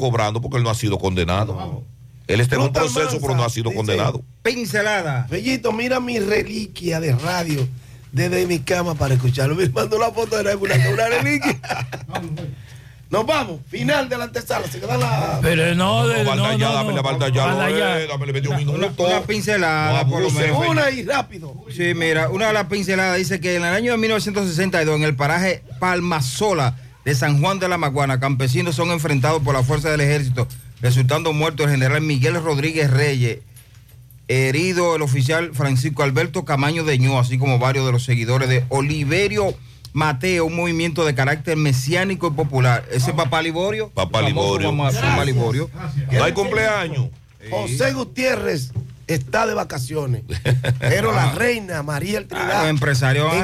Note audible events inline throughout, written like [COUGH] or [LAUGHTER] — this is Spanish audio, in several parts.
cobrando porque él no ha sido condenado. Él está en un proceso, mansa, pero no ha sido dice. condenado. Pincelada. Bellito, mira mi reliquia de radio desde mi cama para escucharlo. Me mandó la foto de una, una [LAUGHS] reliquia. Nos vamos, final de la antesala. Se queda la. Pero no, de, no, no, ya, no. dame la balda ya, dame medio Una, minuto. una pincelada, No por lo menos. Una y rápido. Sí, mira, una de las pinceladas dice que en el año de 1962, en el paraje Palmasola de San Juan de la Maguana, campesinos son enfrentados por la fuerza del ejército, resultando muerto el general Miguel Rodríguez Reyes, herido el oficial Francisco Alberto Camaño de Ño, así como varios de los seguidores de Oliverio Mateo, un movimiento de carácter mesiánico y popular. Ese es Papá Liborio. Papá Liborio. Papá- Papá Liborio. No hay cumpleaños. José Gutiérrez está de vacaciones. [LAUGHS] Pero la reina María el Ah, Trinidad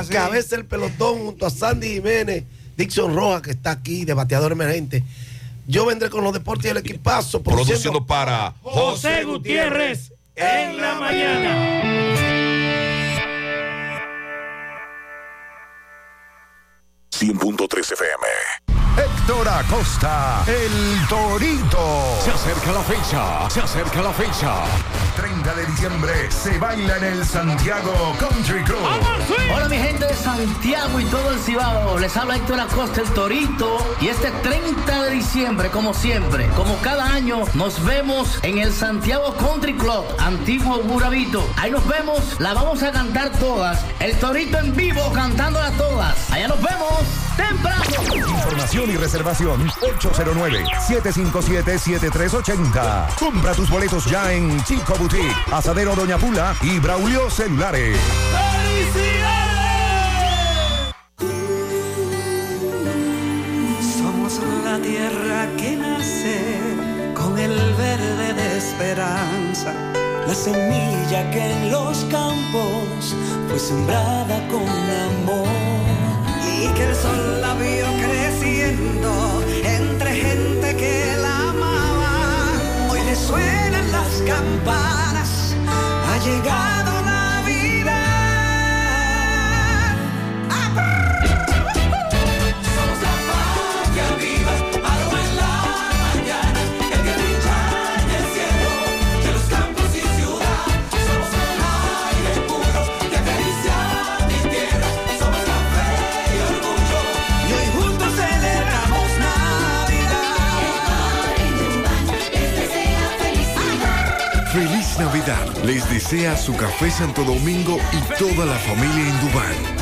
hacer- encabeza el pelotón junto a Sandy Jiménez, Dixon Rojas, que está aquí de bateador emergente. Yo vendré con los deportes y el equipazo Produciendo para José Gutiérrez en la mañana. 100.3 FM. Héctor Acosta, el Torito. Se acerca la fecha, se acerca la fecha. 30 de diciembre se baila en el Santiago Country Club. Hola mi gente de Santiago y todo el Cibao, les habla Héctor Acosta el Torito y este 30 de diciembre, como siempre, como cada año, nos vemos en el Santiago Country Club, antiguo Burabito. Ahí nos vemos, la vamos a cantar todas, el Torito en vivo cantándolas todas. Allá nos vemos, temprano. Información y reservación 809-757-7380. Compra tus boletos ya en Chico Boutique, Asadero Doña Pula y Braulio Celulares. Somos la tierra que nace con el verde de esperanza, la semilla que en los campos fue sembrada con amor y que el sol la vio entre gente que la amaba. Hoy le suenan las campanas, ha llegado Les desea su café Santo Domingo y toda la familia Indubán.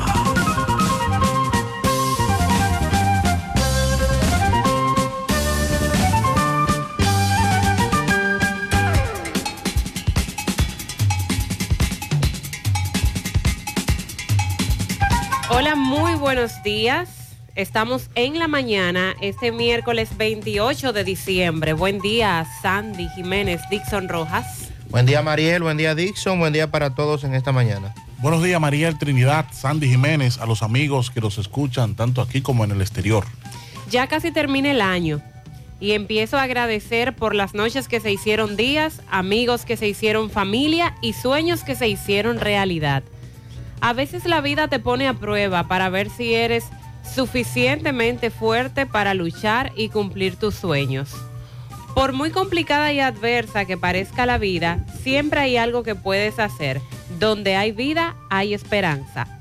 Buenos días. Estamos en la mañana, este miércoles 28 de diciembre. Buen día, Sandy Jiménez, Dixon Rojas. Buen día Mariel, buen día Dixon, buen día para todos en esta mañana. Buenos días, Mariel Trinidad, Sandy Jiménez, a los amigos que nos escuchan tanto aquí como en el exterior. Ya casi termina el año y empiezo a agradecer por las noches que se hicieron días, amigos que se hicieron familia y sueños que se hicieron realidad. A veces la vida te pone a prueba para ver si eres suficientemente fuerte para luchar y cumplir tus sueños. Por muy complicada y adversa que parezca la vida, siempre hay algo que puedes hacer. Donde hay vida, hay esperanza.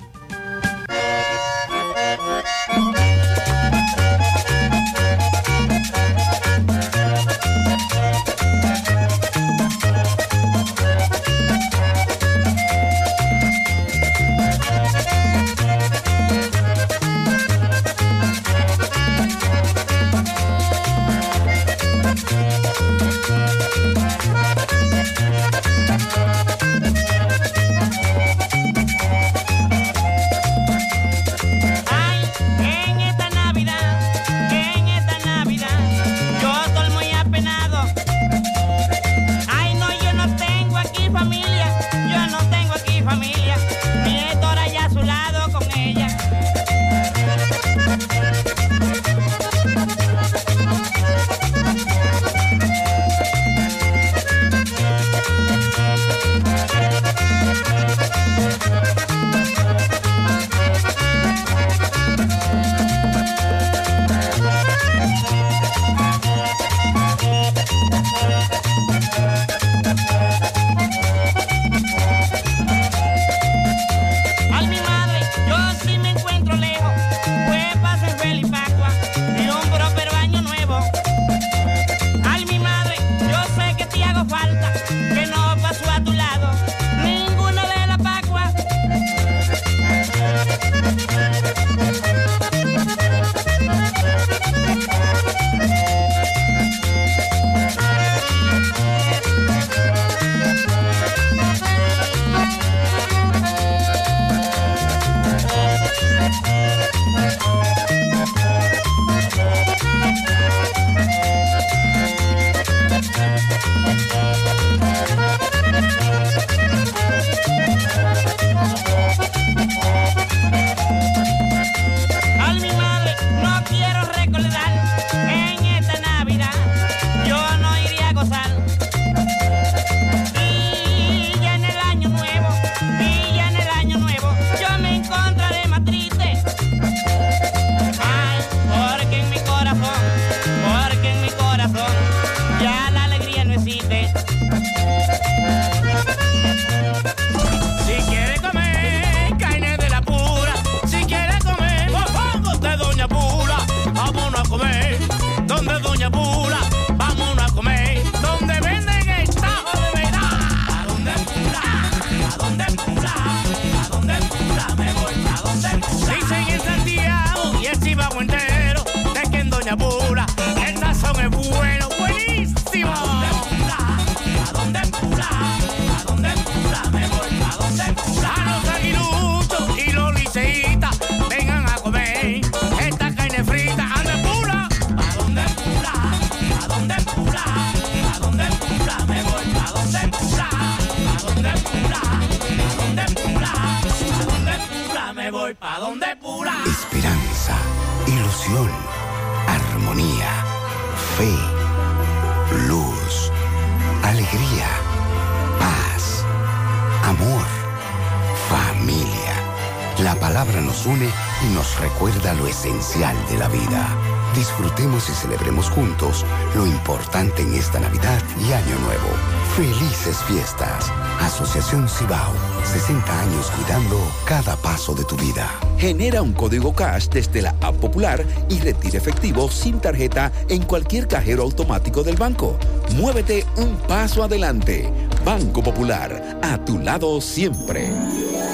Fiestas. Asociación Cibao. 60 años cuidando cada paso de tu vida. Genera un código cash desde la app popular y retira efectivo sin tarjeta en cualquier cajero automático del banco. Muévete un paso adelante. Banco Popular, a tu lado siempre.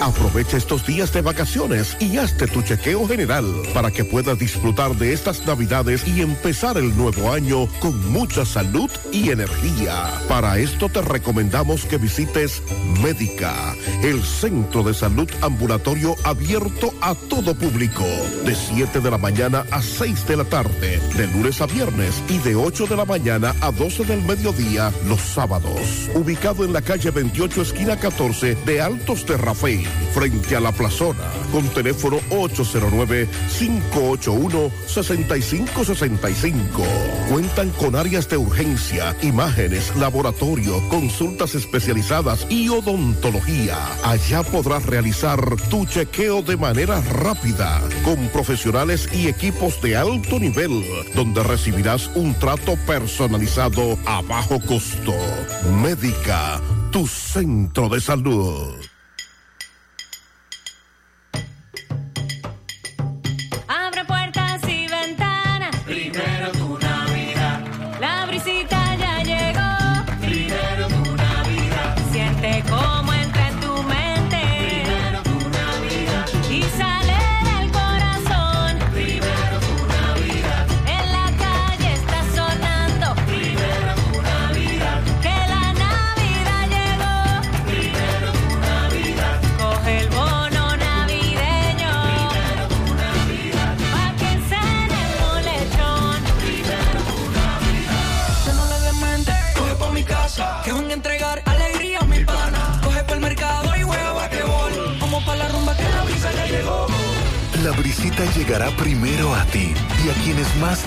Aprovecha estos días de vacaciones y hazte tu chequeo general para que puedas disfrutar de estas navidades y empezar el nuevo año con mucha salud y energía. Para esto te recomendamos que visites Médica, el centro de salud ambulatorio abierto a todo público, de 7 de la mañana a 6 de la tarde, de lunes a viernes y de 8 de la mañana a 12 del mediodía los sábados. Ubicado en la calle 28 esquina 14 de Altos de frente a la plazona, con teléfono 809-581-6565. Cuentan con áreas de urgencia, imágenes, laboratorio, consultas especializadas y odontología. Allá podrás realizar tu chequeo de manera rápida, con profesionales y equipos de alto nivel, donde recibirás un trato personalizado a bajo costo. Médica, tu centro de salud.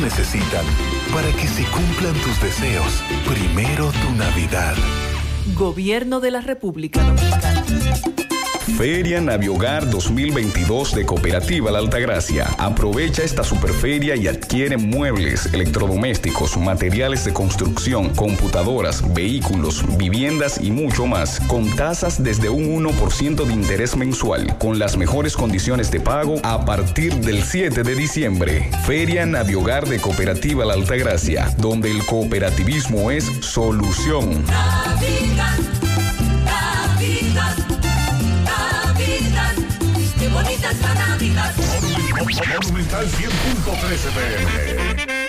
Necesitan para que se cumplan tus deseos. Primero tu Navidad. Gobierno de la República Dominicana. Feria Naviogar 2022 de Cooperativa La Altagracia. Aprovecha esta superferia y adquiere muebles, electrodomésticos, materiales de construcción, computadoras, vehículos, viviendas y mucho más, con tasas desde un 1% de interés mensual, con las mejores condiciones de pago a partir del 7 de diciembre. Feria Naviogar de Cooperativa La Altagracia, donde el cooperativismo es solución. Monumental 100.13 pm.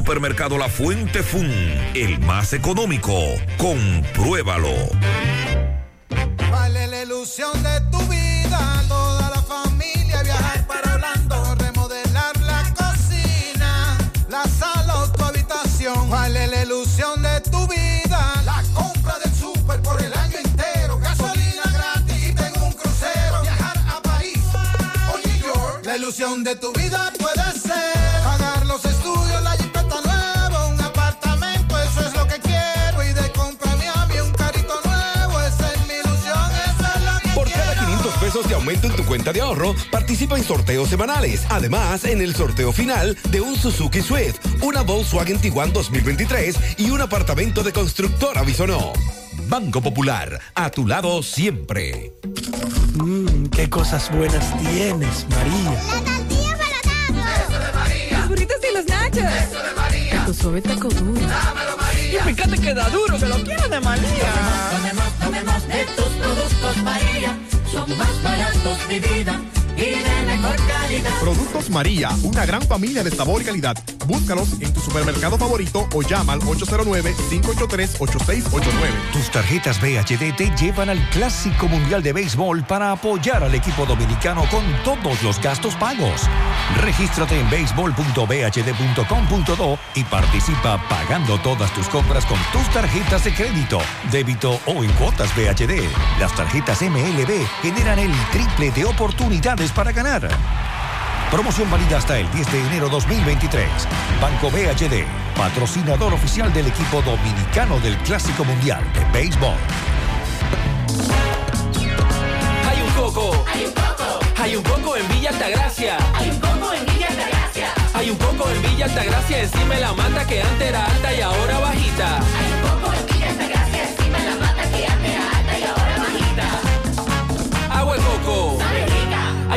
Supermercado La Fuente Fun, el más económico. Compruébalo. Vale la ilusión de tu vida, toda la familia viajar para Orlando, remodelar la cocina, la sala o tu habitación. Vale la ilusión de tu vida, la compra del súper por el año entero, gasolina gratis y tengo un crucero, viajar a París o New York. La ilusión de tu vida aumento en tu cuenta de ahorro, participa en sorteos semanales. Además, en el sorteo final de un Suzuki Swift, una Volkswagen Tiguan 2023 y un apartamento de constructora Bisonó. Banco Popular, a tu lado siempre. Mmm, qué cosas buenas tienes, María. Eso de María. Los burritos y los nachos. Eso de María. Tu suave taco duro. Dámelo, María. Y fíjate que da duro, que lo quiero de María. Tomemos, tomemos de tus productos, María. Son más baratos, mi vida. Y de mejor calidad. Productos María, una gran familia de sabor y calidad. Búscalos en tu supermercado favorito o llama al 809-583-8689. Tus tarjetas VHD te llevan al Clásico Mundial de Béisbol para apoyar al equipo dominicano con todos los gastos pagos. Regístrate en béisbol.bhd.com.do y participa pagando todas tus compras con tus tarjetas de crédito, débito o en cuotas VHD. Las tarjetas MLB generan el triple de oportunidades para ganar. Promoción válida hasta el 10 de enero 2023. Banco BHD, patrocinador oficial del equipo dominicano del Clásico Mundial de Béisbol. Hay un coco. Hay un coco. Hay un coco en Villa Altagracia. Hay un coco en Villa Altagracia. Hay un coco en Villa Altagracia encima la mata que antes era alta y ahora bajita. Hay un coco en Villa Altagracia encima la mata que antes era alta y ahora bajita. Agua de coco.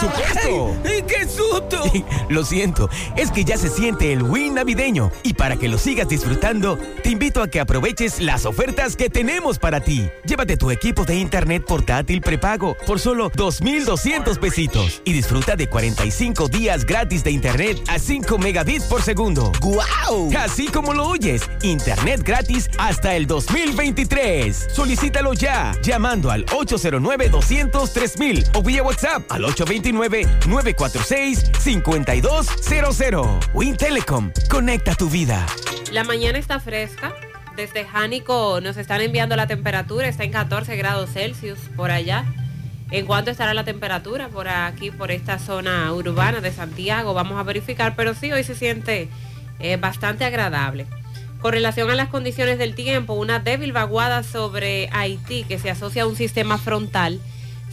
supuesto. ¡Qué susto! [LAUGHS] lo siento, es que ya se siente el Win navideño. Y para que lo sigas disfrutando, te invito a que aproveches las ofertas que tenemos para ti. Llévate tu equipo de internet portátil prepago por solo 2,200 pesitos. Y disfruta de 45 días gratis de internet a 5 megabits por segundo. ¡Guau! Así como lo oyes, internet gratis hasta el 2023. Solicítalo ya, llamando al 809 200 3000 o vía WhatsApp al 820 946 5200 Wintelecom, conecta tu vida. La mañana está fresca. Desde Jánico nos están enviando la temperatura, está en 14 grados Celsius por allá. ¿En cuánto estará la temperatura por aquí, por esta zona urbana de Santiago? Vamos a verificar, pero sí, hoy se siente eh, bastante agradable. Con relación a las condiciones del tiempo, una débil vaguada sobre Haití que se asocia a un sistema frontal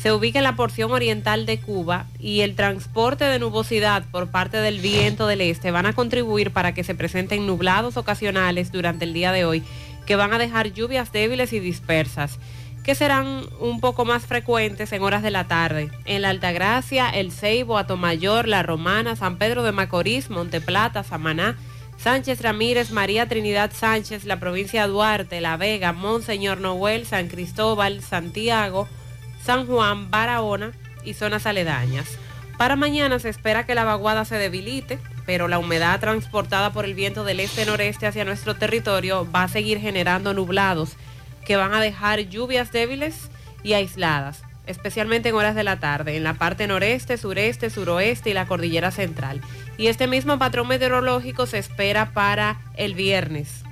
se ubica en la porción oriental de Cuba y el transporte de nubosidad por parte del viento del este van a contribuir para que se presenten nublados ocasionales durante el día de hoy que van a dejar lluvias débiles y dispersas que serán un poco más frecuentes en horas de la tarde. En la Altagracia, El Ceibo, Atomayor, La Romana, San Pedro de Macorís, Monteplata, Samaná, Sánchez Ramírez, María Trinidad Sánchez, la provincia de Duarte, La Vega, Monseñor Noel, San Cristóbal, Santiago, San Juan, Barahona y zonas aledañas. Para mañana se espera que la vaguada se debilite, pero la humedad transportada por el viento del este-noreste hacia nuestro territorio va a seguir generando nublados que van a dejar lluvias débiles y aisladas, especialmente en horas de la tarde, en la parte noreste, sureste, suroeste y la cordillera central. Y este mismo patrón meteorológico se espera para el viernes,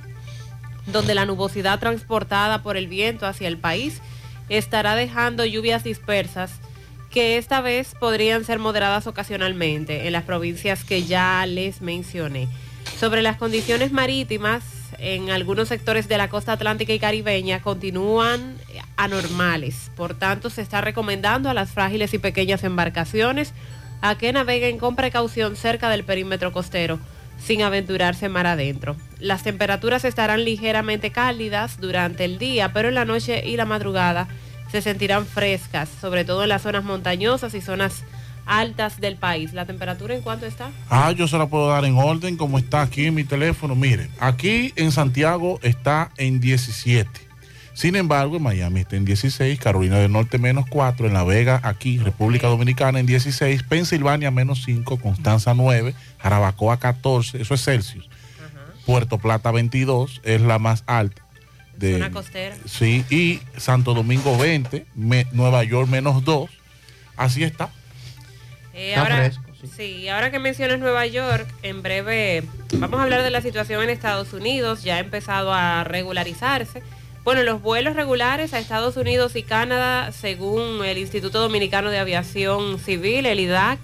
donde la nubosidad transportada por el viento hacia el país estará dejando lluvias dispersas que esta vez podrían ser moderadas ocasionalmente en las provincias que ya les mencioné. Sobre las condiciones marítimas, en algunos sectores de la costa atlántica y caribeña continúan anormales. Por tanto, se está recomendando a las frágiles y pequeñas embarcaciones a que naveguen con precaución cerca del perímetro costero sin aventurarse mar adentro. Las temperaturas estarán ligeramente cálidas durante el día, pero en la noche y la madrugada se sentirán frescas, sobre todo en las zonas montañosas y zonas altas del país. ¿La temperatura en cuánto está? Ah, yo se la puedo dar en orden como está aquí en mi teléfono. Miren, aquí en Santiago está en 17. Sin embargo, en Miami está en 16, Carolina del Norte menos 4, en La Vega, aquí, República Dominicana en 16, Pensilvania menos 5, Constanza 9, Jarabacoa 14, eso es Celsius. Puerto Plata 22 es la más alta. De, Zona costera. Sí, y Santo Domingo 20, me- Nueva York menos 2. Así está. Eh, Está ahora, fresco, sí. ahora que mencionas Nueva York, en breve vamos a hablar de la situación en Estados Unidos. Ya ha empezado a regularizarse. Bueno, los vuelos regulares a Estados Unidos y Canadá, según el Instituto Dominicano de Aviación Civil, el IDAC,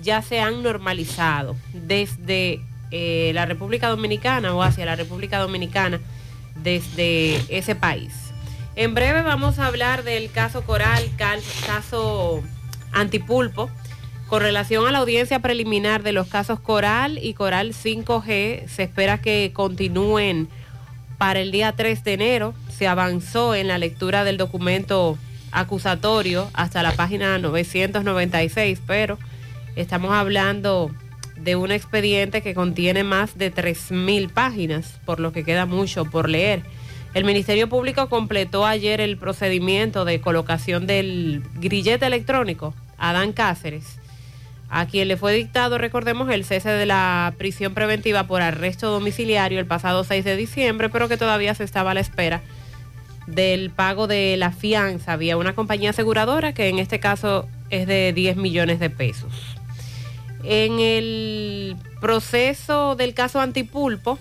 ya se han normalizado desde eh, la República Dominicana o hacia la República Dominicana desde ese país. En breve vamos a hablar del caso Coral, caso Antipulpo, con relación a la audiencia preliminar de los casos Coral y Coral 5G. Se espera que continúen para el día 3 de enero. Se avanzó en la lectura del documento acusatorio hasta la página 996, pero estamos hablando de un expediente que contiene más de 3.000 páginas, por lo que queda mucho por leer. El Ministerio Público completó ayer el procedimiento de colocación del grillete electrónico Adán Cáceres, a quien le fue dictado, recordemos, el cese de la prisión preventiva por arresto domiciliario el pasado 6 de diciembre, pero que todavía se estaba a la espera del pago de la fianza. Había una compañía aseguradora que en este caso es de 10 millones de pesos. En el proceso del caso Antipulpo,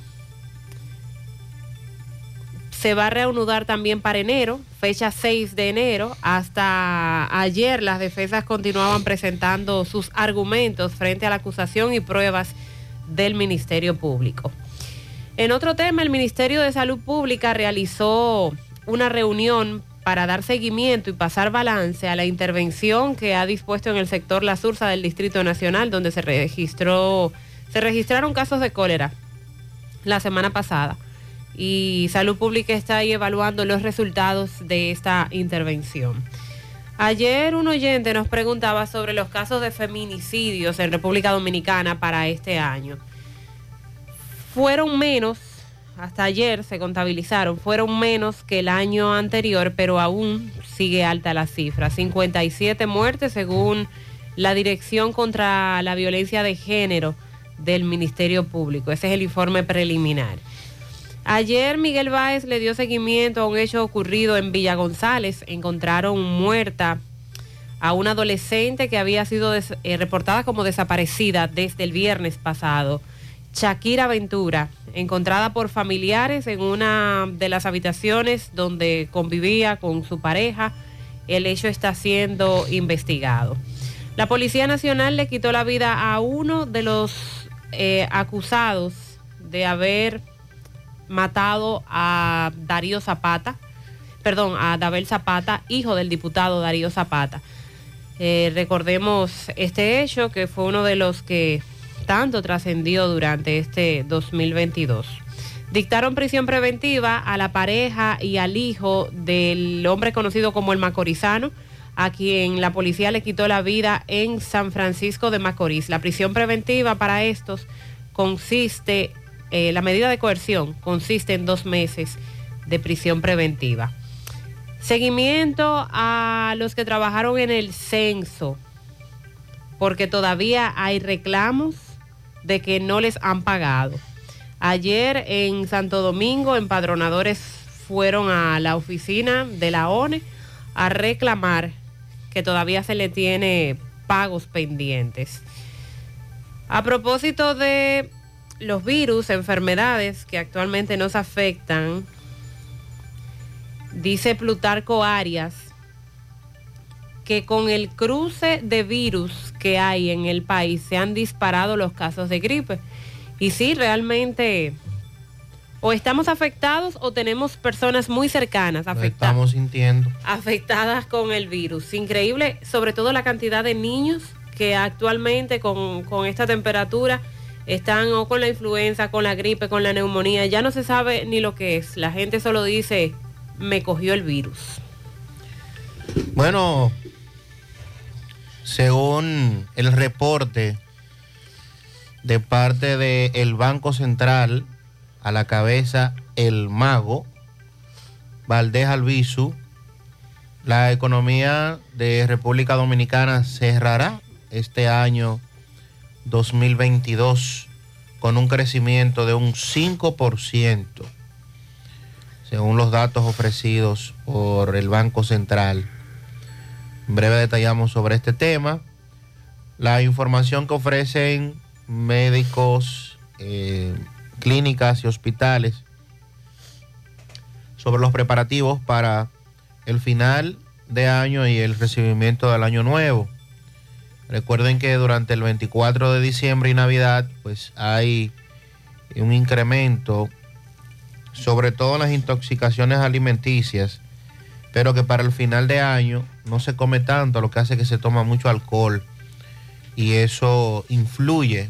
se va a reanudar también para enero, fecha 6 de enero. Hasta ayer las defensas continuaban presentando sus argumentos frente a la acusación y pruebas del Ministerio Público. En otro tema, el Ministerio de Salud Pública realizó una reunión para dar seguimiento y pasar balance a la intervención que ha dispuesto en el sector La Sursa del Distrito Nacional, donde se registró, se registraron casos de cólera la semana pasada. Y Salud Pública está ahí evaluando los resultados de esta intervención. Ayer un oyente nos preguntaba sobre los casos de feminicidios en República Dominicana para este año. Fueron menos, hasta ayer se contabilizaron, fueron menos que el año anterior, pero aún sigue alta la cifra. 57 muertes según la Dirección contra la Violencia de Género del Ministerio Público. Ese es el informe preliminar. Ayer Miguel Báez le dio seguimiento a un hecho ocurrido en Villa González. Encontraron muerta a una adolescente que había sido eh, reportada como desaparecida desde el viernes pasado. Shakira Ventura, encontrada por familiares en una de las habitaciones donde convivía con su pareja. El hecho está siendo investigado. La Policía Nacional le quitó la vida a uno de los eh, acusados de haber matado a Darío Zapata, perdón, a Dabel Zapata, hijo del diputado Darío Zapata. Eh, recordemos este hecho que fue uno de los que tanto trascendió durante este 2022. Dictaron prisión preventiva a la pareja y al hijo del hombre conocido como el Macorizano, a quien la policía le quitó la vida en San Francisco de Macorís. La prisión preventiva para estos consiste, eh, la medida de coerción consiste en dos meses de prisión preventiva. Seguimiento a los que trabajaron en el censo, porque todavía hay reclamos de que no les han pagado. Ayer en Santo Domingo, empadronadores fueron a la oficina de la ONE a reclamar que todavía se le tiene pagos pendientes. A propósito de los virus, enfermedades que actualmente nos afectan, dice Plutarco Arias que con el cruce de virus que hay en el país se han disparado los casos de gripe. Y sí, realmente o estamos afectados o tenemos personas muy cercanas afectadas estamos sintiendo. afectadas con el virus. Increíble, sobre todo la cantidad de niños que actualmente con, con esta temperatura están o con la influenza, con la gripe, con la neumonía. Ya no se sabe ni lo que es. La gente solo dice, me cogió el virus. Bueno, según el reporte de parte del Banco Central, a la cabeza el mago Valdés Albizu, la economía de República Dominicana cerrará este año 2022 con un crecimiento de un 5%, según los datos ofrecidos por el Banco Central. En breve detallamos sobre este tema. La información que ofrecen médicos, eh, clínicas y hospitales sobre los preparativos para el final de año y el recibimiento del año nuevo. Recuerden que durante el 24 de diciembre y Navidad, pues hay un incremento, sobre todo en las intoxicaciones alimenticias, pero que para el final de año no se come tanto, lo que hace que se toma mucho alcohol y eso influye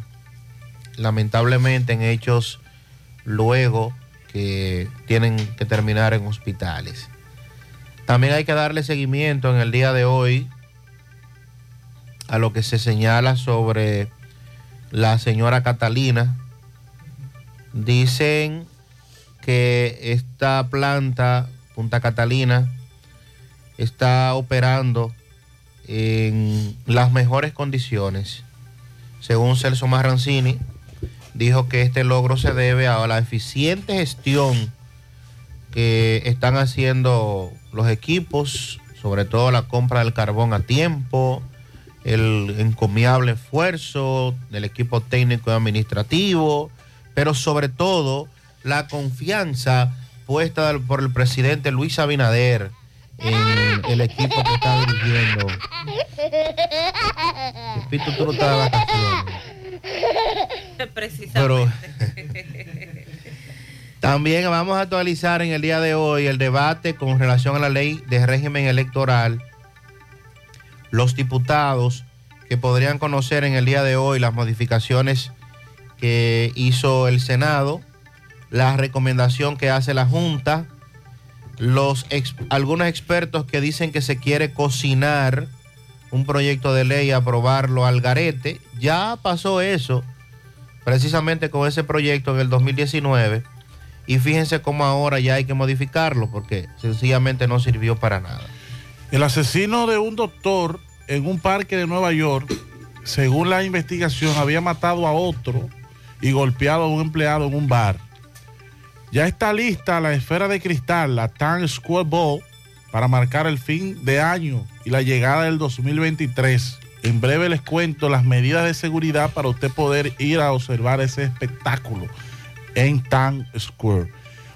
lamentablemente en hechos luego que tienen que terminar en hospitales. También hay que darle seguimiento en el día de hoy a lo que se señala sobre la señora Catalina. Dicen que esta planta, Punta Catalina, está operando en las mejores condiciones. Según Celso Marrancini, dijo que este logro se debe a la eficiente gestión que están haciendo los equipos, sobre todo la compra del carbón a tiempo, el encomiable esfuerzo del equipo técnico y administrativo, pero sobre todo la confianza puesta por el presidente Luis Abinader en el equipo que está dirigiendo. Pepito, tú no estás de vacaciones. Pero también vamos a actualizar en el día de hoy el debate con relación a la ley de régimen electoral. Los diputados que podrían conocer en el día de hoy las modificaciones que hizo el Senado, la recomendación que hace la Junta, los algunos expertos que dicen que se quiere cocinar un proyecto de ley y aprobarlo al garete. Ya pasó eso precisamente con ese proyecto en el 2019 y fíjense cómo ahora ya hay que modificarlo porque sencillamente no sirvió para nada. El asesino de un doctor en un parque de Nueva York, según la investigación, había matado a otro y golpeado a un empleado en un bar. Ya está lista la esfera de cristal, la Times Square Ball, para marcar el fin de año y la llegada del 2023. En breve les cuento las medidas de seguridad para usted poder ir a observar ese espectáculo en Times Square.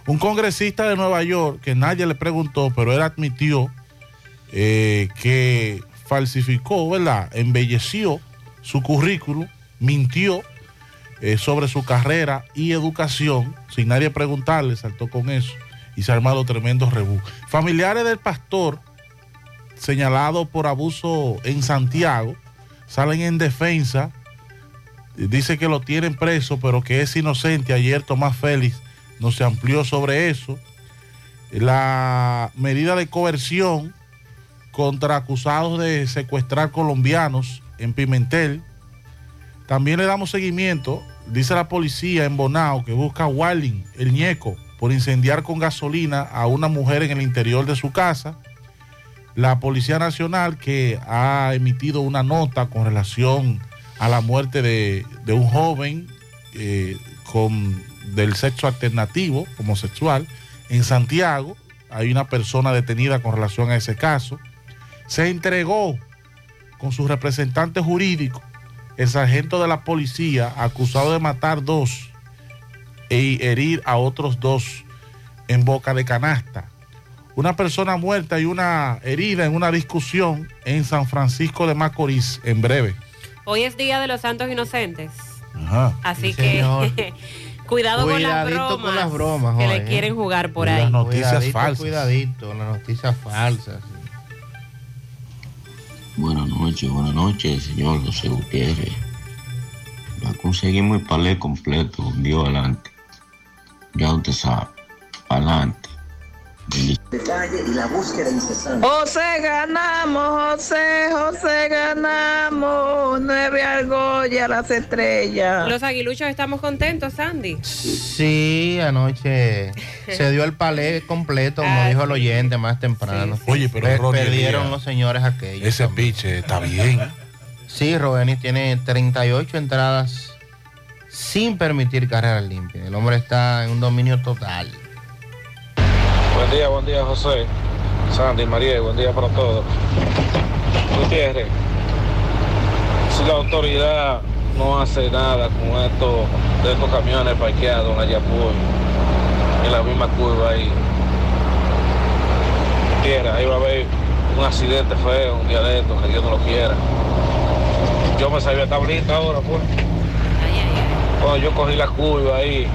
Un congresista de Nueva York que nadie le preguntó, pero él admitió eh, que falsificó, ¿verdad? Embelleció su currículum, mintió eh, sobre su carrera y educación, sin nadie preguntarle, saltó con eso y se ha armado tremendo rebú. Familiares del pastor señalado por abuso en Santiago salen en defensa, dice que lo tienen preso, pero que es inocente. Ayer Tomás Félix no se amplió sobre eso. La medida de coerción contra acusados de secuestrar colombianos en Pimentel. También le damos seguimiento, dice la policía en Bonao, que busca a Walling, el ñeco, por incendiar con gasolina a una mujer en el interior de su casa. La Policía Nacional que ha emitido una nota con relación a la muerte de, un joven eh, con, del sexo alternativo, homosexual, en Santiago. Hay una persona detenida con relación a ese caso. Se entregó con su representante jurídico el sargento de la policía acusado de matar dos e herir a otros dos en boca de canasta. Una persona muerta y una herida en una discusión en San Francisco de Macorís en breve. Hoy es Día de los Santos Inocentes. Ajá. Así Sí, que [LAUGHS] cuidado con las Cuidadito bromas, con las bromas, que hoy, le ¿eh? quieren jugar por Las ahí. noticias Cuidadito, falsas. Cuidadito, las noticias falsas. Buenas noches, buenas noches, señor José Gutiérrez. Ya conseguimos el palé completo, Dios adelante. Ya usted sabe, adelante. Detalle y la búsqueda incesante. José ganamos, José, José ganamos. Nueve argollas las estrellas. Los aguiluchos estamos contentos, Sandy. Sí, anoche [LAUGHS] se dio el palé completo, como Ah, dijo el sí. oyente más temprano. Oye, pero Per- Ronnie perdieron los señores aquellos. Ese también. piche está bien. Sí, Robenis tiene 38 entradas sin permitir carreras limpias. El hombre está en un dominio total. Buen día, buen día, José. Sandy, María, buen día para todos. Gutiérrez, si la autoridad no hace nada con estos, de estos camiones parqueados en la Yapuy, en la misma curva ahí, Gutiérrez, ahí va a haber un accidente feo, un día de estos, que Dios no lo quiera. Yo me sabía tablita ahora, pues. Cuando yo cogí la curva ahí,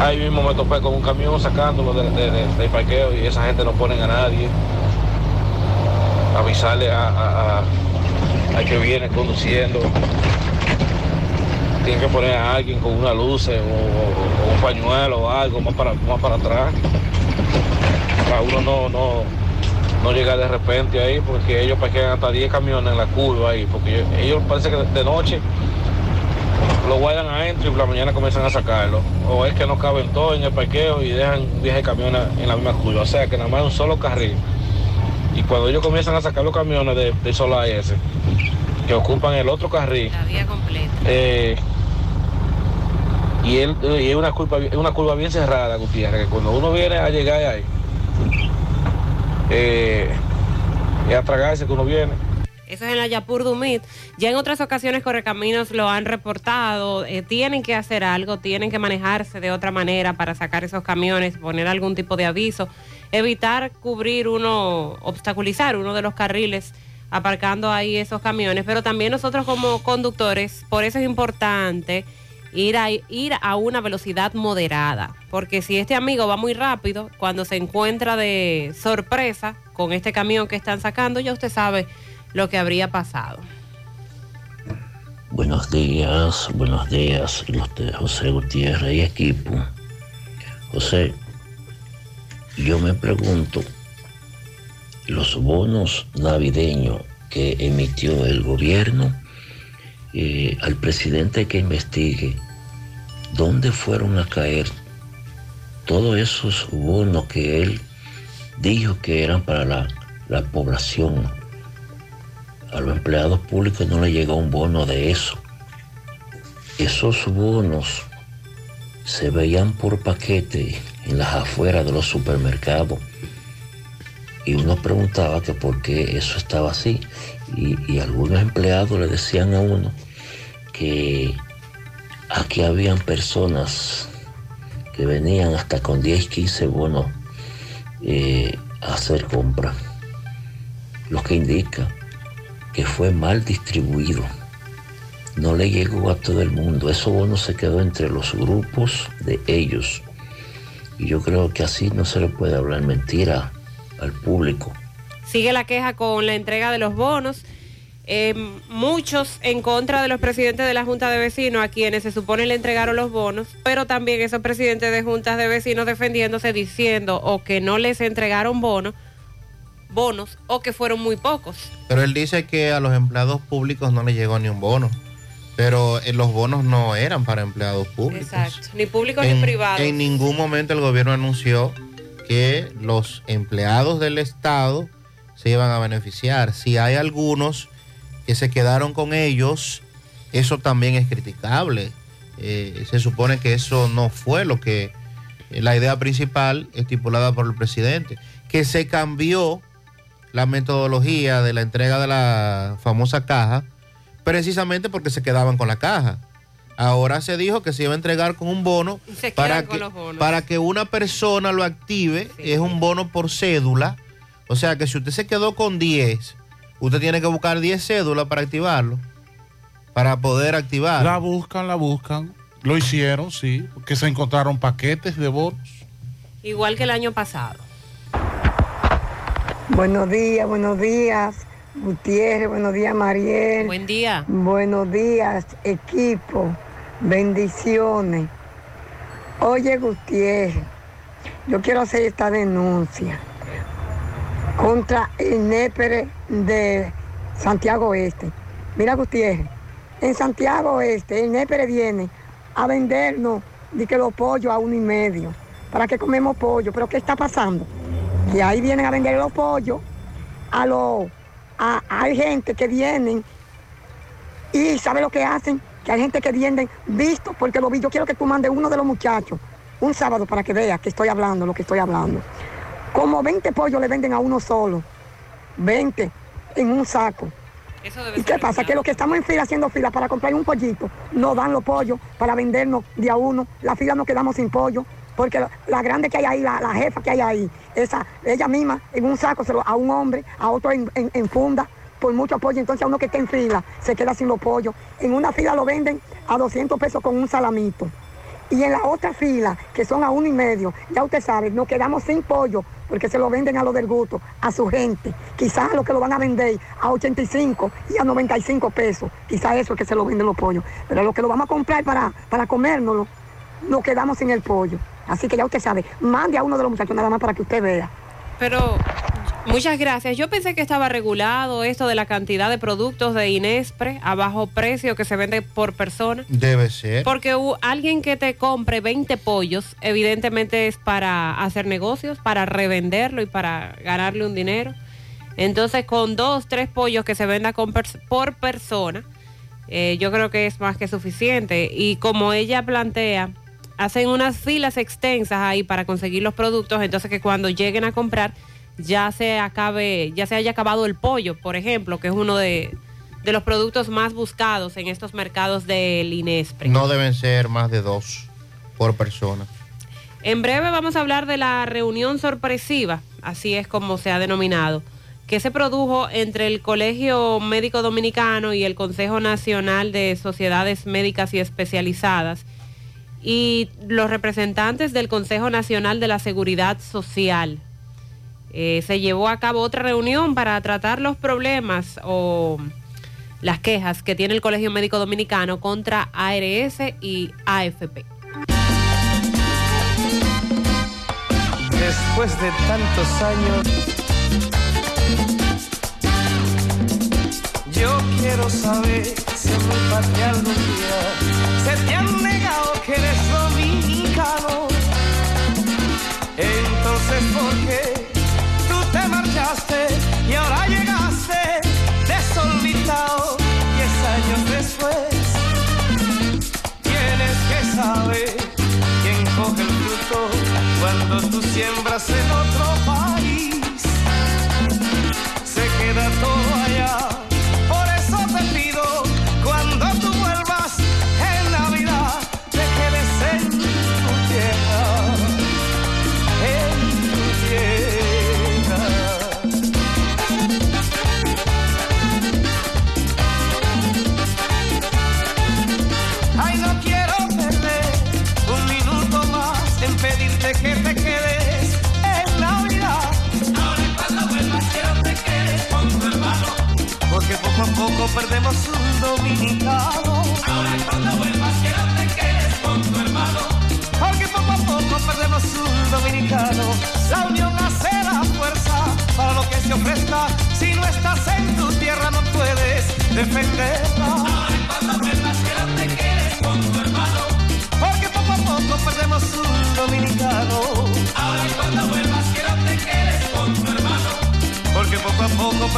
Ahí mismo me topé con un camión sacándolo de- de- de- del parqueo y esa gente no ponen a nadie. Avisarle a, que viene conduciendo. Tienen que poner a alguien con una luz o, un pañuelo o algo más para, más para atrás. Para uno no, no, no llegar de repente ahí porque ellos parquean hasta 10 camiones en la curva ahí. Porque ellos, parece que de noche lo guardan adentro y por la mañana comienzan a sacarlo. O es que no caben todos en el parqueo y dejan 10 camiones en la misma curva. O sea que nada más un solo carril. Y cuando ellos comienzan a sacar los camiones de, de solo ese, que ocupan el otro carril, La vía completa. eh, y, él, y es una curva, es una curva bien cerrada, Gutiérrez, que cuando uno viene a llegar ahí, eh, es a tragarse que uno viene. Eso es en la Yapur Dumit. Ya en otras ocasiones Correcaminos lo han reportado. eh, tienen que hacer algo, tienen que manejarse de otra manera para sacar esos camiones, poner algún tipo de aviso, evitar cubrir uno, obstaculizar uno de los carriles aparcando ahí esos camiones. Pero también nosotros como conductores, por eso es importante ir a, ir a una velocidad moderada. Porque si este amigo va muy rápido, cuando se encuentra de sorpresa con este camión que están sacando, ya usted sabe lo que habría pasado. Buenos días, buenos días, los de José Gutiérrez y equipo. José, yo me pregunto, los bonos navideños que emitió el gobierno, eh, al presidente que investigue, ¿dónde fueron a caer todos esos bonos que él dijo que eran para la, la población? A los empleados públicos no le llegó un bono de eso. Esos bonos se veían por paquete en las afueras de los supermercados. Y uno preguntaba que por qué eso estaba así. Y, y algunos empleados le decían a uno que aquí habían personas que venían hasta con 10, 15 bonos eh, a hacer compras. Lo que indica que fue mal distribuido. No le llegó a todo el mundo. Eso bono se quedó entre los grupos de ellos. Y yo creo que así no se le puede hablar mentira al público. Sigue la queja con la entrega de los bonos. Eh, muchos en contra de los presidentes de la Junta de Vecinos, a quienes se supone le entregaron los bonos, pero también esos presidentes de juntas de vecinos defendiéndose diciendo o que no les entregaron bonos, bonos o que fueron muy pocos. Pero él dice que a los empleados públicos no le llegó ni un bono. Pero eh, los bonos no eran para empleados públicos. Exacto, ni públicos En, ni privados. en ningún momento el gobierno anunció que los empleados del Estado se iban a beneficiar. Si hay algunos que se quedaron con ellos, eso también es criticable. Eh, se supone que eso no fue lo que eh, la idea principal estipulada por el presidente, que se cambió la metodología de la entrega de la famosa caja, precisamente porque se quedaban con la caja. Ahora se dijo que se iba a entregar con un bono Se para que, los bonos. para que una persona lo active. Es un bono por cédula. O sea que si usted se quedó con 10, usted tiene que buscar 10 cédulas para activarlo. Para poder activarlo. La buscan, la buscan. Lo hicieron, sí, porque se encontraron paquetes de bonos. Igual que el año pasado. Buenos días, buenos días, Gutiérrez, buenos días, Mariel. Buen día. Buenos días, equipo. Bendiciones. Oye, Gutiérrez, yo quiero hacer esta denuncia contra el NEPERE de Santiago Oeste. Mira, Gutiérrez, en Santiago Oeste el NEPERE viene a vendernos de que los pollos a uno y medio. ¿Para que comemos pollo? ¿Pero qué está pasando? Que ahí vienen a vender los pollos a los... a- hay gente que vienen y ¿sabe lo que hacen? Que hay gente que vienen visto porque lo vi. Yo quiero que tú mandes uno de los muchachos un sábado para que vea que estoy hablando, lo que estoy hablando. Como 20 pollos le venden a uno solo. 20 en un saco. ¿Y qué pasa? Que los que estamos en fila haciendo fila para comprar un pollito, nos dan los pollos para vendernos de a uno. La fila nos quedamos sin pollo. Porque la, grande que hay ahí, la, jefa que hay ahí, esa, ella misma en un saco se lo- a un hombre, a otro en, funda, por mucho pollo. Entonces a uno que está en fila se queda sin los pollos. En una fila lo venden a 200 pesos con un salamito. Y en la otra fila, que son a uno y medio, ya usted sabe, nos quedamos sin pollo porque se lo venden a lo del gusto, a su gente. Quizás a lo que lo van a vender a 85 y a 95 pesos. Quizás eso es que se lo venden los pollos. Pero lo que lo vamos a comprar para, para comérnoslo, nos quedamos sin el pollo. Así que ya usted sabe, mande a uno de los muchachos nada más para que usted vea. Pero muchas gracias. Yo pensé que estaba regulado esto de la cantidad de productos de Inespre a bajo precio que se vende por persona. Debe ser. Porque alguien que te compre 20 pollos, evidentemente es para hacer negocios, para revenderlo y para ganarle un dinero. Entonces, con dos, tres pollos que se venda con pers- por persona, eh, yo creo que es más que suficiente. Y como ella plantea, hacen unas filas extensas ahí para conseguir los productos, entonces que cuando lleguen a comprar ya se acabe, ya se haya acabado el pollo, por ejemplo, que es uno de, de los productos más buscados en estos mercados del Inespre. No deben ser más de dos por persona. En breve vamos a hablar de la reunión sorpresiva, así es como se ha denominado, que se produjo entre el Colegio Médico Dominicano y el Consejo Nacional de Sociedades Médicas y Especializadas y los representantes del Consejo Nacional de la Seguridad Social. Eh, se llevó a cabo otra reunión para tratar los problemas o las quejas que tiene el Colegio Médico Dominicano contra ARS y AFP. Después de tantos años, yo quiero saber si patria algún día se te han negado que eres dominicano. Entonces, ¿por qué tú te marchaste y ahora llegaste desorbitado? Diez años después, tienes que saber quién coge el fruto cuando tú siembras en otro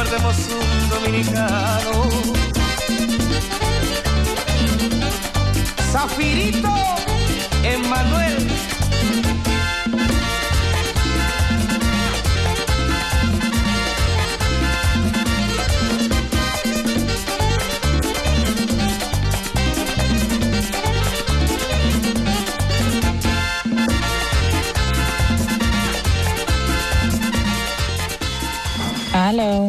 perdemos un dominicano. Zafirito, Emanuel. Hello.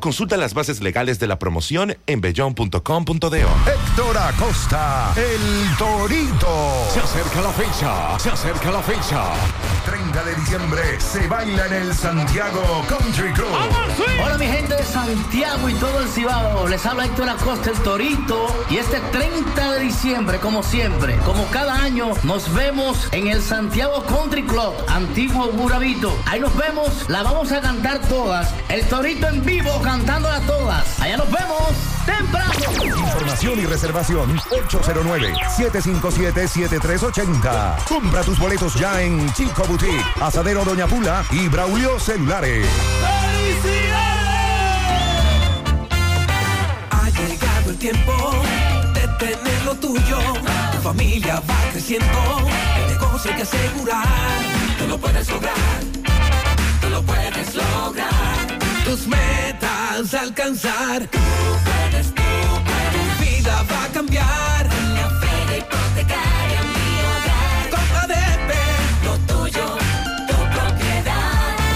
Consulta las bases legales de la promoción en bellon.com.do. Héctor Acosta, el Torito. Se acerca la fecha, se acerca la fecha. 30 de diciembre se baila en el Santiago Country Club. Hola mi gente de Santiago y todo el Cibao, les habla Héctor Acosta el Torito y este 30 de diciembre como siempre, como cada año nos vemos en el Santiago Country Club, antiguo Burabito. Ahí nos vemos, la vamos a cantar todas, el Torito en vivo cantándola todas. Allá nos vemos temprano. Información y reservación 809-757-7380. Compra tus boletos ya en Chico Boutique, Asadero Doña Pula y Braulio Celulares. Ha llegado el tiempo de tener lo tuyo. Tu familia va creciendo. El negocio hay que asegurar. Tú lo puedes lograr. Tú lo puedes lograr. Tus metas alcanzar. Tú puedes, tú puedes. Tu vida va a cambiar. La fe hipotecaria mi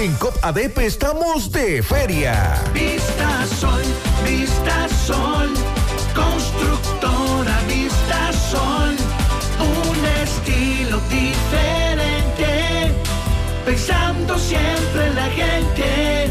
En COP ADP estamos de feria. Vista Sol, Vista Sol, constructora Vista Sol, un estilo diferente, pensando siempre en la gente,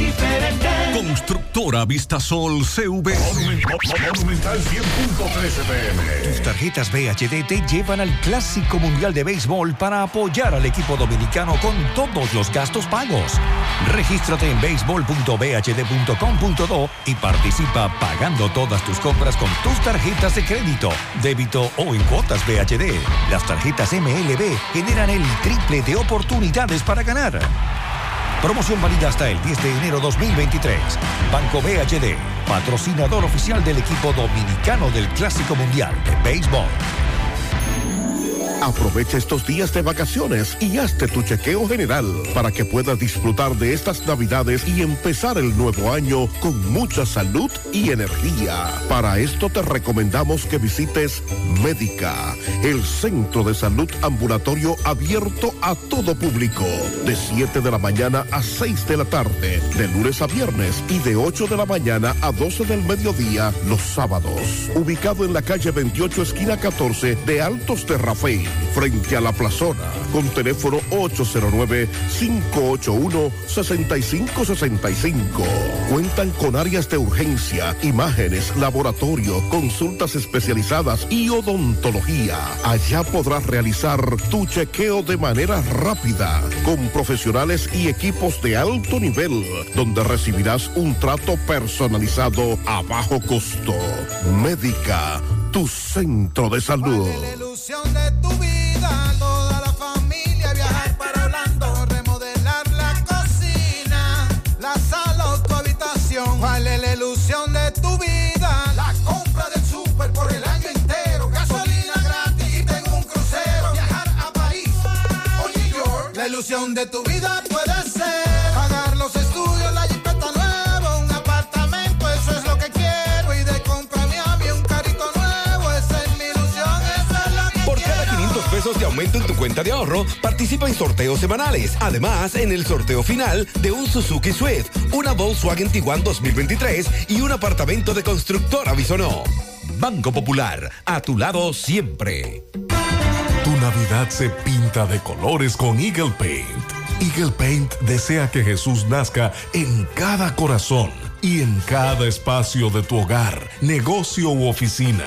diferente. Constructora Vistasol CV. Monumental 100.13 pm. Tus tarjetas VHD te llevan al Clásico Mundial de Béisbol para apoyar al equipo dominicano con todos los gastos pagos. Regístrate en béisbol.bhd.com.do y participa pagando todas tus compras con tus tarjetas de crédito, débito o en cuotas VHD. Las tarjetas MLB generan el triple de oportunidades para ganar. Promoción válida hasta el 10 de enero 2023. Banco BHD, patrocinador oficial del equipo dominicano del Clásico Mundial de Béisbol. Aprovecha estos días de vacaciones y hazte tu chequeo general para que puedas disfrutar de estas navidades y empezar el nuevo año con mucha salud y energía. Para esto te recomendamos que visites Médica, el centro de salud ambulatorio abierto a todo público, de 7 de la mañana a 6 de la tarde, de lunes a viernes y de 8 de la mañana a 12 del mediodía los sábados. Ubicado en la calle 28, esquina 14 de Altos Rafey, frente a la plazona, con teléfono 809-581-6565. Cuentan con áreas de urgencia, imágenes, laboratorio, consultas especializadas y odontología. Allá podrás realizar tu chequeo de manera rápida, con profesionales y equipos de alto nivel, donde recibirás un trato personalizado a bajo costo. Médica, tu centro de salud. ilusión de tu vida, toda la familia viajar para Orlando, remodelar la cocina, la sala o tu habitación. ¿Cuál es la ilusión de tu vida? La compra del súper por el año entero, gasolina gratis y tengo un crucero. Viajar a París o New York. La ilusión de tu vida puede ser de aumento en tu cuenta de ahorro, participa en sorteos semanales. Además, en el sorteo final de un Suzuki Swift, una Volkswagen Tiguan 2023 y un apartamento de constructora Bisonó. Banco Popular, a tu lado siempre. Tu Navidad se pinta de colores con Eagle Paint. Eagle Paint desea que Jesús nazca en cada corazón y en cada espacio de tu hogar, negocio u oficina.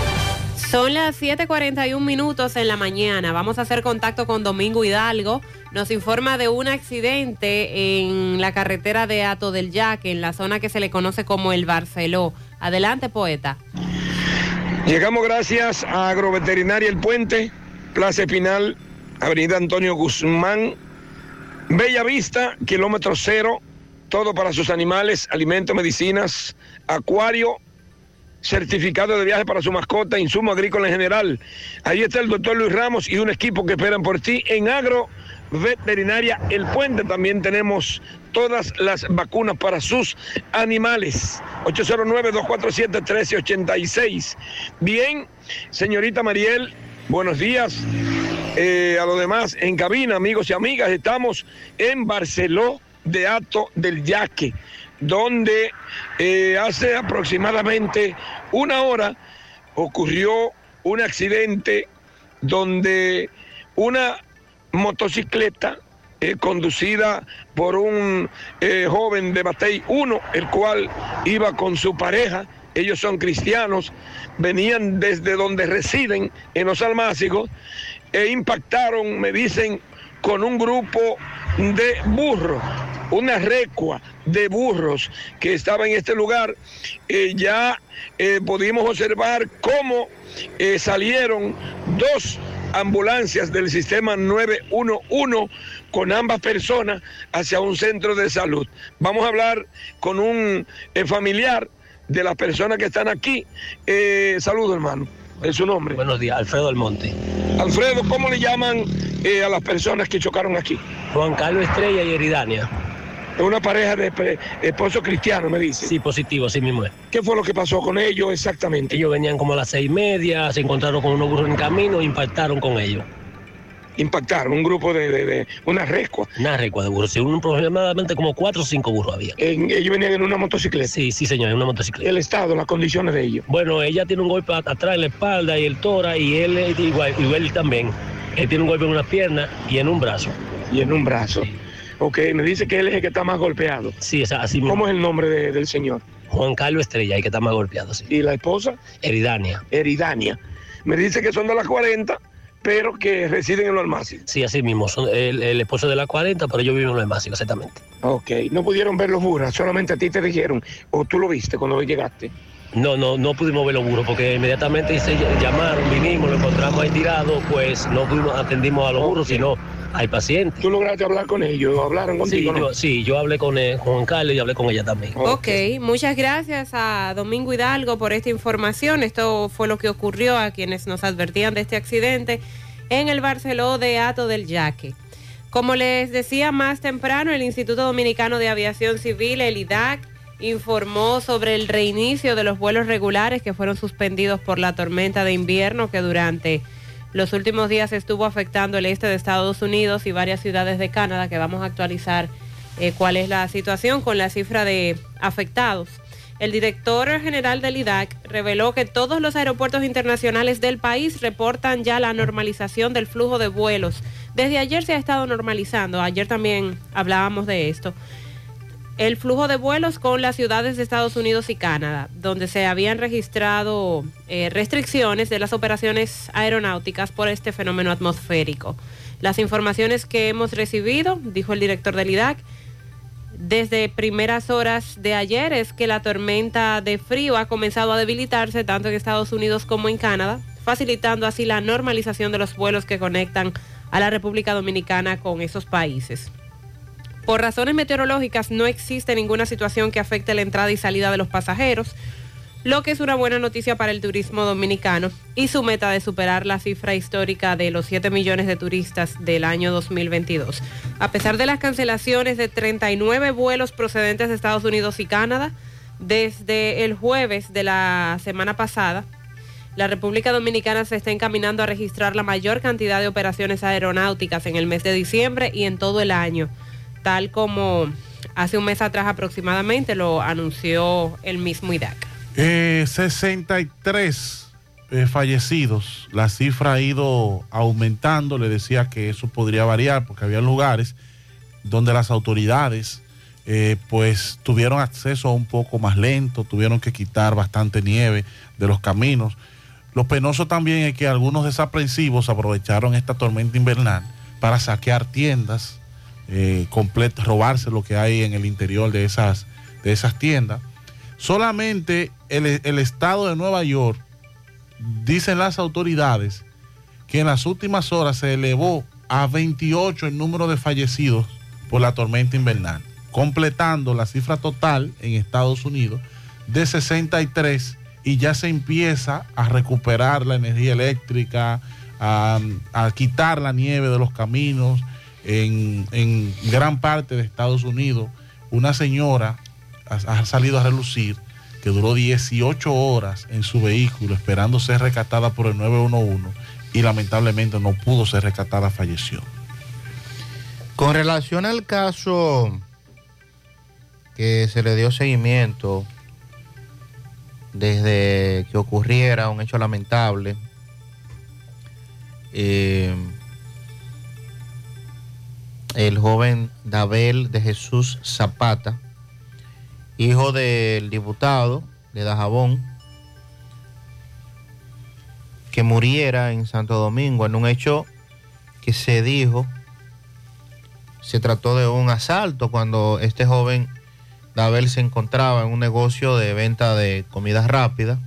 Son las 7:41 minutos en la mañana. Vamos a hacer contacto con Domingo Hidalgo. Nos informa de un accidente en la carretera de Ato del Yaque, en la zona que se le conoce como el Barceló. Adelante, poeta. Llegamos gracias a Agroveterinaria El Puente, Plaza Espinal, Avenida Antonio Guzmán, Bella Vista, kilómetro cero, todo para sus animales, alimentos, medicinas, acuario, certificado de viaje para su mascota, insumo agrícola en general. Ahí está el doctor Luis Ramos y un equipo que esperan por ti en Agro Veterinaria El Puente. También tenemos todas las vacunas para sus animales. 809-247-1386. Bien, señorita Mariel, buenos días. Eh, a los demás en cabina, amigos y amigas, estamos en Barceló de Ato del Yaque donde eh, hace aproximadamente una hora ocurrió un accidente donde una motocicleta eh, conducida por un eh, joven de Batey 1, el cual iba con su pareja, ellos son cristianos, venían desde donde residen en los almácigos e impactaron, me dicen, con un grupo de burros, una recua de burros que estaba en este lugar. Eh, ya eh, pudimos observar cómo eh, salieron dos ambulancias del sistema 911 con ambas personas hacia un centro de salud. Vamos a hablar con un familiar de las personas que están aquí. saludo, hermano. ¿Es su nombre? Buenos días, Alfredo Almonte. Alfredo, ¿cómo le llaman a las personas que chocaron aquí? Juan Carlos Estrella y Eridania. Es una pareja de esposo cristiano, me dice. Sí, positivo, sí mismo es. ¿Qué fue lo que pasó con ellos exactamente? Ellos venían como a las seis y media, se encontraron con unos burros en camino e impactaron con ellos. Impactaron un grupo de, de, una recua. Una recua de burros, sí, un, aproximadamente como cuatro o cinco burros había. ¿Ellos venían en una motocicleta? Sí, sí, señor, en una motocicleta. ¿El estado, las condiciones de ellos? Bueno, ella tiene un golpe atrás en la espalda y el tora, y él igual, igual también. Él tiene un golpe en una pierna y en un brazo. Y en un brazo. Ok, me dice que él es el que está más golpeado. Sí, es así mismo. ¿Cómo es el nombre del señor? Juan Carlos Estrella, el que está más golpeado, sí. ¿Y la esposa? Eridania. Eridania. Me dice que son de las 40, pero que residen en los almácigos. Sí, así mismo. Son el, esposo de las 40, pero yo vivo en los almácigos, exactamente. Ok. No pudieron ver los burros, solamente a ti te dijeron, o tú lo viste cuando llegaste. No, no, no pudimos ver los burros porque inmediatamente se llamaron, vinimos, lo encontramos ahí tirado, pues no pudimos, atendimos a los burros, sino al paciente. ¿Tú lograste hablar con ellos? ¿Hablaron contigo? Sí, yo, sí, yo hablé con, eh, Juan Carlos y hablé con ella también. ok, muchas gracias a Domingo Hidalgo por esta información. Esto fue lo que ocurrió a quienes nos advertían de este accidente en el Barceló de Ato del Yaque. Como les decía más temprano, el Instituto Dominicano de Aviación Civil, el IDAC, informó sobre el reinicio de los vuelos regulares que fueron suspendidos por la tormenta de invierno que durante los últimos días estuvo afectando el este de Estados Unidos y varias ciudades de Canadá, que vamos a actualizar eh, cuál es la situación con la cifra de afectados. El director general del IDAC reveló que todos los aeropuertos internacionales del país reportan ya la normalización del flujo de vuelos. Desde ayer se ha estado normalizando, ayer también hablábamos de esto el flujo de vuelos con las ciudades de Estados Unidos y Canadá, donde se habían registrado eh, restricciones de las operaciones aeronáuticas por este fenómeno atmosférico. Las informaciones que hemos recibido, dijo el director del IDAC, desde primeras horas de ayer es que la tormenta de frío ha comenzado a debilitarse tanto en Estados Unidos como en Canadá, facilitando así la normalización de los vuelos que conectan a la República Dominicana con esos países. Por razones meteorológicas no existe ninguna situación que afecte la entrada y salida de los pasajeros, lo que es una buena noticia para el turismo dominicano y su meta de superar la cifra histórica de los 7 millones de turistas del año 2022. A pesar de las cancelaciones de 39 vuelos procedentes de Estados Unidos y Canadá, desde el jueves de la semana pasada, la República Dominicana se está encaminando a registrar la mayor cantidad de operaciones aeronáuticas en el mes de diciembre y en todo el año tal como hace un mes atrás aproximadamente lo anunció el mismo IDAC. 63 eh, eh, fallecidos, la cifra ha ido aumentando, le decía que eso podría variar porque había lugares donde las autoridades eh, pues tuvieron acceso un poco más lento, tuvieron que quitar bastante nieve de los caminos. Lo penoso también es que algunos desaprensivos aprovecharon esta tormenta invernal para saquear tiendas, eh, robarse lo que hay en el interior de esas, de esas tiendas. Solamente el, el estado de Nueva York, dicen las autoridades, que en las últimas horas se elevó a 28 el número de fallecidos por la tormenta invernal, completando la cifra total en Estados Unidos de 63 y ya se empieza a recuperar la energía eléctrica, a quitar la nieve de los caminos en, gran parte de Estados Unidos. Una señora ha, ha salido a relucir que duró 18 horas en su vehículo esperando ser rescatada por el 911 y lamentablemente no pudo ser rescatada, falleció. Con relación al caso que se le dio seguimiento desde que ocurriera un hecho lamentable, eh, el joven Dabel de Jesús Zapata, hijo del diputado de Dajabón, que muriera en Santo Domingo en un hecho que se dijo se trató de un asalto cuando este joven Dabel se encontraba en un negocio de venta de comidas rápidas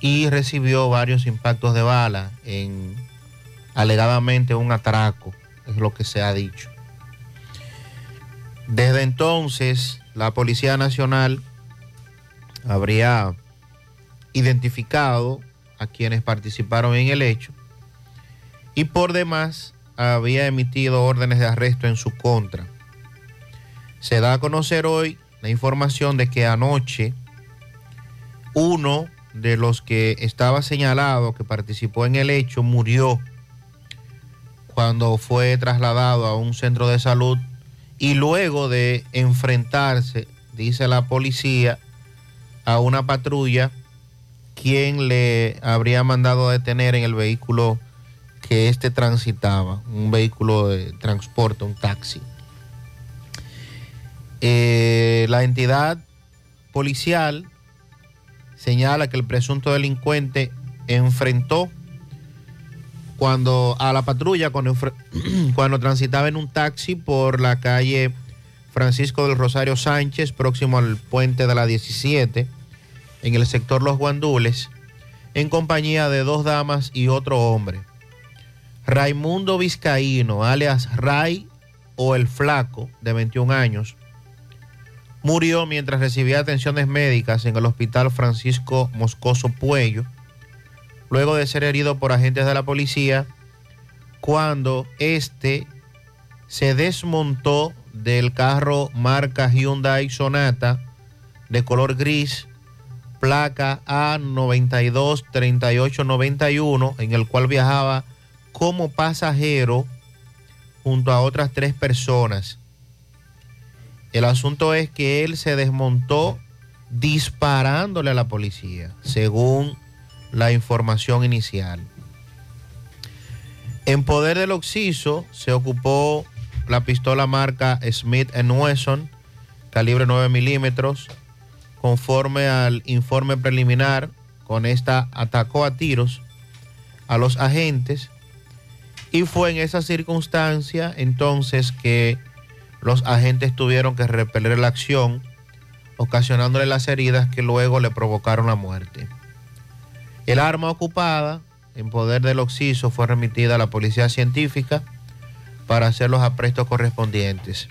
y recibió varios impactos de bala en alegadamente un atraco, es lo que se ha dicho. Desde entonces, la Policía Nacional habría identificado a quienes participaron en el hecho y por demás había emitido órdenes de arresto en su contra. Se da a conocer hoy la información de que anoche uno de los que estaba señalado que participó en el hecho murió cuando fue trasladado a un centro de salud y luego de enfrentarse, dice la policía, a una patrulla, quien le habría mandado a detener en el vehículo que éste transitaba, un vehículo de transporte, un taxi. Eh, la entidad policial señala que el presunto delincuente enfrentó cuando a la patrulla [CLEARS THROAT] cuando, transitaba en un taxi por la calle Francisco del Rosario Sánchez, próximo al puente de la 17, en el sector Los Guandules, en compañía de dos damas y otro hombre. Raimundo Vizcaíno, alias Ray o el Flaco, de 21 años, murió mientras recibía atenciones médicas en el Hospital Francisco Moscoso Puello, luego de ser herido por agentes de la policía, cuando este se desmontó del carro marca Hyundai Sonata de color gris, placa A923891, en el cual viajaba como pasajero junto a otras tres personas. El asunto es que él se desmontó disparándole a la policía, según la información inicial. En poder del Oxiso se ocupó la pistola marca Smith Wesson, calibre 9 milímetros. Conforme al informe preliminar, con esta atacó a tiros a los agentes y fue en esa circunstancia entonces que los agentes tuvieron que repeler la acción, ocasionándole las heridas que luego le provocaron la muerte. El arma ocupada en poder del Oxiso fue remitida a la policía científica para hacer los aprestos correspondientes.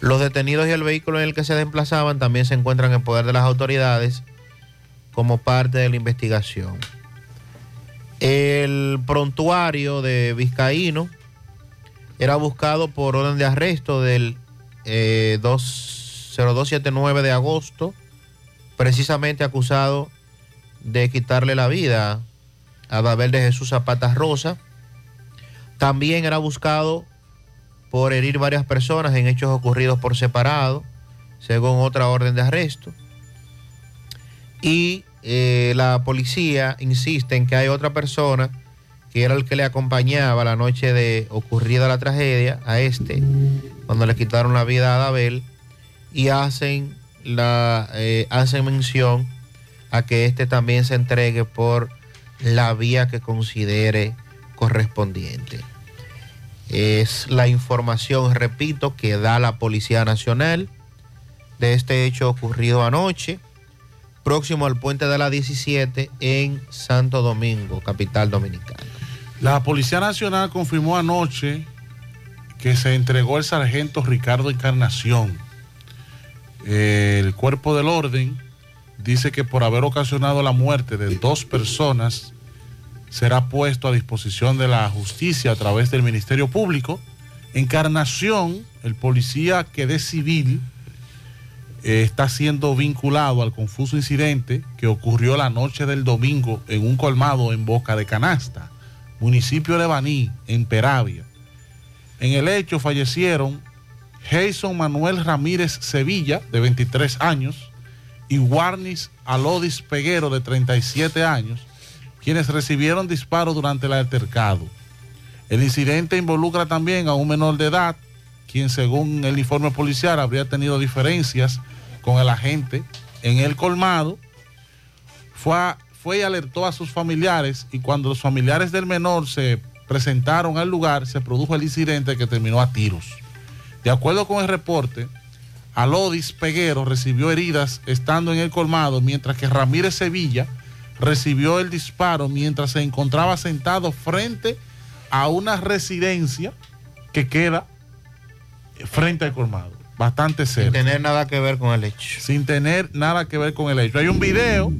Los detenidos y el vehículo en el que se desplazaban también se encuentran en poder de las autoridades como parte de la investigación. El prontuario de Vizcaíno era buscado por orden de arresto del eh, 2 0279 de agosto, precisamente acusado de quitarle la vida a Babel de Jesús Zapata Rosa. También era buscado por herir varias personas en hechos ocurridos por separado, según otra orden de arresto. Y eh, la policía insiste en que hay otra persona que era el que le acompañaba la noche de ocurrida la tragedia a este, cuando le quitaron la vida a Adabel, y hacen, la, eh, hacen mención a que este también se entregue por la vía que considere correspondiente. Es la información, repito, que da la Policía Nacional de este hecho ocurrido anoche, próximo al puente de la 17 en Santo Domingo, capital dominicana. La Policía Nacional confirmó anoche que se entregó el sargento Ricardo Encarnación. El cuerpo del orden dice que por haber ocasionado la muerte de dos personas, será puesto a disposición de la justicia a través del Ministerio Público. Encarnación, el policía que de civil, eh, está siendo vinculado al confuso incidente que ocurrió la noche del domingo en un colmado en Boca de Canasta, municipio de Baní, en Peravia. En el hecho fallecieron Jason Manuel Ramírez Sevilla, de 23 años, y Warnis Alodis Peguero, de 37 años, quienes recibieron disparos durante el altercado. El incidente involucra también a un menor de edad, quien según el informe policial habría tenido diferencias con el agente en el colmado. Fue, fue y alertó a sus familiares y cuando los familiares del menor se presentaron al lugar, se produjo el incidente que terminó a tiros. De acuerdo con el reporte, Alodis Peguero recibió heridas estando en el colmado, mientras que Ramírez Sevilla recibió el disparo mientras se encontraba sentado frente a una residencia que queda frente al colmado, bastante cerca. Sin tener nada que ver con el hecho. Sin tener nada que ver con el hecho. Hay un video,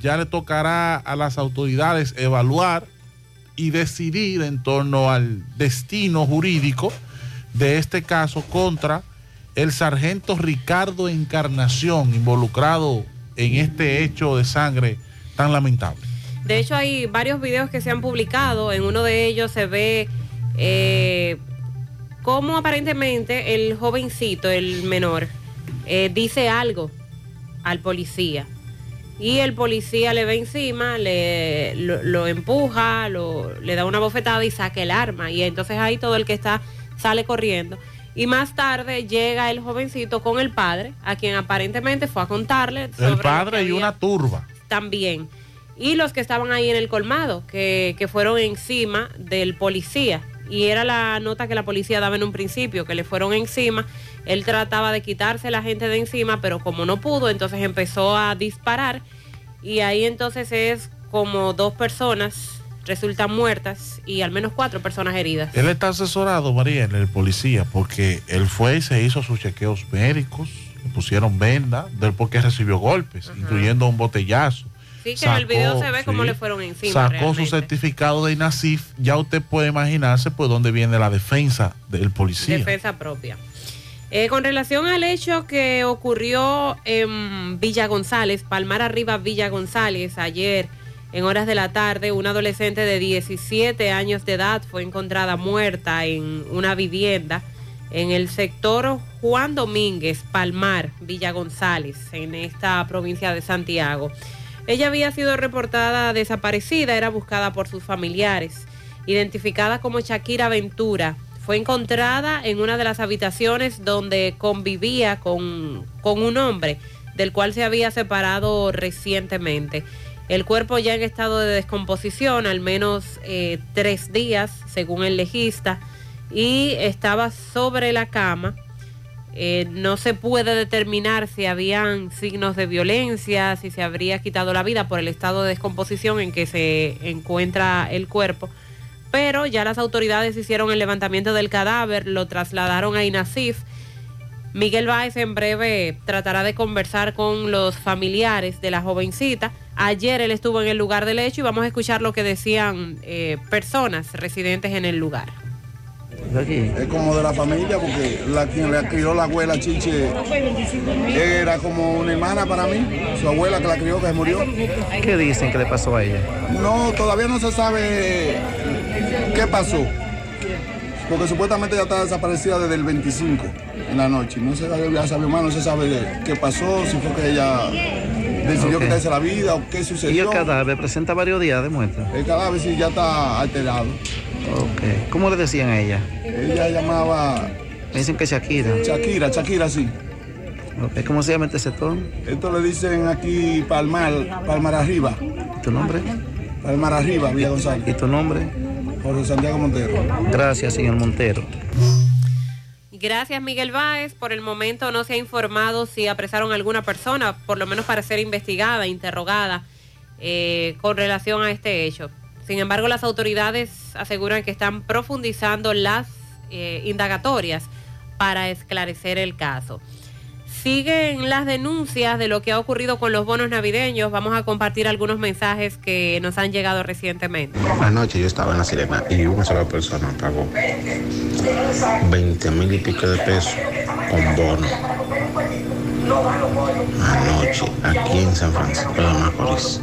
ya le tocará a las autoridades evaluar y decidir en torno al destino jurídico de este caso contra el sargento Ricardo Encarnación involucrado en este hecho de sangre tan lamentable. De hecho, hay varios videos que se han publicado. En uno de ellos se ve eh, cómo aparentemente el jovencito, el menor, eh, dice algo al policía. Y el policía le ve encima, le, lo, empuja, le da una bofetada y saca el arma. Y entonces ahí todo el que está sale corriendo. Y más tarde llega el jovencito con el padre, a quien aparentemente fue a contarle. sobre El padre y una turba. también. Y los que estaban ahí en el colmado, que, que fueron encima del policía. Y era la nota que la policía daba en un principio, que le fueron encima. Él trataba de quitarse la gente de encima, pero como no pudo, entonces empezó a disparar. Y ahí entonces es como dos personas resultan muertas y al menos cuatro personas heridas. Él está asesorado, María, en el policía, porque él fue y se hizo sus chequeos médicos, le pusieron venda, del porque recibió golpes, incluyendo un botellazo. Sí, que en el video Sacó, se ve cómo le fueron encima. Sacó realmente. su certificado de INASIF, ya usted puede imaginarse pues dónde viene la defensa del policía. Defensa propia. Eh, con relación al hecho que ocurrió en Villa González, Palmar Arriba Villa González, ayer en horas de la tarde, una adolescente de 17 años de edad fue encontrada muerta en una vivienda en el sector Juan Domínguez, Palmar, Villa González, en esta provincia de Santiago. Ella había sido reportada desaparecida, era buscada por sus familiares, identificada como Shakira Ventura. Fue encontrada en una de las habitaciones donde convivía con, con un hombre del cual se había separado recientemente. El cuerpo ya en estado de descomposición, al menos eh, tres días, según el legista, y estaba sobre la cama. Eh, no se puede determinar si habían signos de violencia, si se habría quitado la vida por el estado de descomposición en que se encuentra el cuerpo. Pero ya las autoridades hicieron el levantamiento del cadáver, lo trasladaron a INASIF. Miguel Báez en breve tratará de conversar con los familiares de la jovencita. Ayer él estuvo en el lugar del hecho y vamos a escuchar lo que decían eh, personas residentes en el lugar. Es como de la familia, porque la quien le crió la abuela Chiche era como una hermana para mí, su abuela que la crió, que se murió. ¿Qué dicen que le pasó a ella? No, todavía no se sabe qué pasó, porque supuestamente ya está desaparecida desde el 25 en la noche. No se sabe, ya sabe más, no se sabe qué pasó, si fue que ella decidió Ok. quitarse la vida o qué Y sucedió. el cadáver presenta varios días de muerte. El cadáver sí ya está alterado. Ok. ¿Cómo le decían a ella? Ella llamaba Me dicen que Shakira. Shakira, Shakira sí. Ok. ¿Cómo se llama este sector? Esto le dicen aquí Palmar, Palmar Arriba. ¿Tu nombre? Palmar Arriba, Villa González. ¿Y tu nombre? Jorge Santiago Montero. Gracias, señor Montero. Gracias, Miguel Báez. Por el momento no se ha informado si apresaron a alguna persona, por lo menos para ser investigada, interrogada, eh, con relación a este hecho. Sin embargo, las autoridades aseguran que están profundizando las eh, indagatorias para esclarecer el caso. Siguen las denuncias de lo que ha ocurrido con los bonos navideños. Vamos a compartir algunos mensajes que nos han llegado recientemente. Anoche yo estaba en la sirena y una sola persona pagó 20 mil y pico de pesos con bono. Anoche, aquí en San Francisco de Macorís.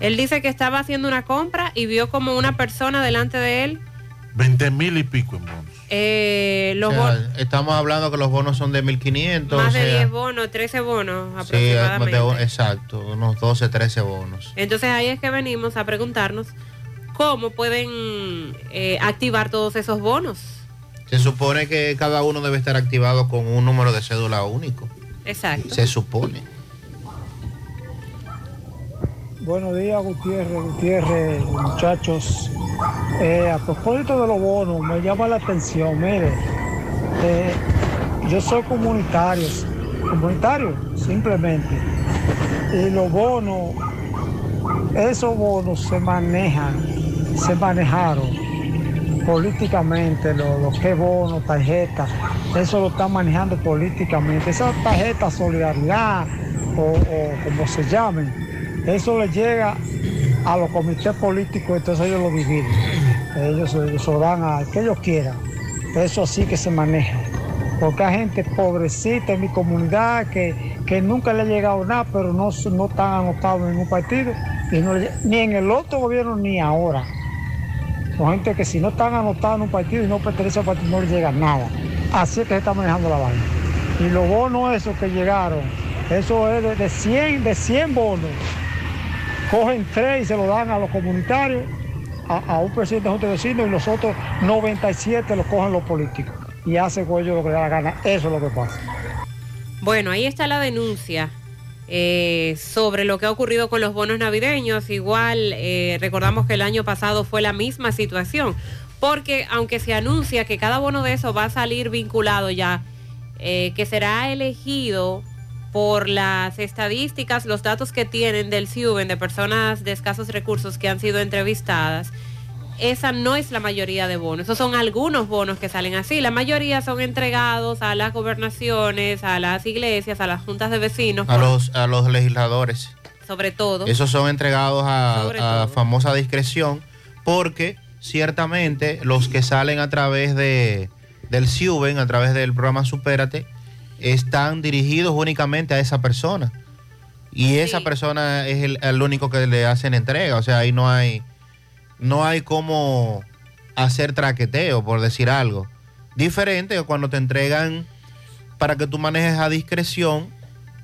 Él dice que estaba haciendo una compra y vio como una persona delante de él 20 mil y pico en bonos. Eh, los O sea, bonos, estamos hablando que los bonos son de 1.500. más o de sea, 10 bonos, 13 bonos sí, de- aproximadamente. exacto, unos 12, 13 bonos. Entonces ahí es que venimos a preguntarnos cómo pueden eh, activar todos esos bonos. Se supone que cada uno debe estar activado con un número de cédula único. Exacto. Se supone. Buenos días, Gutiérrez, Gutiérrez, muchachos. Eh, a propósito de los bonos, me llama la atención, mire, eh, yo soy comunitario, comunitario, simplemente. Y los bonos, esos bonos se manejan, se manejaron políticamente, lo, lo que es bono, tarjeta, eso lo están manejando políticamente. Esa tarjeta solidaridad o, o como se llamen, eso le llega a los comités políticos, entonces ellos lo dividen. Ellos se lo dan a que ellos quieran. Eso sí que se maneja. Porque hay gente pobrecita en mi comunidad que, que nunca le ha llegado nada, pero no, no están anotados en ningún partido, le- ni en el otro gobierno ni ahora. Son gente que si no están anotados en un partido y no pertenecen al partido, no les llega nada. Así es que se está manejando la vaina. Y los bonos esos que llegaron, eso es de, de 100, de 100 bonos. Cogen tres y se lo dan a los comunitarios, a, un presidente de junta de vecinos y los otros 97 los cogen los políticos. Y hacen con ellos lo que da la gana. Eso es lo que pasa. Bueno, ahí está la denuncia eh, sobre lo que ha ocurrido con los bonos navideños. Igual eh, recordamos que el año pasado fue la misma situación, porque aunque se anuncia que cada bono de esos va a salir vinculado ya, eh, que será elegido por las estadísticas, los datos que tienen del CIUBEN de personas de escasos recursos que han sido entrevistadas, esa no es la mayoría de bonos. Esos son algunos bonos que salen así. La mayoría son entregados a las gobernaciones, a las iglesias, a las juntas de vecinos, A por- los, a los legisladores. sobre todo. Esos son entregados a, a famosa discreción porque ciertamente los que salen a través de, del CIUBEN, a través del programa Supérate, están dirigidos únicamente a esa persona. Y esa persona es el, el único que le hacen entrega. O sea, ahí no hay, no hay cómo hacer traqueteo, por decir algo. Diferente a cuando te entregan para que tú manejes a discreción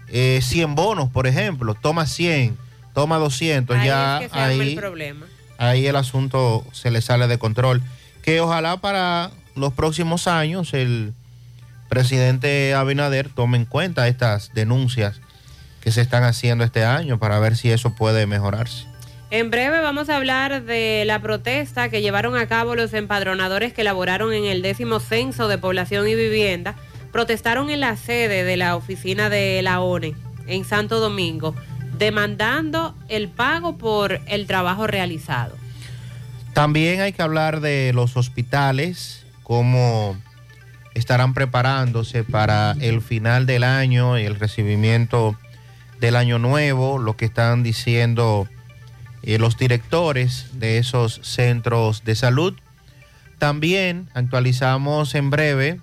eh, 100 bonos, por ejemplo. Toma 100, toma 200, ahí ya es que ahí, el problema. ahí el asunto se le sale de control. Que ojalá para los próximos años el presidente Abinader tome en cuenta estas denuncias que se están haciendo este año para ver si eso puede mejorarse. En breve vamos a hablar de la protesta que llevaron a cabo los empadronadores que elaboraron en el décimo censo de población y vivienda. Protestaron en la sede de la oficina de la ONE en Santo Domingo, demandando el pago por el trabajo realizado. También hay que hablar de los hospitales, cómo estarán preparándose para el final del año y el recibimiento del año nuevo, lo que están diciendo eh, los directores de esos centros de salud. También actualizamos en breve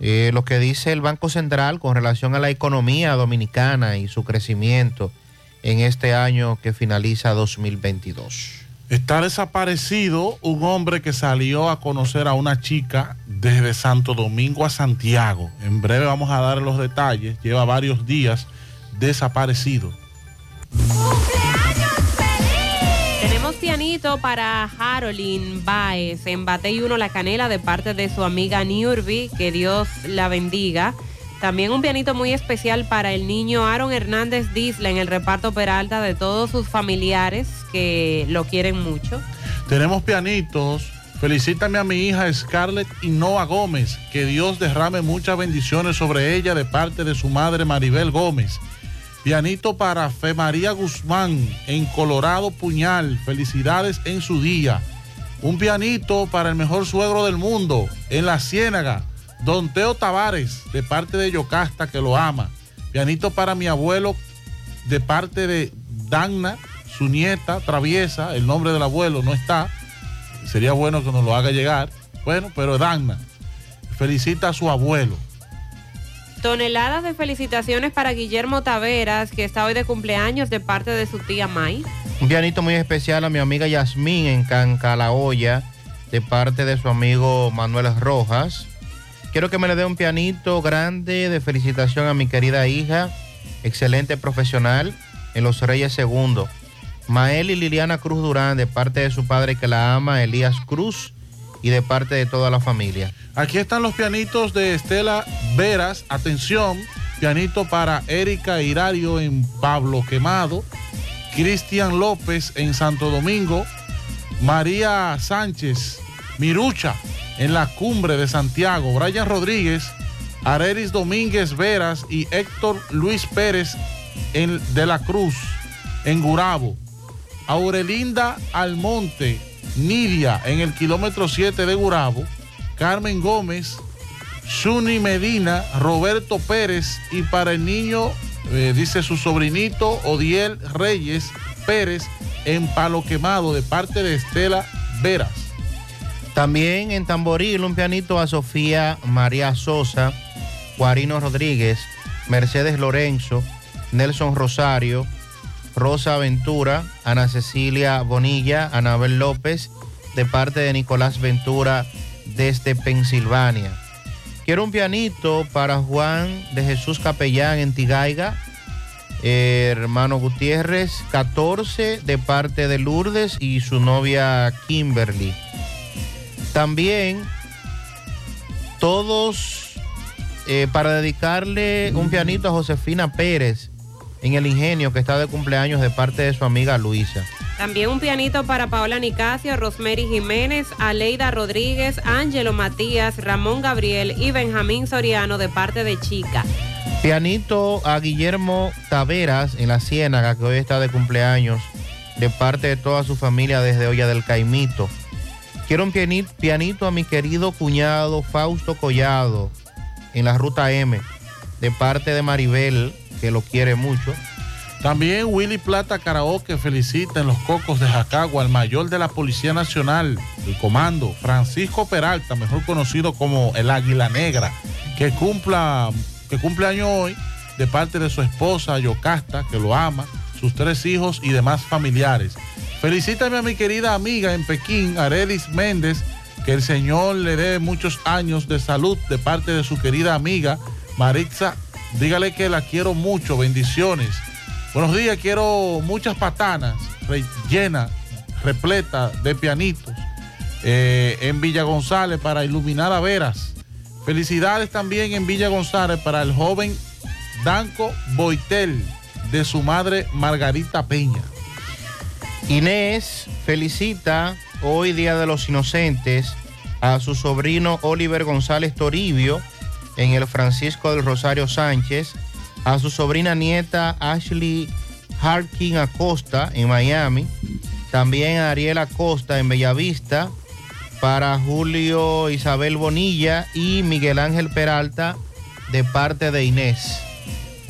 eh, lo que dice el Banco Central con relación a la economía dominicana y su crecimiento en este año que finaliza 2022. Está desaparecido un hombre que salió a conocer a una chica desde Santo Domingo a Santiago. En breve vamos a dar los detalles. Lleva varios días desaparecido. Tenemos pianito para Harolyn Baez en Batey 1 La Canela de parte de su amiga Nurbi, que Dios la bendiga. También un pianito muy especial para el niño Aaron Hernández Disla en el reparto Peralta de todos sus familiares que lo quieren mucho. Tenemos pianitos. Felicítame a mi hija Scarlett Innova Gómez. Que Dios derrame muchas bendiciones sobre ella de parte de su madre Maribel Gómez. Pianito para Fe María Guzmán en Colorado Puñal. Felicidades en su día. Un pianito para el mejor suegro del mundo en La Ciénaga. Don Teo Tavares de parte de Yocasta que lo ama. Pianito para mi abuelo de parte de Dagna, su nieta traviesa. El nombre del abuelo no está. Sería bueno que nos lo haga llegar. Bueno, pero Dagna felicita a su abuelo. Toneladas de felicitaciones para Guillermo Taveras, que está hoy de cumpleaños de parte de su tía May. Un pianito muy especial a mi amiga Yasmín en Cancalaoya, de parte de su amigo Manuel Rojas. Quiero que me le dé un pianito grande de felicitación a mi querida hija, excelente profesional en Los Reyes Segundo. Mael y Liliana Cruz Durán, de parte de su padre que la ama, Elías Cruz, y de parte de toda la familia. Aquí están los pianitos de Estela Veras. Atención, pianito para Erika Hirario en Pablo Quemado. Cristian López en Santo Domingo. María Sánchez Mirucha en la cumbre de Santiago. Brian Rodríguez, Arelis Domínguez Veras y Héctor Luis Pérez en, de la Cruz en Gurabo. Aurelinda Almonte, Nidia en el kilómetro 7 de Gurabo. Carmen Gómez, Suni Medina, Roberto Pérez y para el niño, eh, dice su sobrinito Odiel Reyes Pérez en Palo Quemado de parte de Estela Veras. También en Tamboril un pianito a Sofía María Sosa, Guarino Rodríguez, Mercedes Lorenzo, Nelson Rosario, Rosa Ventura, Ana Cecilia Bonilla, Anabel López, de parte de Nicolás Ventura desde Pensilvania. Quiero un pianito para Juan de Jesús Capellán en Tigaiga, eh, hermano Gutiérrez, 14 de parte de Lourdes y su novia Kimberly. También todos eh, para dedicarle un pianito a Josefina Pérez en el ingenio que está de cumpleaños de parte de su amiga Luisa. También un pianito para Paola Nicasio, Rosemary Jiménez, Aleida Rodríguez, Ángelo Matías, Ramón Gabriel y Benjamín Soriano de parte de Chica. Pianito a Guillermo Taveras en la Ciénaga, que hoy está de cumpleaños, de parte de toda su familia desde Olla del Caimito. Quiero un pianito, a mi querido cuñado Fausto Collado en la Ruta M, de parte de Maribel, que lo quiere mucho. También Willy Plata Karaoke felicita en los cocos de Jacagua al mayor de la Policía Nacional, el comando, Francisco Peralta, mejor conocido como el Águila Negra, que cumpla, que cumple año hoy de parte de su esposa Yocasta, que lo ama, sus tres hijos y demás familiares. Felicítame a mi querida amiga en Pekín, Aredis Méndez, que el Señor le dé muchos años de salud de parte de su querida amiga Maritza. Dígale que la quiero mucho, bendiciones. Buenos días, quiero muchas patanas llenas, repletas de pianitos eh, en Villa González para iluminar a veras. Felicidades también en Villa González para el joven Danco Boitel de su madre Margarita Peña. Inés felicita hoy Día de los Inocentes a su sobrino Oliver González Toribio en el Francisco del Rosario Sánchez, a su sobrina nieta Ashley Harkin Acosta en Miami, también a Ariel Acosta en Bellavista, para Julio Isabel Bonilla y Miguel Ángel Peralta de parte de Inés.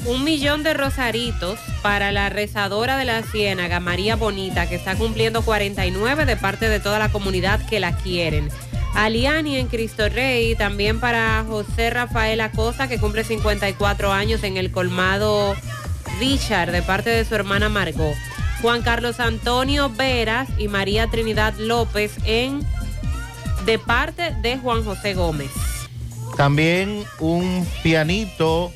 Un millón de rosaritos para la rezadora de la Ciénaga, María Bonita, que está cumpliendo 49 de parte de toda la comunidad que la quieren. Aliani en Cristo Rey, también para José Rafael Acosta, que cumple 54 años en el colmado Richard, de parte de su hermana Margot. Juan Carlos Antonio Veras y María Trinidad López en de parte de Juan José Gómez. También un pianito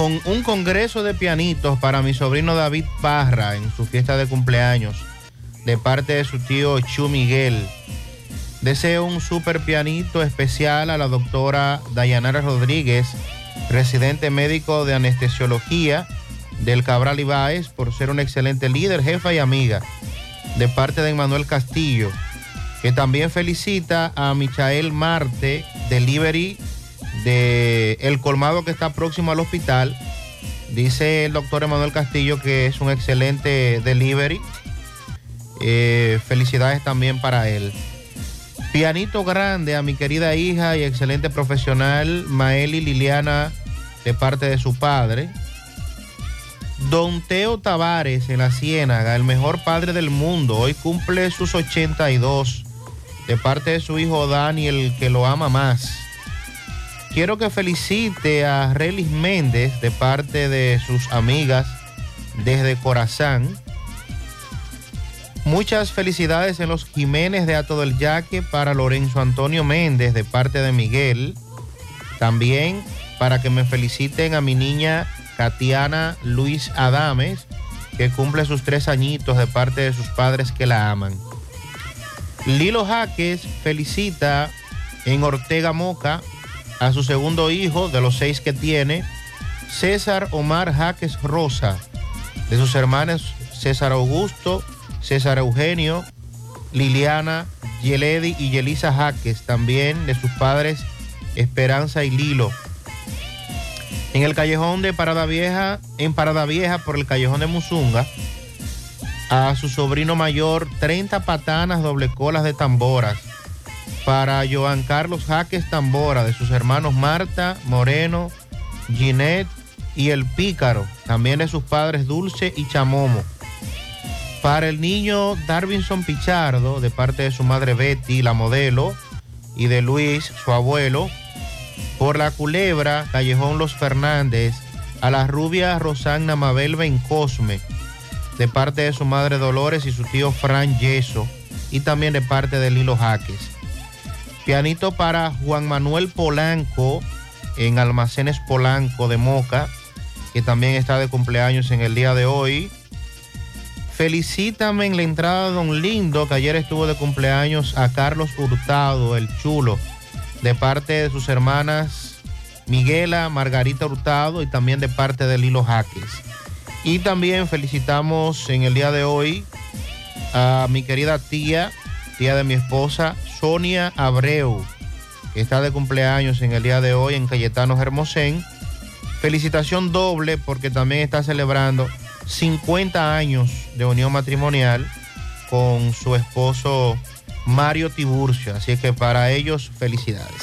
con un congreso de pianitos para mi sobrino David Parra en su fiesta de cumpleaños de parte de su tío Chu Miguel. Deseo un super pianito especial a la doctora Dayanara Rodríguez, residente médico de anestesiología del Cabral Ibáez, por ser un excelente líder, jefa y amiga, de parte de Manuel Castillo, que también felicita a Michael Marte, delivery de El Colmado que está próximo al hospital. Dice el doctor Emanuel Castillo que es un excelente delivery. Eh, felicidades también para él. Pianito grande a mi querida hija y excelente profesional Maeli Liliana de parte de su padre. Don Teo Tavares en la Ciénaga, el mejor padre del mundo, hoy cumple sus 82 de parte de su hijo Daniel que lo ama más. Quiero que felicite a Relis Méndez de parte de sus amigas desde Corazán. Muchas felicidades en los Jiménez de Ato del Yaque para Lorenzo Antonio Méndez de parte de Miguel. También para que me feliciten a mi niña Katiana Luis Adames, que cumple sus tres añitos de parte de sus padres que la aman. Lilo Jaques felicita en Ortega Moca a su segundo hijo de los seis que tiene, César Omar Jaques Rosa, de sus hermanos César Augusto, César Eugenio, Liliana, Yeledi y Yelisa Jaques, también de sus padres Esperanza y Lilo. En el callejón de Parada Vieja, en Parada Vieja por el callejón de Musunga, a su sobrino mayor 30 patanas doble colas de tamboras. Para Joan Carlos Jaques Tambora, de sus hermanos Marta, Moreno, Ginette y el Pícaro, también de sus padres Dulce y Chamomo. Para el niño Darvinson Pichardo, de parte de su madre Betty, la modelo, y de Luis, su abuelo. Por la culebra, Callejón Los Fernández, a la rubia Rosana Mabel Bencosme, de parte de su madre Dolores y su tío Fran Yeso, y también de parte de Lilo Jaques. Pianito para Juan Manuel Polanco, en Almacenes Polanco de Moca, que también está de cumpleaños en el día de hoy. Felicítame en la entrada Don Lindo, que ayer estuvo de cumpleaños a Carlos Hurtado, el chulo, de parte de sus hermanas Miguela, Margarita Hurtado y también de parte de Lilo Jaques. Y también felicitamos en el día de hoy a mi querida tía, tía de mi esposa, Sonia Abreu, que está de cumpleaños en el día de hoy en Cayetano Hermosén. Felicitación doble porque también está celebrando 50 años de unión matrimonial con su esposo Mario Tiburcio. Así que para ellos, felicidades.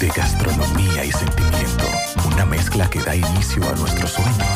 De gastronomía y sentimiento. Una mezcla que da inicio a nuestros sueños.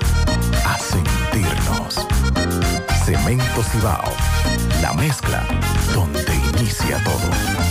a sentirnos. Cemento Cibao, la mezcla donde inicia todo.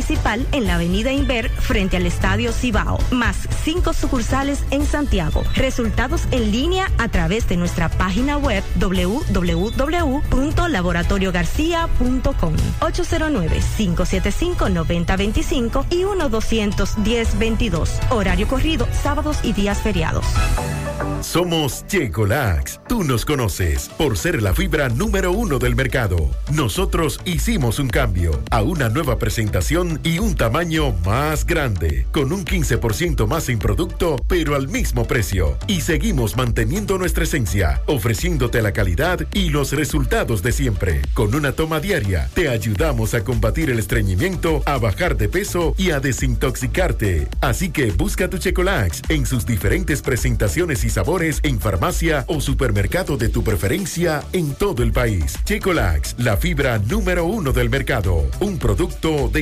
en la Avenida Inver frente al Estadio Cibao, más cinco sucursales en Santiago. Resultados en línea a través de nuestra página web www.laboratoriogarcia.com 809-575-9025 y 1-210-22. Horario corrido, sábados y días feriados. Somos Checolax. Tú nos conoces por ser la fibra número uno del mercado. Nosotros hicimos un cambio a una nueva presentación y un tamaño más grande, con un 15% más en producto, pero al mismo precio. Y seguimos manteniendo nuestra esencia, ofreciéndote la calidad y los resultados de siempre. Con una toma diaria, te ayudamos a combatir el estreñimiento, a bajar de peso y a desintoxicarte. Así que busca tu Checolax en sus diferentes presentaciones y sabores en farmacia o supermercado de tu preferencia en todo el país. Checolax, la fibra número uno del mercado. Un producto de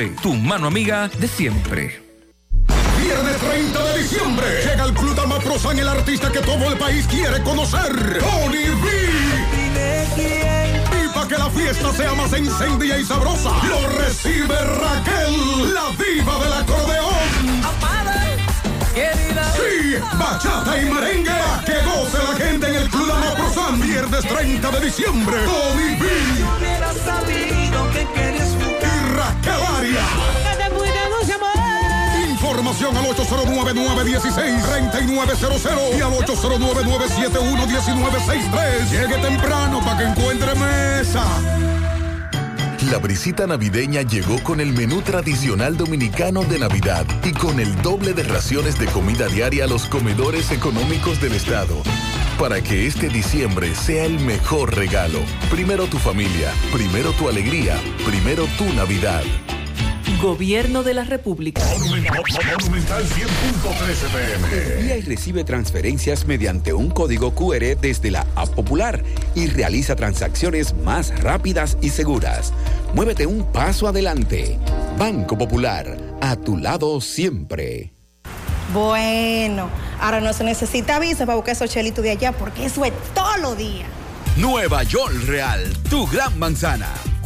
tu mano amiga de siempre. Viernes 30 de diciembre llega el Club Prosan, el artista que todo el país quiere conocer, Tony B. Y para que la fiesta sea más encendida y sabrosa, lo recibe Raquel, la diva del acordeón. Sí, bachata y merengue, pa' que goce la gente en el Club Prosan, viernes 30 de diciembre, Tony B. Información al 809-916-3900 y al 809-971-1963. Llegue temprano para que encuentre mesa. La brisita navideña llegó con el menú tradicional dominicano de Navidad y con el doble de raciones de comida diaria a los comedores económicos del estado. Para que este diciembre sea el mejor regalo. Primero tu familia, primero tu alegría, primero tu Navidad. Gobierno de la República. Monumental 100.13 pm. Y recibe transferencias mediante un código QR desde la App Popular y realiza transacciones más rápidas y seguras. Muévete un paso adelante. Banco Popular, a tu lado siempre. Bueno, ahora no se necesita visa para buscar esos chelitos de allá porque eso es todo lo día. Nueva York Real, tu gran manzana.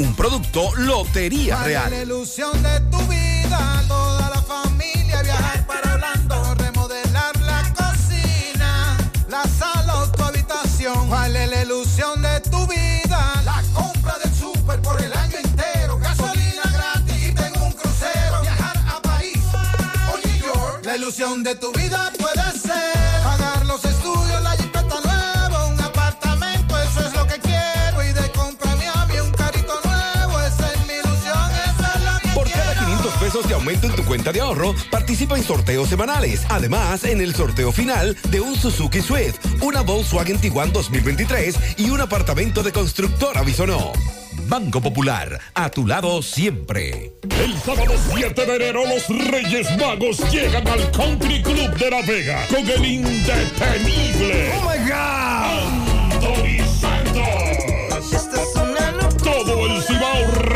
Un producto Lotería Vale Real. la ilusión de tu vida, toda la familia viajar para Orlando, remodelar la cocina, la sala o tu habitación. ¿Cuál es la ilusión de tu vida? La compra del súper por el año entero, gasolina gratis y tengo un crucero. Viajar a París o New York. La ilusión de tu vida puede ser pesos de aumento en tu cuenta de ahorro, participa en sorteos semanales. Además, en el sorteo final de un Suzuki Swift, una Volkswagen Tiguan 2023 y un apartamento de constructora Bisonó. Banco Popular, a tu lado siempre. El sábado 7 de enero los Reyes Magos llegan al Country Club de La Vega con el indetenible. Oh my God.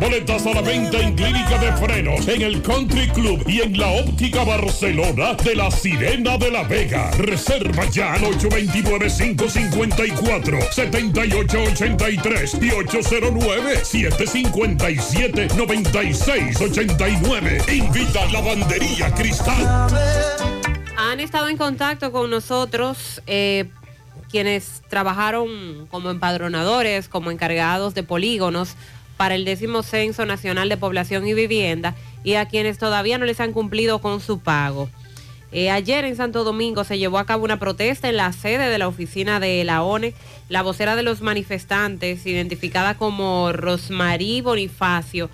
Boletas a la venta en Clínica de Frenos, en el Country Club y en la Óptica Barcelona de la Sirena de la Vega. Reserva ya al 829-554-7883 y 809-757-9689. Invita a Lavandería Cristal. Han estado en contacto con nosotros eh, quienes trabajaron como empadronadores, como encargados de polígonos para el décimo Censo Nacional de Población y Vivienda y a quienes todavía no les han cumplido con su pago. Eh, ayer en Santo Domingo se llevó a cabo una protesta en la sede de la oficina de la ONE. La vocera de los manifestantes, identificada como Rosmarí Bonifacio,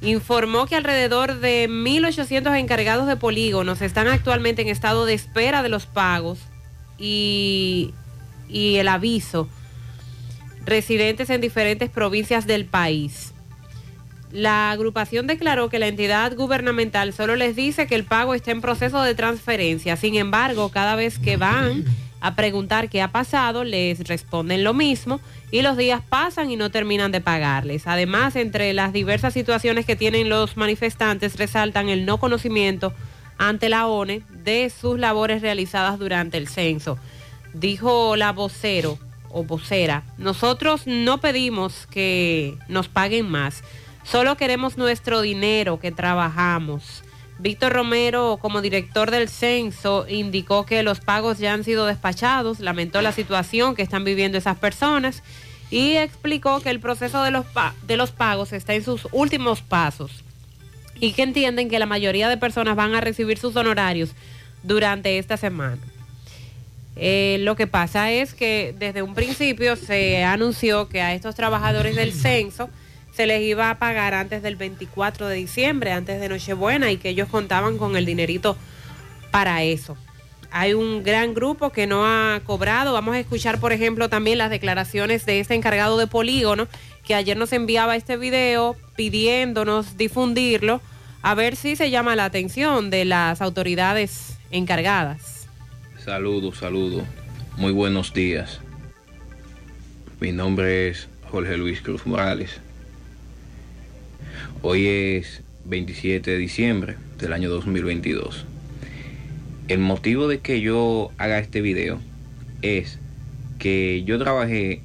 informó que alrededor de 1.800 encargados de polígonos están actualmente en estado de espera de los pagos y el aviso residentes en diferentes provincias del país. La agrupación declaró que la entidad gubernamental solo les dice que el pago está en proceso de transferencia. Sin embargo, cada vez que van a preguntar qué ha pasado, les responden lo mismo y los días pasan y no terminan de pagarles. Además, entre las diversas situaciones que tienen los manifestantes, resaltan el no conocimiento ante la ONE de sus labores realizadas durante el censo. Dijo la vocero o nosotros no pedimos que nos paguen más, solo queremos nuestro dinero que trabajamos. Víctor Romero, como director del censo, indicó que los pagos ya han sido despachados, lamentó la situación que están viviendo esas personas y explicó que el proceso de los, de los pagos está en sus últimos pasos y que entienden que la mayoría de personas van a recibir sus honorarios durante esta semana. Eh, lo que pasa es que desde un principio se anunció que a estos trabajadores del censo se les iba a pagar antes del 24 de diciembre, antes de Nochebuena, y que ellos contaban con el dinerito para eso. Hay un gran grupo que no ha cobrado. Vamos a escuchar, por ejemplo, también las declaraciones de este encargado de polígono, que ayer nos enviaba este video pidiéndonos difundirlo, a ver si se llama la atención de las autoridades encargadas. Saludos, saludos. Muy buenos días. Mi nombre es Jorge Luis Cruz Morales. Hoy es 27 de diciembre del año 2022. El motivo de que yo haga este video es que yo trabajé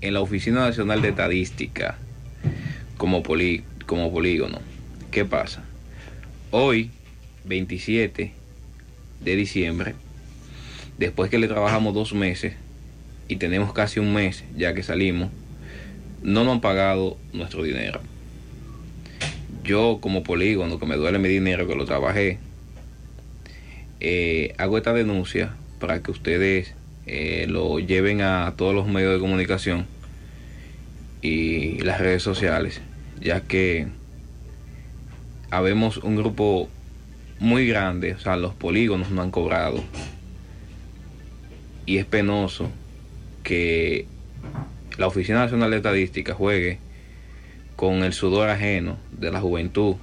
en la Oficina Nacional de Estadística como, poli- como polígono. ¿Qué pasa? Hoy, 27 de diciembre, después que le trabajamos dos meses y tenemos casi un mes ya que salimos, no nos han pagado nuestro dinero. Yo como polígono, que me duele mi dinero, que lo trabajé, eh, hago esta denuncia para que ustedes eh, lo lleven a todos los medios de comunicación y las redes sociales, ya que habemos un grupo muy grande, o sea, los polígonos no han cobrado. Y es penoso que la Oficina Nacional de Estadística juegue con el sudor ajeno de la juventud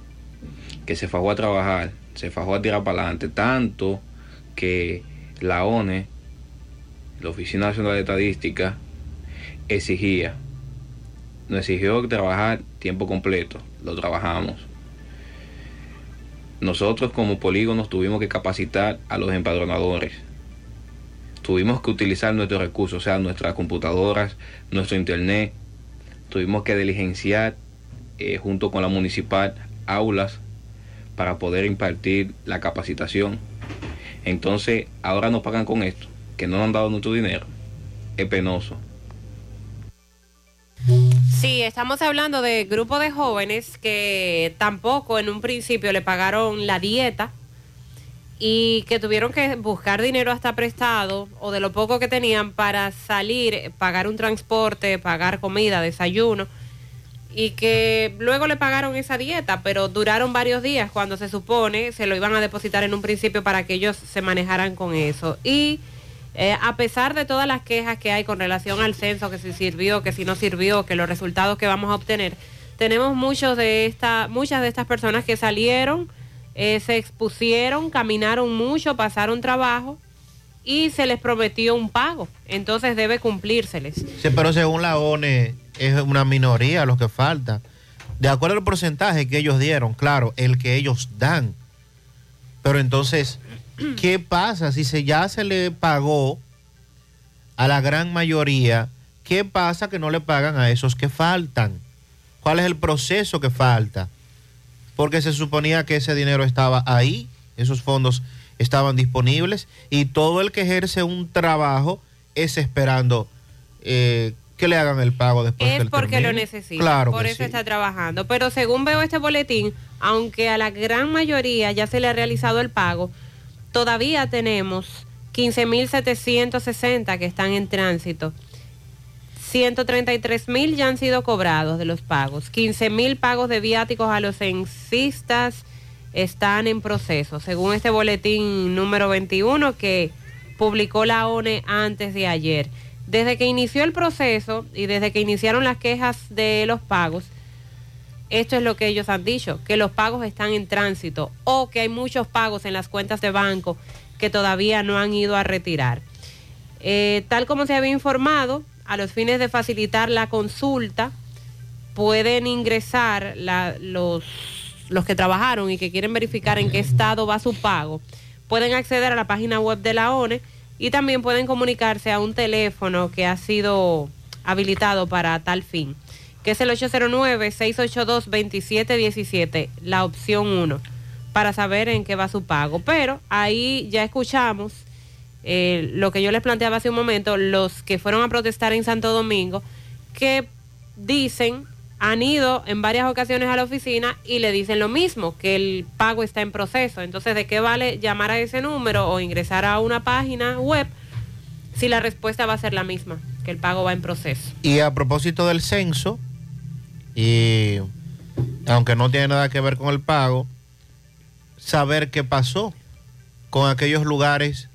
que se fajó a trabajar, se fajó a tirar para adelante, tanto que la ONE, la Oficina Nacional de Estadística, exigía, nos exigió trabajar tiempo completo, lo trabajamos. Nosotros como polígonos tuvimos que capacitar a los empadronadores. Tuvimos que utilizar nuestros recursos, o sea, nuestras computadoras, nuestro internet. Tuvimos que diligenciar eh, junto con la municipal aulas para poder impartir la capacitación. Entonces, ahora nos pagan con esto, que no nos han dado nuestro dinero. Es penoso. Sí, estamos hablando de grupo de jóvenes que tampoco en un principio le pagaron la dieta y que tuvieron que buscar dinero hasta prestado o de lo poco que tenían para salir, pagar un transporte, pagar comida, desayuno y que luego le pagaron esa dieta, pero duraron varios días cuando se supone se lo iban a depositar en un principio para que ellos se manejaran con eso. Y eh, a pesar de todas las quejas que hay con relación al censo, que si sirvió, que si no sirvió, que los resultados que vamos a obtener, tenemos muchos de esta, muchas de estas personas que salieron, eh, se expusieron, caminaron mucho, pasaron trabajo y se les prometió un pago. Entonces debe cumplírseles. Sí, pero según la ONE es una minoría lo que falta. De acuerdo al porcentaje que ellos dieron, claro, el que ellos dan. Pero entonces, [CLEARS THROAT] ¿qué pasa si se, ya se le pagó a la gran mayoría? ¿Qué pasa que no le pagan a esos que faltan? ¿Cuál es el proceso que falta? Porque se suponía que ese dinero estaba ahí, esos fondos estaban disponibles y todo el que ejerce un trabajo es esperando eh, que le hagan el pago después. Es que porque termine. lo necesita, Claro por eso sí. está trabajando. Pero según veo este boletín, aunque a la gran mayoría ya se le ha realizado el pago, todavía tenemos 15.760 que están en tránsito. 133 mil ya han sido cobrados de los pagos. 15 mil pagos de viáticos a los censistas están en proceso, según este boletín número 21 que publicó la ONE antes de ayer. Desde que inició el proceso y desde que iniciaron las quejas de los pagos, esto es lo que ellos han dicho, que los pagos están en tránsito o que hay muchos pagos en las cuentas de banco que todavía no han ido a retirar. Eh, tal como se había informado, a los fines de facilitar la consulta, pueden ingresar los, los que trabajaron y que quieren verificar en qué estado va su pago. Pueden acceder a la página web de la ONE y también pueden comunicarse a un teléfono que ha sido habilitado para tal fin, que es el 809-682-2717, la opción 1, para saber en qué va su pago. Pero ahí ya escuchamos eh, lo que yo les planteaba hace un momento, los que fueron a protestar en Santo Domingo, que dicen, han ido en varias ocasiones a la oficina y le dicen lo mismo, que el pago está en proceso. Entonces, ¿de qué vale llamar a ese número o ingresar a una página web si la respuesta va a ser la misma, que el pago va en proceso? Y a propósito del censo, y aunque no tiene nada que ver con el pago, saber qué pasó con aquellos lugares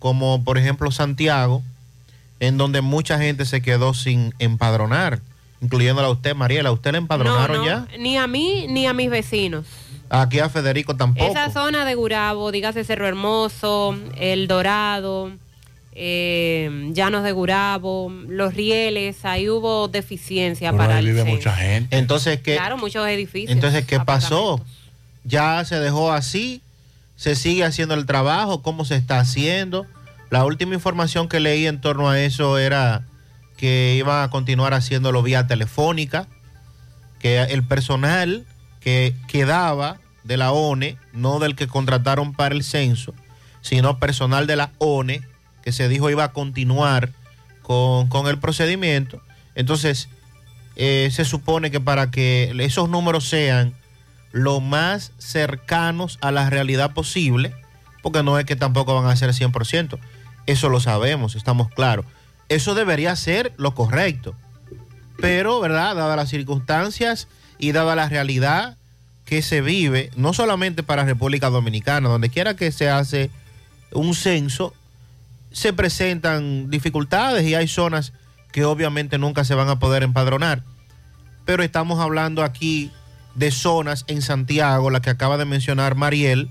como por ejemplo Santiago, en donde mucha gente se quedó sin empadronar, incluyéndola a usted, Mariela. ¿Usted la empadronaron No, no, ya? Ni a mí ni a mis vecinos. Aquí a Federico tampoco. Esa zona de Gurabo, dígase Cerro Hermoso, El Dorado, eh, Llanos de Gurabo, Los Rieles, ahí hubo deficiencia para el censo. gente. Entonces, ¿qué, Claro, muchos edificios. Entonces, ¿qué pasó? Ya se dejó así, se sigue haciendo el trabajo, cómo se está haciendo. La última información que leí en torno a eso era que iban a continuar haciéndolo vía telefónica, que el personal que quedaba de la ONE, no del que contrataron para el censo, sino personal de la ONE, que se dijo iba a continuar con, con el procedimiento. Entonces, eh, se supone que para que esos números sean lo más cercanos a la realidad posible, porque no es que tampoco van a ser 100%, eso lo sabemos, estamos claros. Eso debería ser lo correcto. Pero, ¿verdad? Dadas las circunstancias y dada la realidad que se vive, no solamente para República Dominicana, donde quiera que se hace un censo, se presentan dificultades y hay zonas que obviamente nunca se van a poder empadronar. Pero estamos hablando aquí de zonas en Santiago, la que acaba de mencionar Mariel,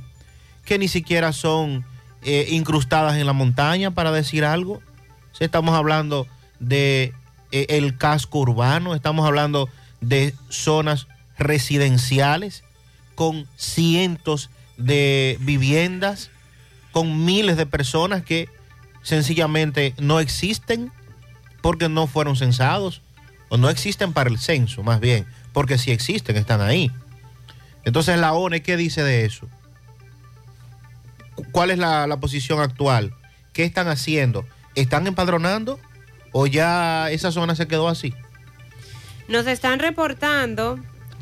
que ni siquiera son eh, incrustadas en la montaña, para decir algo. Sí, estamos hablando de eh, el casco urbano, estamos hablando de zonas residenciales con cientos de viviendas, con miles de personas que sencillamente no existen porque no fueron censados o no existen para el censo, más bien, porque si existen, están ahí. Entonces la ONE, ¿qué dice de eso? ¿Cuál es la, la posición actual? ¿Qué están haciendo? ¿Están empadronando o ya esa zona se quedó así? Nos están reportando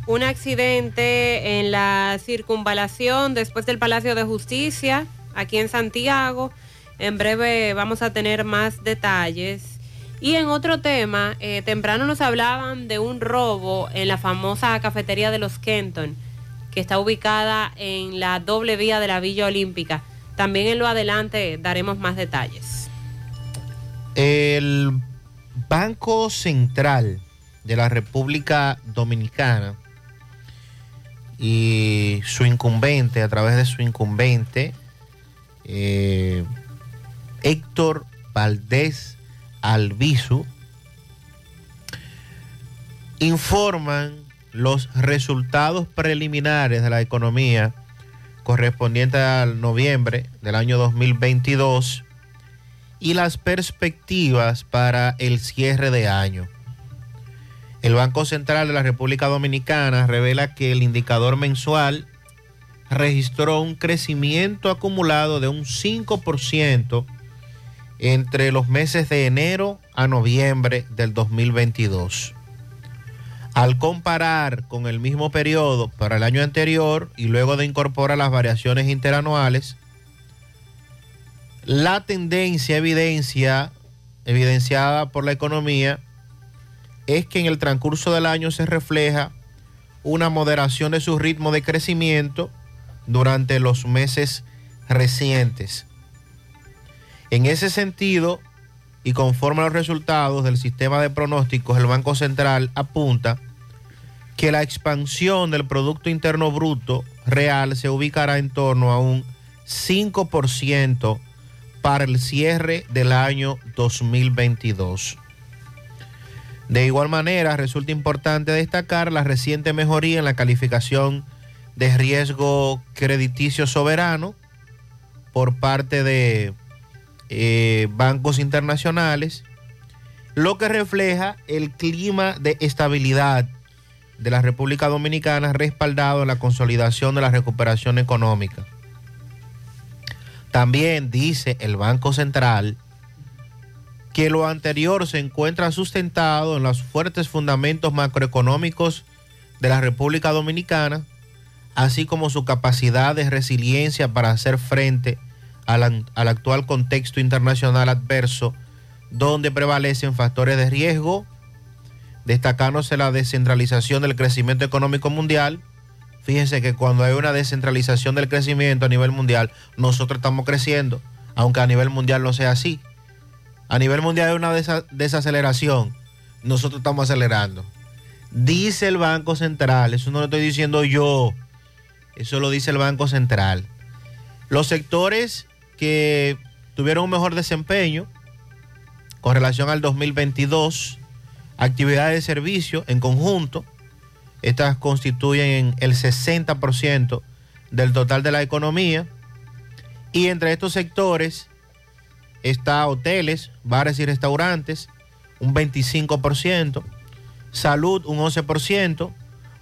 un accidente en la circunvalación después del Palacio de Justicia, aquí en Santiago. En breve vamos a tener más detalles. Y en otro tema, eh, temprano nos hablaban de un robo en la famosa cafetería de los Kenton, que está ubicada en la doble vía de la Villa Olímpica. También en lo adelante daremos más detalles. El Banco Central de la República Dominicana y su incumbente, a través de su incumbente, eh, Héctor Valdés Albizu, informan los resultados preliminares de la economía correspondiente al noviembre del año 2022 y las perspectivas para el cierre de año. El Banco Central de la República Dominicana revela que el indicador mensual registró un crecimiento acumulado de un 5% entre los meses de enero a noviembre del 2022. Al comparar con el mismo periodo para el año anterior y luego de incorporar las variaciones interanuales, la tendencia evidencia, evidenciada por la economía es que en el transcurso del año se refleja una moderación de su ritmo de crecimiento durante los meses recientes. En ese sentido, y conforme a los resultados del sistema de pronósticos, el Banco Central apunta que la expansión del Producto Interno Bruto real se ubicará en torno a un 5% para el cierre del año 2022. De igual manera, resulta importante destacar la reciente mejoría en la calificación de riesgo crediticio soberano por parte de eh, bancos internacionales, lo que refleja el clima de estabilidad de la República Dominicana respaldado en la consolidación de la recuperación económica. También dice el Banco Central que lo anterior se encuentra sustentado en los fuertes fundamentos macroeconómicos de la República Dominicana, así como su capacidad de resiliencia para hacer frente al, al actual contexto internacional adverso, donde prevalecen factores de riesgo, destacándose la descentralización del crecimiento económico mundial. Fíjense que cuando hay una descentralización del crecimiento a nivel mundial, nosotros estamos creciendo, aunque a nivel mundial no sea así. A nivel mundial hay una desa- desaceleración, nosotros estamos acelerando. Dice el Banco Central, eso no lo estoy diciendo yo, eso lo dice el Banco Central. Los sectores que tuvieron un mejor desempeño con relación al 2022, actividades de servicio en conjunto, estas constituyen el 60% del total de la economía. Y entre estos sectores está hoteles, bares y restaurantes, un 25%, salud, un 11%,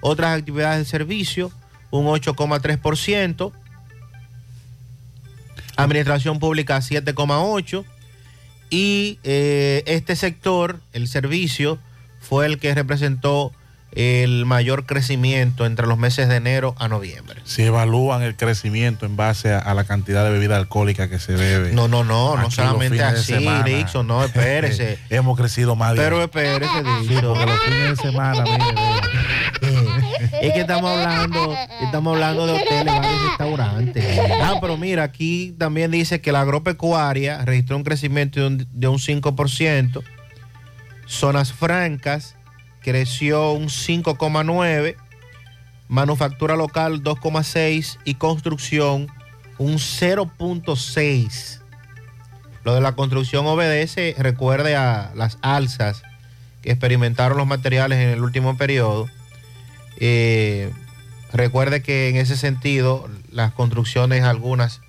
otras actividades de servicio, un 8,3%, administración pública 7,8%, y eh, este sector, el servicio, fue el que representó el mayor crecimiento entre los meses de enero a noviembre. Si evalúan el crecimiento en base a, a la cantidad de bebida alcohólica que se bebe. No, no, no, no solamente así, Dixon, no, espérese. [LAUGHS] Hemos crecido más. Pero espérese, Sí, Dixon. porque los fines de semana, mire, Es que estamos hablando, estamos hablando de hoteles, restaurantes. Ah, pero mira, aquí también dice que la agropecuaria registró un crecimiento de un, de un 5%. Zonas francas creció un 5,9%. Manufactura local 2,6% y construcción un 0,6%. Lo de la construcción obedece, recuerde a las alzas que experimentaron los materiales en el último periodo. Eh, recuerde que en ese sentido las construcciones algunas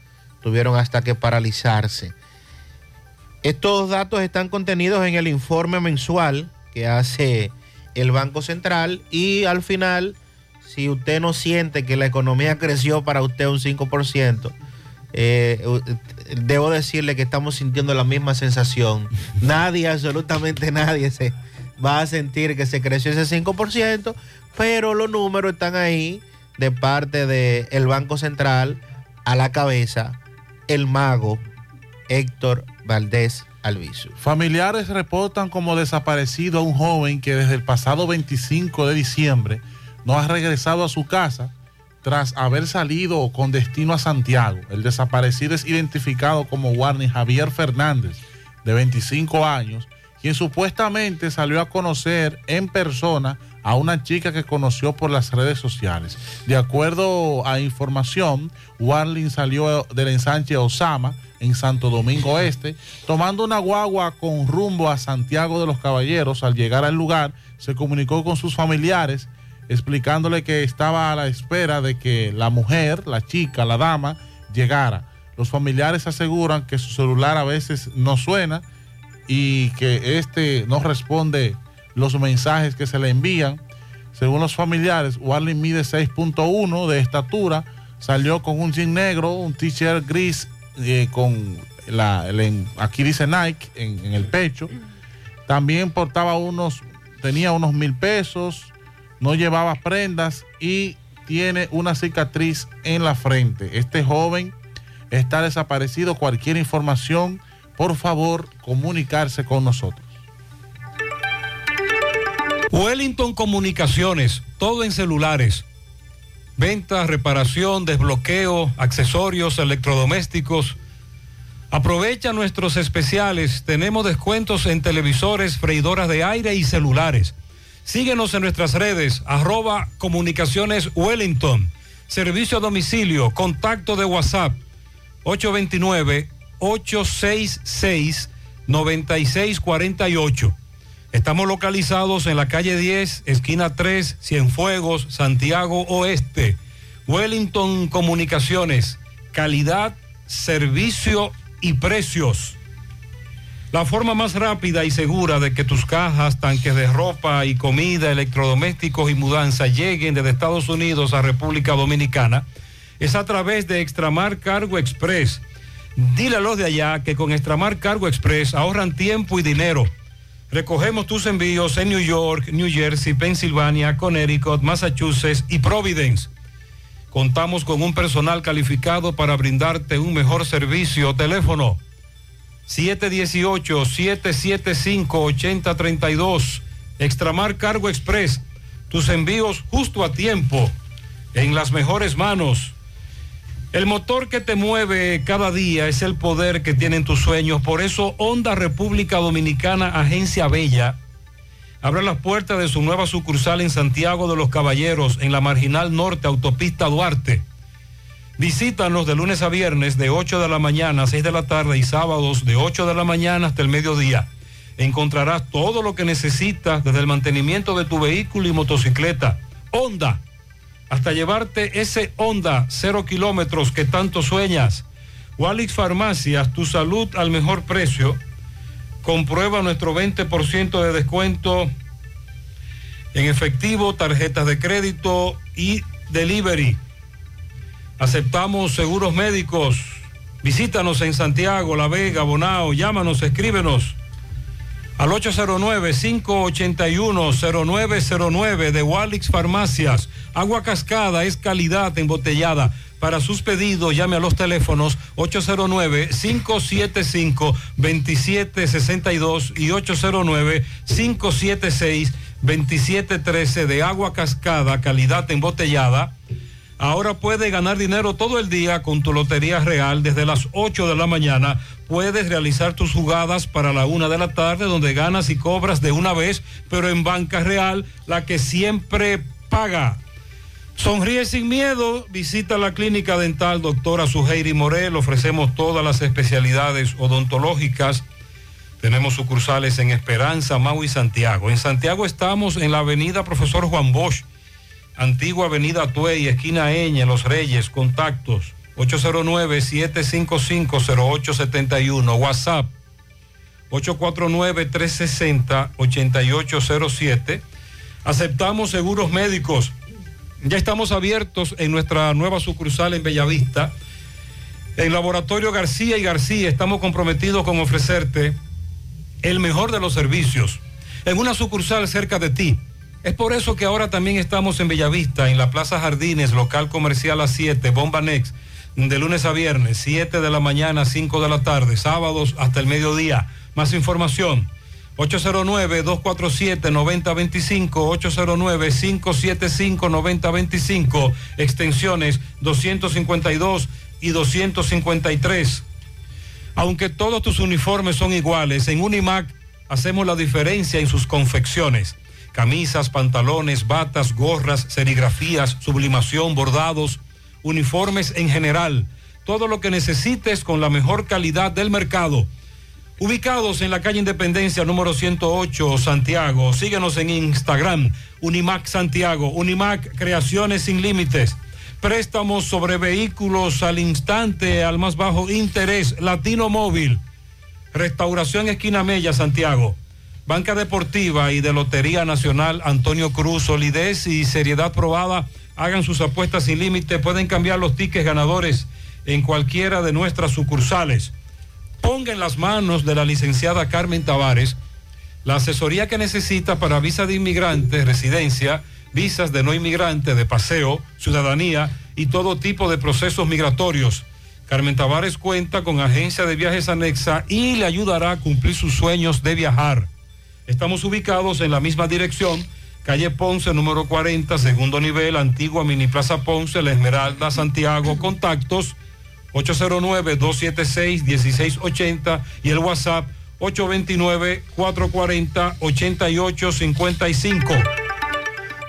tuvieron hasta que paralizarse. Estos datos están contenidos en el informe mensual que hace el Banco Central y al final, si usted no siente que la economía creció para usted un 5%, eh, debo decirle que estamos sintiendo la misma sensación. [LAUGHS] Nadie, absolutamente nadie se va a sentir que se creció ese 5%, pero los números están ahí de parte del Banco Central a la cabeza, el mago Héctor Valdés Alviso. Familiares reportan como desaparecido a un joven que desde el pasado 25 de diciembre no ha regresado a su casa tras haber salido con destino a Santiago. El desaparecido es identificado como Warney Javier Fernández, de 25 años, quien supuestamente salió a conocer en persona a una chica que conoció por las redes sociales. De acuerdo a información, Warling salió del ensanche Osama en Santo Domingo Este, tomando una guagua con rumbo a Santiago de los Caballeros. Al llegar al lugar, se comunicó con sus familiares explicándole que estaba a la espera de que la mujer, la chica, la dama, llegara. Los familiares aseguran que su celular a veces no suena y que este no responde los mensajes que se le envían. Según los familiares, Warley mide 6.1 de estatura, salió con un jean negro, un t-shirt gris eh, con la, aquí dice Nike en, en el pecho. También portaba unos, tenía unos mil pesos, no llevaba prendas y tiene una cicatriz en la frente. Este joven está desaparecido. Cualquier información, por favor, comunicarse con nosotros. Wellington Comunicaciones, todo en celulares. Venta, reparación, desbloqueo, accesorios, electrodomésticos. Aprovecha nuestros especiales. Tenemos descuentos en televisores, freidoras de aire y celulares. Síguenos en nuestras redes, arroba comunicaciones Wellington. Servicio a domicilio, contacto de WhatsApp 829-866-9648. Estamos localizados en la calle 10, esquina 3, Cienfuegos, Santiago Oeste. Wellington Comunicaciones, calidad, servicio y precios. La forma más rápida y segura de que tus cajas, tanques de ropa y comida, electrodomésticos y mudanza lleguen desde Estados Unidos a República Dominicana es a través de Extramar Cargo Express. Dile a los de allá que con Extramar Cargo Express ahorran tiempo y dinero. Recogemos tus envíos en New York, New Jersey, Pensilvania, Connecticut, Massachusetts y Providence. Contamos con un personal calificado para brindarte un mejor servicio. Teléfono 718-775-8032. Extramar Cargo Express. Tus envíos justo a tiempo. En las mejores manos. El motor que te mueve cada día es el poder que tienen tus sueños. Por eso Honda República Dominicana, Agencia Bella, abre las puertas de su nueva sucursal en Santiago de los Caballeros, en la Marginal Norte, Autopista Duarte. Visítanos de lunes a viernes de 8 de la mañana a 6 de la tarde y sábados de 8 de la mañana hasta el mediodía. Encontrarás todo lo que necesitas desde el mantenimiento de tu vehículo y motocicleta. Honda, hasta llevarte ese Honda cero kilómetros que tanto sueñas. Walix Farmacias, tu salud al mejor precio. Comprueba nuestro 20% de descuento en efectivo, tarjetas de crédito y delivery. Aceptamos seguros médicos. Visítanos en Santiago, La Vega, Bonao. Llámanos, escríbenos al 809-581-0909 de Walix Farmacias. Agua cascada es calidad embotellada. Para sus pedidos, llame a los teléfonos 809-575-2762 y 809-576-2713 de agua cascada, calidad embotellada. Ahora puedes ganar dinero todo el día con tu Lotería Real desde las 8 de la mañana. Puedes realizar tus jugadas para la una de la tarde donde ganas y cobras de una vez, pero en Banca Real, la que siempre paga. Sonríe sin miedo, visita la clínica dental doctora Suheiri Morel, ofrecemos todas las especialidades odontológicas. Tenemos sucursales en Esperanza, Mau y Santiago. En Santiago estamos en la avenida Profesor Juan Bosch, antigua avenida Tuey, esquina Eñe, Los Reyes, contactos 809-755-0871, WhatsApp 849-360-8807. Aceptamos seguros médicos. Ya estamos abiertos en nuestra nueva sucursal en Bellavista. En Laboratorio García y García estamos comprometidos con ofrecerte el mejor de los servicios en una sucursal cerca de ti. Es por eso que ahora también estamos en Bellavista, en la Plaza Jardines, local comercial a 7, Bomba Next, de lunes a viernes, 7 de la mañana, 5 de la tarde, sábados hasta el mediodía. Más información, 809-247-9025, 809-575-9025, extensiones 252 y 253. Aunque todos tus uniformes son iguales, en Unimac hacemos la diferencia en sus confecciones. Camisas, pantalones, batas, gorras, serigrafías, sublimación, bordados, uniformes en general. Todo lo que necesites con la mejor calidad del mercado. Ubicados en la calle Independencia número 108, Santiago. Síguenos en Instagram, Unimac Santiago, Unimac Creaciones sin Límites. Préstamos sobre vehículos al instante, al más bajo interés, Latino Móvil. Restauración Esquina Mella, Santiago. Banca Deportiva y de Lotería Nacional Antonio Cruz, solidez y seriedad probada. Hagan sus apuestas sin límite. Pueden cambiar los tickets ganadores en cualquiera de nuestras sucursales. Ponga en las manos de la licenciada Carmen Tavares la asesoría que necesita para visa de inmigrante, residencia, visas de no inmigrante, de paseo, ciudadanía y todo tipo de procesos migratorios. Carmen Tavares cuenta con agencia de viajes anexa y le ayudará a cumplir sus sueños de viajar. Estamos ubicados en la misma dirección, calle Ponce, número 40, segundo nivel, antigua Mini Plaza Ponce, La Esmeralda, Santiago. Contactos 809-276-1680 y el WhatsApp 829-440-8855.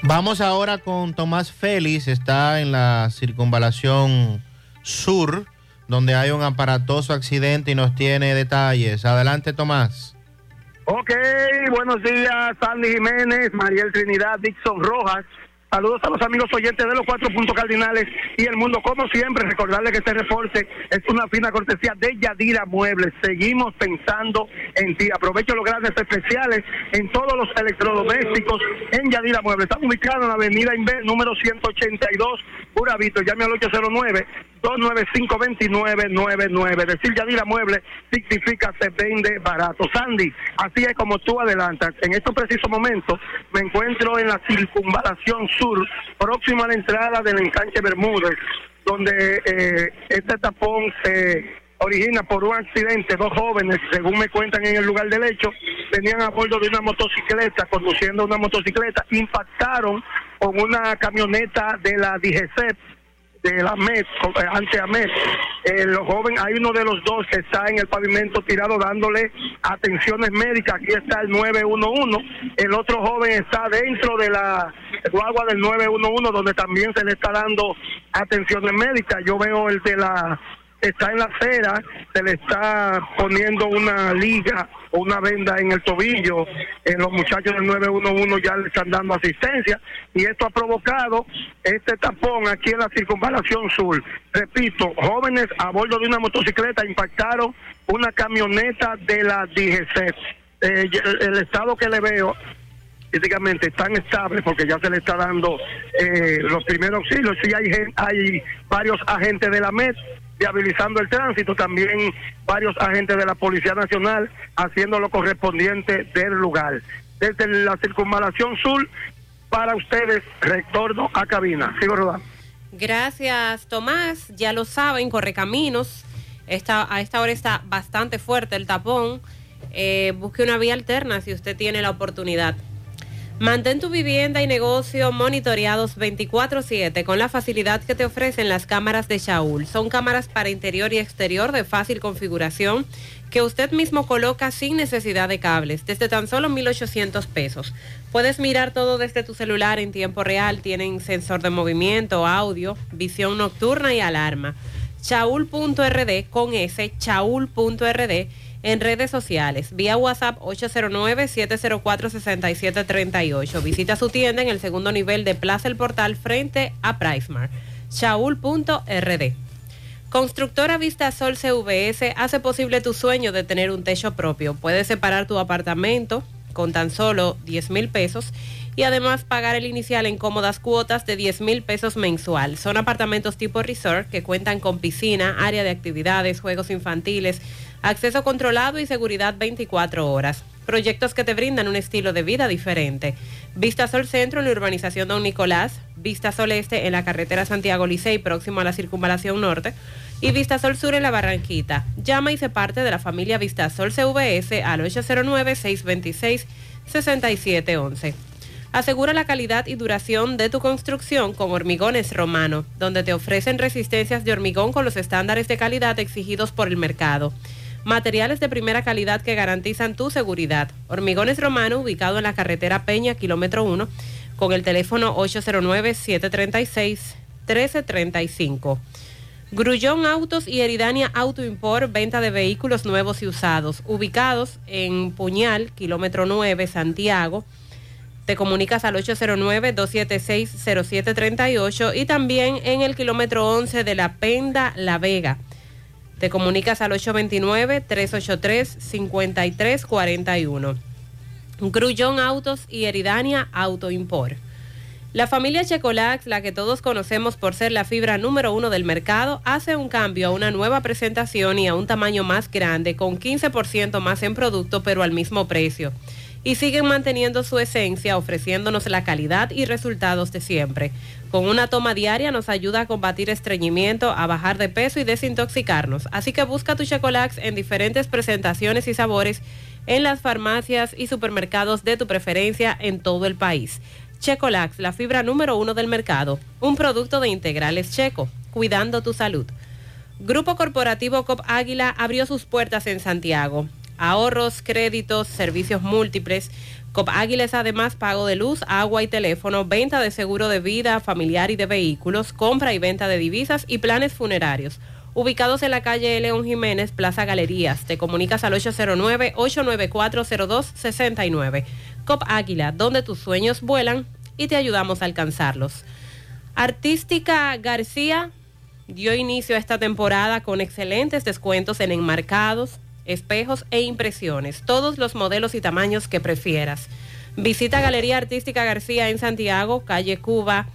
Vamos ahora con Tomás Félix, está en la circunvalación sur, donde hay un aparatoso accidente y nos tiene detalles. Adelante, Tomás. Ok, buenos días, Sandy Jiménez, Mariel Trinidad, Dixon Rojas. Saludos a los amigos oyentes de los cuatro puntos cardinales y el mundo. Como siempre, recordarles que este reporte es una fina cortesía de Yadira Muebles. Seguimos pensando en ti. Aprovecho los grandes especiales en todos los electrodomésticos en Yadira Muebles. Estamos ubicados en la avenida Inver, número 182, Urabito. Llame al 809 295-2999. Decir Yadira Mueble significa se vende barato. Sandy, así es como tú adelantas. En estos precisos momentos me encuentro en la circunvalación sur, próximo a la entrada del enganche Bermúdez, donde eh, este tapón se origina por un accidente. Dos jóvenes, según me cuentan en el lugar del hecho, venían a bordo de una motocicleta, conduciendo una motocicleta, impactaron con una camioneta de la DGCEP de la MED, ante AMED. Eh, los jóvenes, hay uno de los dos que está en el pavimento tirado dándole atenciones médicas. Aquí está el 911. El otro joven está dentro de la guagua del 911, donde también se le está dando atenciones médicas. Yo veo el de la está en la acera, se le está poniendo una liga o una venda en el tobillo, en los muchachos del 911 ya le están dando asistencia y esto ha provocado este tapón aquí en la circunvalación sur. Repito, jóvenes a bordo de una motocicleta impactaron una camioneta de la DGC. Eh, el, estado que le veo físicamente tan estable porque ya se le está dando eh, los primeros auxilios. Sí hay, hay varios agentes de la MED viabilizando el tránsito, también varios agentes de la Policía Nacional haciendo lo correspondiente del lugar. Desde la circunvalación sur, para ustedes, retorno a cabina. Sigo rodando. Gracias, Tomás. Ya lo saben, Correcaminos. Esta, a esta hora está bastante fuerte el tapón. Eh, busque una vía alterna si usted tiene la oportunidad. Mantén tu vivienda y negocio monitoreados 24/7 con la facilidad que te ofrecen las cámaras de Shaul. Son cámaras para interior y exterior de fácil configuración que usted mismo coloca sin necesidad de cables, desde tan solo 1.800 pesos. Puedes mirar todo desde tu celular en tiempo real, tienen sensor de movimiento, audio, visión nocturna y alarma. Chaul.rd con S, chaul.rd en redes sociales, vía WhatsApp 809-704-6738. Visita su tienda en el segundo nivel de Plaza El Portal frente a Pricemar. Shaul.rd. Constructora Vista Sol CVS hace posible tu sueño de tener un techo propio. Puedes separar tu apartamento con tan solo 10 mil pesos y además pagar el inicial en cómodas cuotas de 10 mil pesos mensual. Son apartamentos tipo resort que cuentan con piscina, área de actividades, juegos infantiles, acceso controlado y seguridad 24 horas. Proyectos que te brindan un estilo de vida diferente. Vista Sol Centro en la urbanización Don Nicolás, Vista Sol Este en la carretera Santiago Licey próximo a la circunvalación norte y Vista Sol Sur en la Barranquita. Llama y se parte de la familia Vista Sol CVS al 809-626-6711. Asegura la calidad y duración de tu construcción con Hormigones Romano, donde te ofrecen resistencias de hormigón con los estándares de calidad exigidos por el mercado. Materiales de primera calidad que garantizan tu seguridad. Hormigones Romano, ubicado en la carretera Peña, kilómetro 1, con el teléfono 809-736-1335. Grullón Autos y Eridania Auto Import, venta de vehículos nuevos y usados, ubicados en Puñal, kilómetro 9, Santiago. Te comunicas al 809-276-0738 y también en el kilómetro 11 de La Penda, La Vega. Te comunicas al 829-383-5341. Grullón Autos y Eridania Auto Import. La familia Checolax, la que todos conocemos por ser la fibra número uno del mercado, hace un cambio a una nueva presentación y a un tamaño más grande, con 15% más en producto, pero al mismo precio. Y siguen manteniendo su esencia, ofreciéndonos la calidad y resultados de siempre. Con una toma diaria nos ayuda a combatir estreñimiento, a bajar de peso y desintoxicarnos. Así que busca tu Checolax en diferentes presentaciones y sabores en las farmacias y supermercados de tu preferencia en todo el país. Checolax, la fibra número uno del mercado, un producto de integrales checo, cuidando tu salud. Grupo Corporativo COP Águila abrió sus puertas en Santiago. Ahorros, créditos, servicios múltiples. COP Águila es además pago de luz, agua y teléfono, venta de seguro de vida, familiar y de vehículos, compra y venta de divisas y planes funerarios. Ubicados en la calle León Jiménez, Plaza Galerías. Te comunicas al 809-894-0269. COP Águila, donde tus sueños vuelan y te ayudamos a alcanzarlos. Artística García dio inicio a esta temporada con excelentes descuentos en enmarcados, espejos e impresiones, todos los modelos y tamaños que prefieras. Visita Galería Artística García en Santiago, calle Cuba,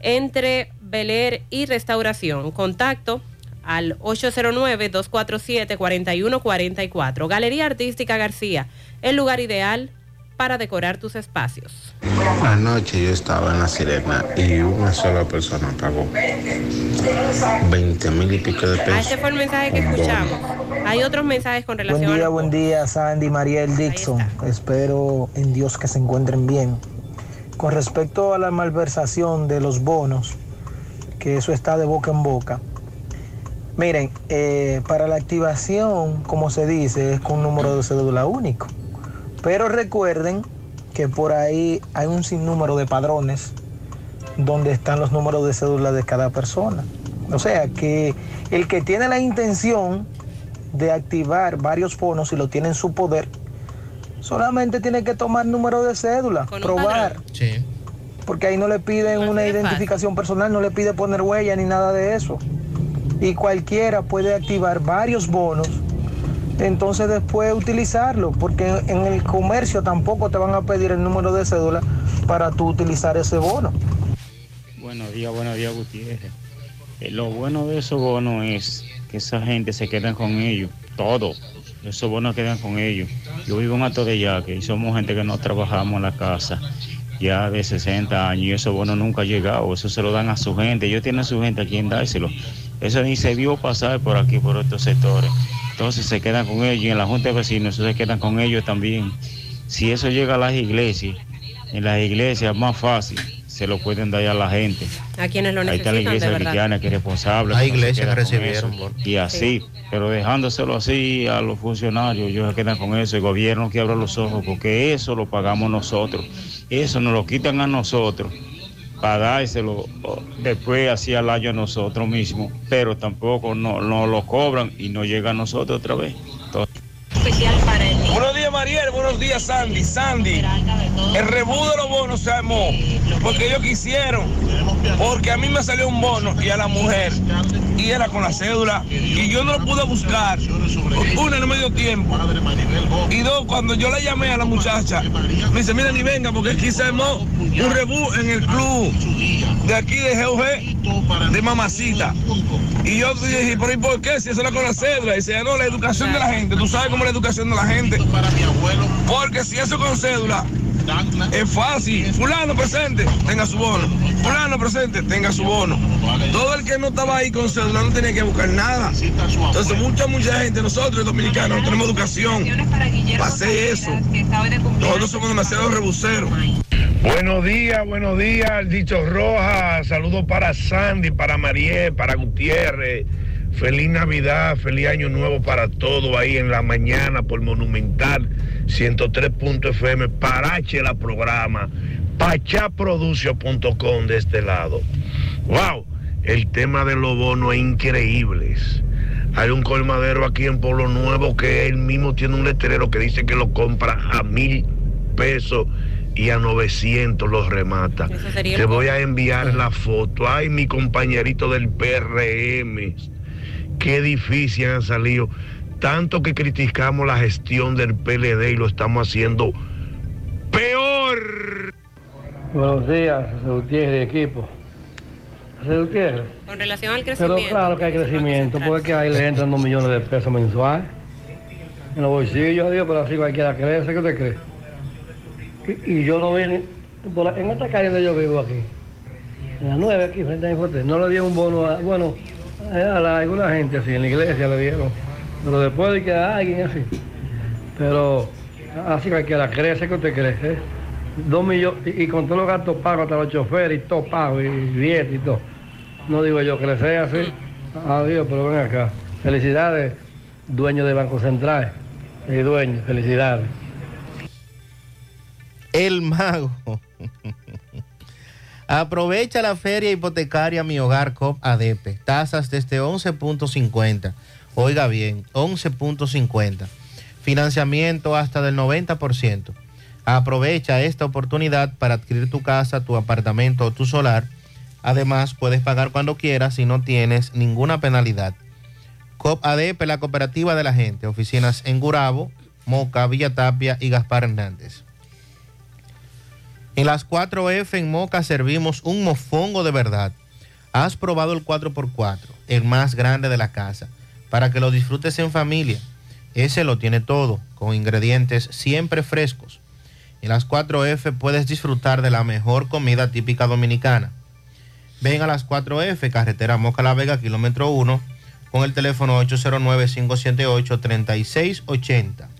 entre Beler y Restauración. Contacto al 809-247-4144. Galería Artística García, el lugar ideal para decorar tus espacios. Anoche yo estaba en la sirena y una sola persona pagó 20 mil y pico de Ah, pesos. este fue el mensaje que escuchamos. Hay otros mensajes con relación Buen día, a buen día, Sandy, Mariel, Dixon. Espero en Dios que se encuentren bien. Con respecto a la malversación de los bonos, que eso está de boca en boca. Miren, eh, para la activación, como se dice, es con un número de cédula único. Pero recuerden que por ahí hay un sinnúmero de padrones donde están los números de cédula de cada persona. O sea que el que tiene la intención de activar varios bonos y lo tiene en su poder, solamente tiene que tomar número de cédula, probar. Porque ahí no le piden una identificación personal, no le pide poner huella ni nada de eso. Y cualquiera puede activar varios bonos, entonces después utilizarlo, porque en el comercio tampoco te van a pedir el número de cédula para tú utilizar ese bono. Buenos días, buenos días, Gutiérrez. Eh, lo bueno de esos bonos es que esa gente se queda con ellos, todo. Esos bonos quedan con ellos. Yo vivo en Atoreyaque y somos gente que no trabajamos en la casa ya de 60 años y esos bonos nunca han llegado. Eso se lo dan a su gente. Ellos tienen a su gente a quien dárselo. Eso ni se vio pasar por aquí, por estos sectores. Entonces se quedan con ellos y en la Junta de Vecinos se quedan con ellos también. Si eso llega a las iglesias, en las iglesias es más fácil, se lo pueden dar a la gente. A quienes lo Ahí está necesitan la iglesia cristiana que es responsable. Hay iglesias que recibieron, eso. Y así, pero dejándoselo así a los funcionarios, ellos se quedan con eso. El gobierno que abra los ojos, porque eso lo pagamos nosotros. Eso nos lo quitan a nosotros para dárselo oh, después así al año a nosotros mismos, pero tampoco no, no lo cobran y no llega a nosotros otra vez. Entonces, Buenos días, Mariel. Buenos días, Sandy. Sandy, el rebú de los bonos se armó porque ellos quisieron. Porque a mí me salió un bono y a la mujer. Y era con la cédula y yo no lo pude buscar. Una, no me dio tiempo. Y dos, cuando yo le llamé a la muchacha, me dice, mira, ni venga, porque aquí se armó un rebú en el club de aquí de GOG, de Mamacita. Y yo dije, ¿pero y por qué? Si eso era con la cédula. Y dice, no, la educación de la gente. Tú sabes cómo es la educación de la gente. Porque si eso con cédula, es fácil. Fulano presente, tenga su bono. Fulano presente, tenga su bono. Todo el que no estaba ahí con cédula no tenía que buscar nada. Entonces, mucha, mucha gente, nosotros dominicanos, no tenemos educación. Pasé eso. Nosotros somos demasiado rebuseros. Buenos días, buenos días, dicho Roja. Saludos para Sandy, para Mariel, para Gutiérrez. Feliz Navidad, feliz Año Nuevo para todos ahí en la mañana por Monumental 103.fm. Parache la programa. Pachaproducio.com de este lado. ¡Wow! El tema de los bonos es increíble. Hay un colmadero aquí en Pueblo Nuevo que él mismo tiene un letrero que dice que lo compra a mil pesos y a 900 los remata. Te voy a enviar la foto. Ay, mi compañerito del PRM. Qué difícil han salido. Tanto que criticamos la gestión del PLD y lo estamos haciendo peor. Buenos días, Gutiérrez de equipo. Gutiérrez. Con relación al Pero crecimiento. claro que hay crecimiento, porque ahí le entran dos millones de pesos mensuales. En los bolsillos, adiós, pero así cualquiera crece, ¿qué usted cree? Y, y yo no vine, por la- en esta calle donde yo vivo aquí, en la 9 aquí, frente a mi fuerte, no le dieron un bono a, bueno, a, la- alguna gente así, en la iglesia le dieron, pero después de que alguien así. Pero así cualquiera crece, ¿qué usted cree? eh? Dos millones, y, con todos los gastos pagos, hasta los choferes y todo pago, y dietas y todo. No digo yo crecer así. Adiós, pero ven acá. Felicidades, dueño de Banco Central. Y dueño, felicidades. El mago. [LAUGHS] Aprovecha la feria hipotecaria Mi Hogar COP ADP. Tasas desde 11.50. Oiga bien, 11.50. Financiamiento hasta del 90%. Aprovecha esta oportunidad para adquirir tu casa, tu apartamento o tu solar. Además, puedes pagar cuando quieras si no tienes ninguna penalidad. COP ADP, la cooperativa de la gente. Oficinas en Gurabo, Moca, Villa Tapia y Gaspar Hernández. En las 4F en Moca servimos un mofongo de verdad. Has probado el 4x4, el más grande de la casa, para que lo disfrutes en familia. Ese lo tiene todo, con ingredientes siempre frescos. En las 4F puedes disfrutar de la mejor comida típica dominicana. Ven a las 4F, carretera Moca La Vega, kilómetro 1, con el teléfono 809-578-3680.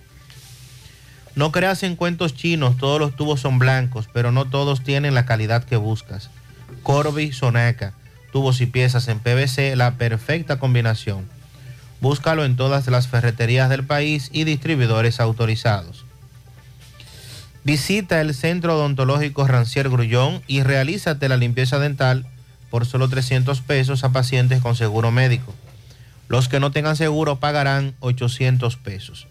No creas en cuentos chinos, todos los tubos son blancos, pero no todos tienen la calidad que buscas. Corby Sonaca, tubos y piezas en PVC, la perfecta combinación. Búscalo en todas las ferreterías del país y distribuidores autorizados. Visita el Centro Odontológico Rancier Grullón y realízate la limpieza dental por solo 300 pesos a pacientes con seguro médico. Los que no tengan seguro pagarán 800 pesos.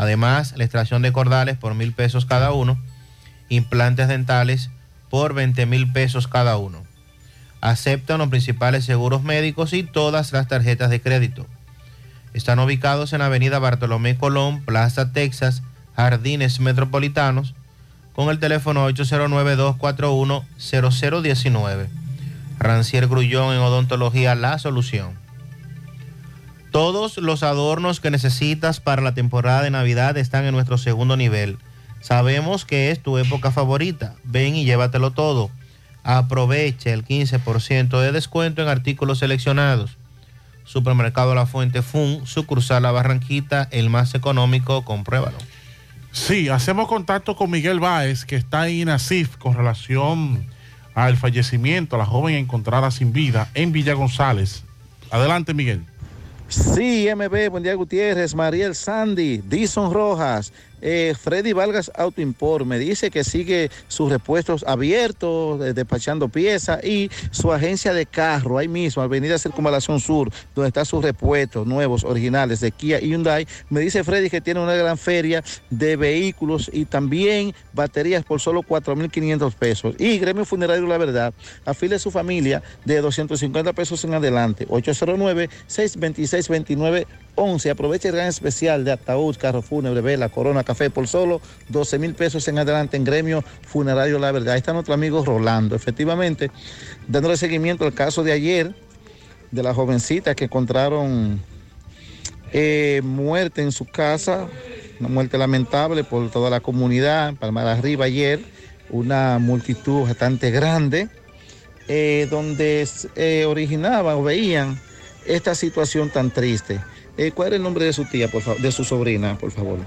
Además, la extracción de cordales por mil pesos cada uno, implantes dentales por 20 mil pesos cada uno. Aceptan los principales seguros médicos y todas las tarjetas de crédito. Están ubicados en avenida Bartolomé Colón, Plaza Texas, Jardines Metropolitanos, con el teléfono 809-241-0019. Rancier Grullón en Odontología La Solución. Todos los adornos que necesitas para la temporada de Navidad están en nuestro segundo nivel. Sabemos que es tu época favorita. Ven y llévatelo todo. Aprovecha el 15% de descuento en artículos seleccionados. Supermercado La Fuente Fun, sucursal La Barranquita, el más económico, compruébalo. Sí, hacemos contacto con Miguel Báez, que está en INASIF con relación al fallecimiento, la joven encontrada sin vida en Villa González. Adelante, Miguel. Sí, MB, buen día Gutiérrez, Mariel Sandy, Dison Rojas, eh, Freddy Vargas Auto Import me dice que sigue sus repuestos abiertos, eh, despachando piezas y su agencia de carro, ahí mismo, Avenida Circunvalación Sur, donde están sus repuestos nuevos, originales de Kia y Hyundai. Me dice Freddy que tiene una gran feria de vehículos y también baterías por solo 4.500 pesos. Y Gremio Funerario La Verdad, afile a su familia de 250 pesos en adelante, 809-626-29. 11. Aprovecha el gran especial de ataúd, carro fúnebre, vela, corona, café por solo 12 mil pesos en adelante en gremio funerario La Verdad. Ahí está nuestro amigo Rolando. Efectivamente, dándole seguimiento al caso de ayer de la jovencita que encontraron eh, muerte en su casa, una muerte lamentable por toda la comunidad, Palmar Arriba ayer, una multitud bastante grande, eh, donde eh, originaba o veían esta situación tan triste. Eh, ¿Cuál es el nombre de su tía, por favor, de su sobrina, por favor?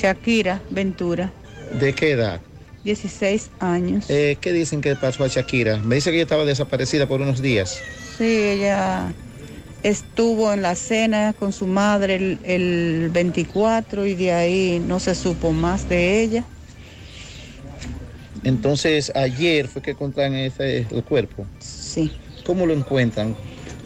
Shakira Ventura, ¿De qué edad? 16 años. Eh, ¿Qué dicen que pasó a Shakira? Me dice que ella estaba desaparecida por unos días. Sí, ella estuvo en la cena con su madre el, el 24 y de ahí no se supo más de ella. Entonces, ayer fue que encontraron ese, el cuerpo. Sí. ¿Cómo lo encuentran?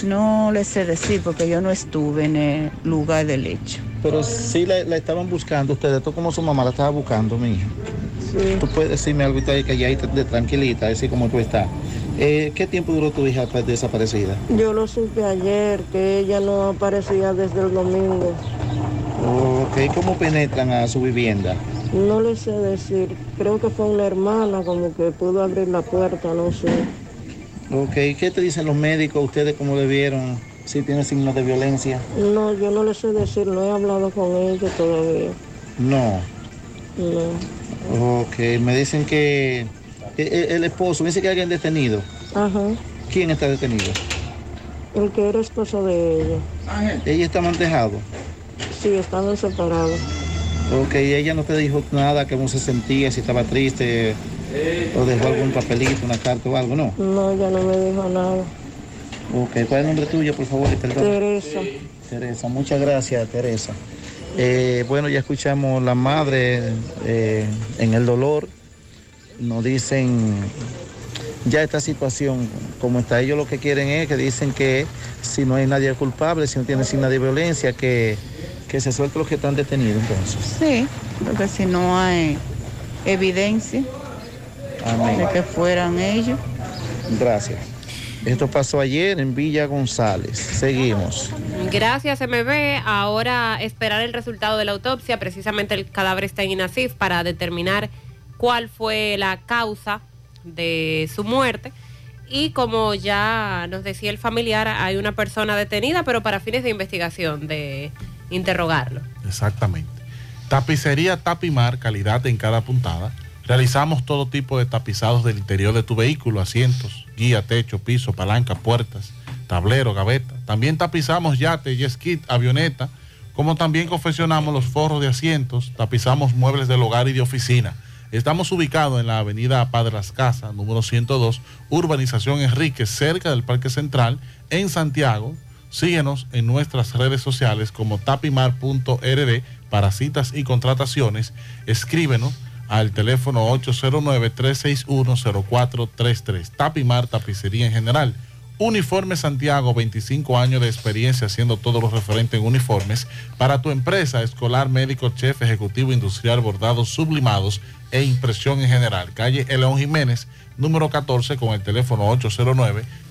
No le sé decir porque yo no estuve en el lugar del hecho. Pero sí la, la estaban buscando ustedes, tú como su mamá la estaba buscando, mi hija. Sí. Tú puedes decirme algo que ya ahí de tranquilita, así como tú estás. Eh, ¿Qué tiempo duró tu hija pues, desaparecida? Yo lo supe ayer, que ella no aparecía desde el domingo. Ok, ¿cómo penetran a su vivienda? No le sé decir, creo que fue una hermana como que pudo abrir la puerta, no sé. Ok, ¿qué te dicen los médicos? ¿Ustedes cómo le vieron? ¿Si tiene signos de violencia? No, yo no le sé decir, no he hablado con ella todavía. No. No. Ok, me dicen que eh, el esposo, me dice que hay alguien detenido. Ajá. ¿Quién está detenido? El que era esposo de ella. Ella está mantejado. Sí, estaban separados. Ok, ella no te dijo nada, cómo se sentía, si estaba triste, o dejó algún papelito, una carta o algo, ¿no? No, ella no me dijo nada. Ok, ¿cuál es el nombre tuyo, por favor? y perdón? Teresa. Teresa, muchas gracias, Teresa. Eh, bueno, ya escuchamos la madre eh, en el dolor. Nos dicen ya esta situación, como está, ellos lo que quieren es que dicen que si no hay nadie culpable, si no tiene signo de violencia, que, que se suelten los que están detenidos entonces. Sí, porque si no hay evidencia Amén. de que fueran ellos. Gracias. Esto pasó ayer en Villa González. Seguimos. Gracias, MB. Ahora esperar el resultado de la autopsia. Precisamente el cadáver está en INASIF para determinar cuál fue la causa de su muerte. Y como ya nos decía el familiar, hay una persona detenida, pero para fines de investigación, de interrogarlo. Exactamente. Tapicería Tapimar, calidad en cada puntada. Realizamos todo tipo de tapizados del interior de tu vehículo, asientos, guía, techo, piso, palanca, puertas, tablero, gaveta. También tapizamos yate, jet ski, avioneta, como también confeccionamos los forros de asientos, tapizamos muebles del hogar y de oficina. Estamos ubicados en la avenida Padre Las Casas, número 102, Urbanización Enrique, cerca del Parque Central, en Santiago. Síguenos en nuestras redes sociales como tapimar.rd para citas y contrataciones. Escríbenos al teléfono 809-361-0433. Tapimar, tapicería en general. Uniforme Santiago, 25 años de experiencia haciendo todo lo referente en uniformes. Para tu empresa, escolar, médico, chef, ejecutivo, industrial, bordados, sublimados e impresión en general. Calle Eleón Jiménez, número 14, con el teléfono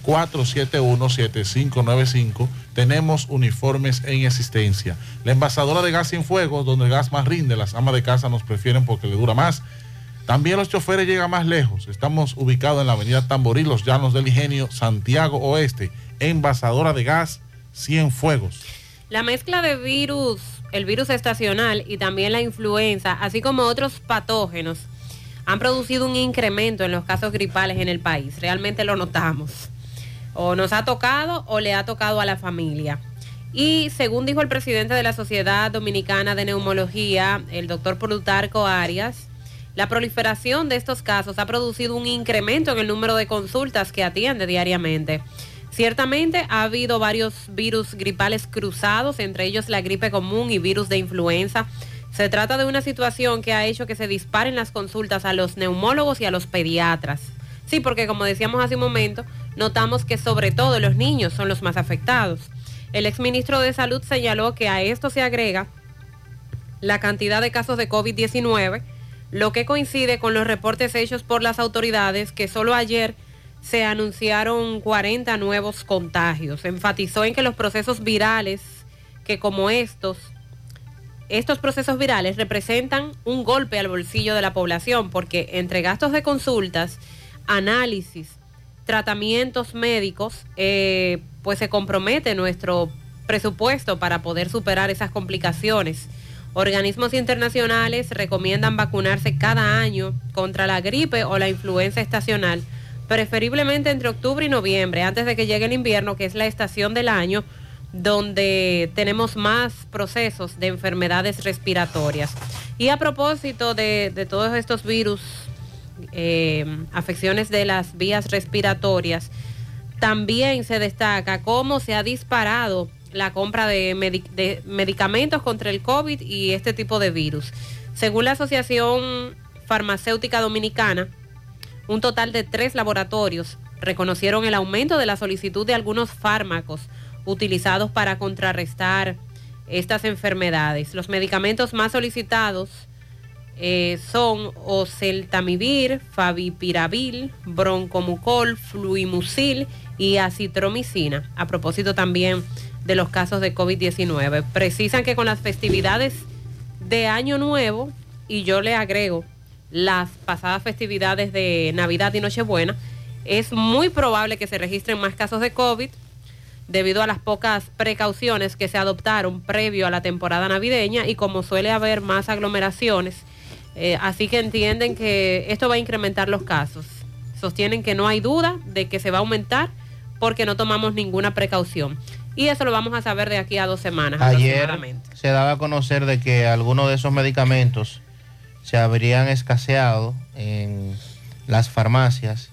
809-471-7595. Tenemos uniformes en existencia. La envasadora de gas sin fuego, donde el gas más rinde, las amas de casa nos prefieren porque le dura más. También los choferes llegan más lejos. Estamos ubicados en la avenida Tamboril, Los Llanos del Ingenio, Santiago Oeste. Envasadora de gas, 100 fuegos. La mezcla de virus, el virus estacional y también la influenza, así como otros patógenos, han producido un incremento en los casos gripales en el país. Realmente lo notamos. O nos ha tocado o le ha tocado a la familia. Y según dijo el presidente de la Sociedad Dominicana de Neumología, el doctor Plutarco Arias, la proliferación de estos casos ha producido un incremento en el número de consultas que atiende diariamente. Ciertamente ha habido varios virus gripales cruzados, entre ellos la gripe común y virus de influenza. Se trata de una situación que ha hecho que se disparen las consultas a los neumólogos y a los pediatras. Sí, porque como decíamos hace un momento, notamos que sobre todo los niños son los más afectados. El exministro de Salud señaló que a esto se agrega la cantidad de casos de COVID-19, lo que coincide con los reportes hechos por las autoridades que solo ayer se anunciaron 40 nuevos contagios. Enfatizó en que los procesos virales, que como estos, estos procesos virales representan un golpe al bolsillo de la población, porque entre gastos de consultas, análisis, tratamientos médicos, eh, pues se compromete nuestro presupuesto para poder superar esas complicaciones. Organismos internacionales recomiendan vacunarse cada año contra la gripe o la influenza estacional, preferiblemente entre octubre y noviembre, antes de que llegue el invierno, que es la estación del año donde tenemos más procesos de enfermedades respiratorias. Y a propósito de, todos estos virus, eh, afecciones de las vías respiratorias, también se destaca cómo se ha disparado la compra de medicamentos contra el COVID y este tipo de virus. Según la Asociación Farmacéutica Dominicana, un total de tres laboratorios reconocieron el aumento de la solicitud de algunos fármacos utilizados para contrarrestar estas enfermedades. Los medicamentos más solicitados eh, son oseltamivir, favipiravir, broncomucol, fluimucil y acitromicina. A propósito también de los casos de COVID-19. Precisan que con las festividades de Año Nuevo, y yo le agrego las pasadas festividades de Navidad y Nochebuena, es muy probable que se registren más casos de COVID debido a las pocas precauciones que se adoptaron previo a la temporada navideña y como suele haber más aglomeraciones, eh, así que entienden que esto va a incrementar los casos. Sostienen que no hay duda de que se va a aumentar porque no tomamos ninguna precaución. Y eso lo vamos a saber de aquí a dos semanas. Ayer se daba a conocer de que algunos de esos medicamentos se habrían escaseado en las farmacias,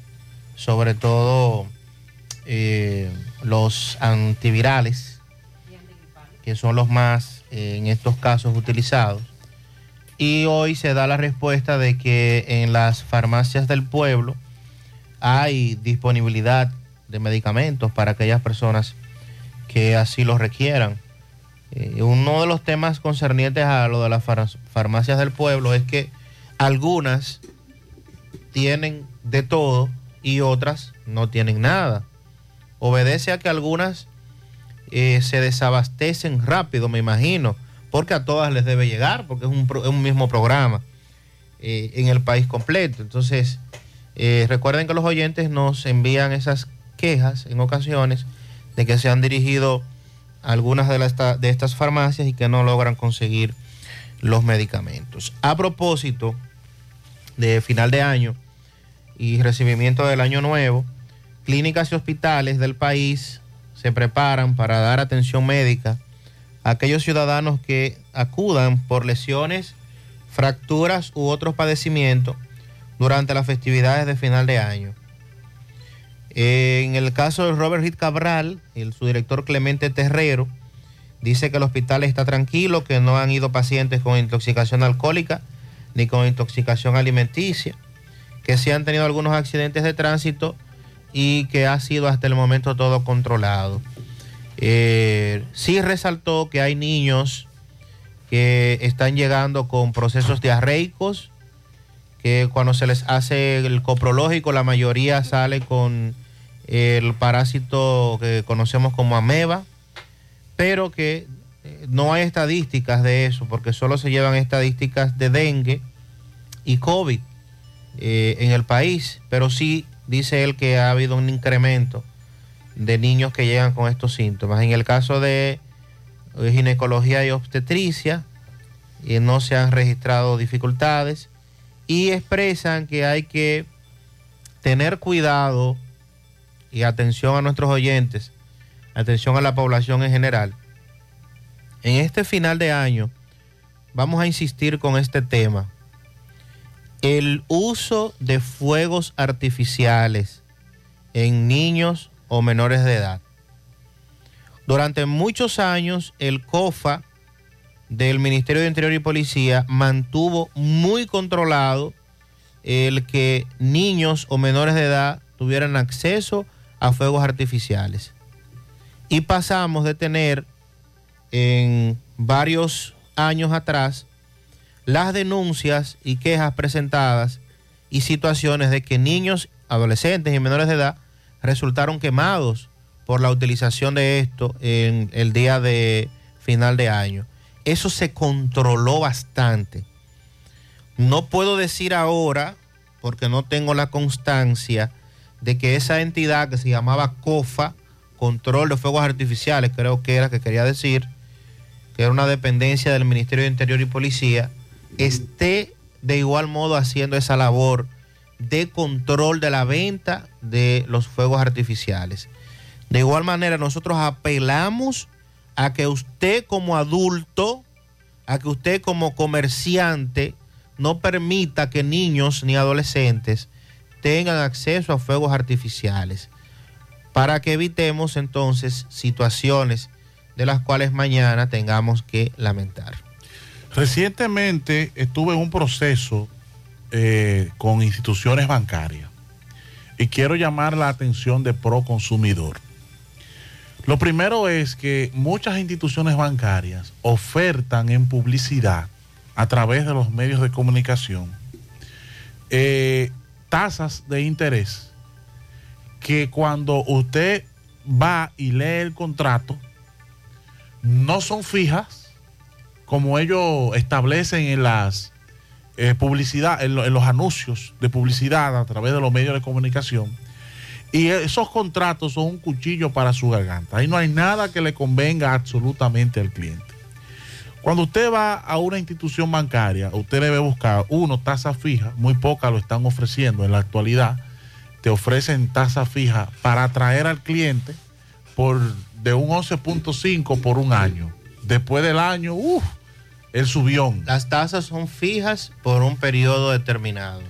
sobre todo eh, los antivirales, que son los más eh, en estos casos utilizados. Y hoy se da la respuesta de que en las farmacias del pueblo hay disponibilidad de medicamentos para aquellas personas que así lo requieran. Eh, uno de los temas concernientes a lo de las far- farmacias del pueblo es que algunas tienen de todo y otras no tienen nada. Obedece a que algunas eh, se desabastecen rápido, me imagino, porque a todas les debe llegar, porque es un, es un mismo programa eh, en el país completo. Entonces, eh, recuerden que los oyentes nos envían esas quejas en ocasiones de que se han dirigido a algunas de, las- de estas farmacias y que no logran conseguir los medicamentos. A propósito de final de año y recibimiento del año nuevo, clínicas y hospitales del país se preparan para dar atención médica a aquellos ciudadanos que acudan por lesiones, fracturas u otros padecimientos durante las festividades de final de año. En el caso de Robert Reed Cabral, el, su director Clemente Terrero, dice que el hospital está tranquilo, que no han ido pacientes con intoxicación alcohólica ni con intoxicación alimenticia, que sí han tenido algunos accidentes de tránsito y que ha sido hasta el momento todo controlado. Eh, sí resaltó que hay niños que están llegando con procesos diarreicos, que cuando se les hace el coprológico la mayoría sale con el parásito que conocemos como ameba, pero que eh, no hay estadísticas de eso, porque solo se llevan estadísticas de dengue y COVID eh, en el país, pero sí dice él que ha habido un incremento de niños que llegan con estos síntomas. En el caso de eh, ginecología y obstetricia, eh, no se han registrado dificultades y expresan que hay que tener cuidado y atención a nuestros oyentes, atención a la población en general. En este final de año vamos a insistir con este tema. El uso de fuegos artificiales en niños o menores de edad. Durante muchos años, el COFA del Ministerio de Interior y Policía mantuvo muy controlado el que niños o menores de edad tuvieran acceso a fuegos artificiales. Y pasamos de tener en varios años atrás las denuncias y quejas presentadas y situaciones de que niños, adolescentes y menores de edad resultaron quemados por la utilización de esto en el día de final de año. Eso se controló bastante. No puedo decir ahora, porque no tengo la constancia, de que esa entidad que se llamaba COFA, Control de Fuegos Artificiales, creo que era que quería decir, que era una dependencia del Ministerio de Interior y Policía, esté de igual modo haciendo esa labor de control de la venta de los fuegos artificiales. De igual manera, nosotros apelamos a que usted como adulto, a que usted como comerciante, no permita que niños ni adolescentes tengan acceso a fuegos artificiales, para que evitemos entonces situaciones de las cuales mañana tengamos que lamentar. Recientemente estuve en un proceso eh, con instituciones bancarias y quiero llamar la atención de Pro Consumidor. Lo primero es que muchas instituciones bancarias ofertan en publicidad a través de los medios de comunicación eh, tasas de interés que cuando usted va y lee el contrato no son fijas como ellos establecen en las eh, publicidad, en, lo- en los anuncios de publicidad a través de los medios de comunicación. Y esos contratos son un cuchillo para su garganta. Ahí no hay nada que le convenga absolutamente al cliente. Cuando usted va a una institución bancaria, usted debe buscar, uno, tasa fija, muy pocas lo están ofreciendo en la actualidad. Te ofrecen tasa fija para atraer al cliente por de un 11.5 por un año. Después del año, uff, el subión. Las tasas son fijas por un periodo determinado.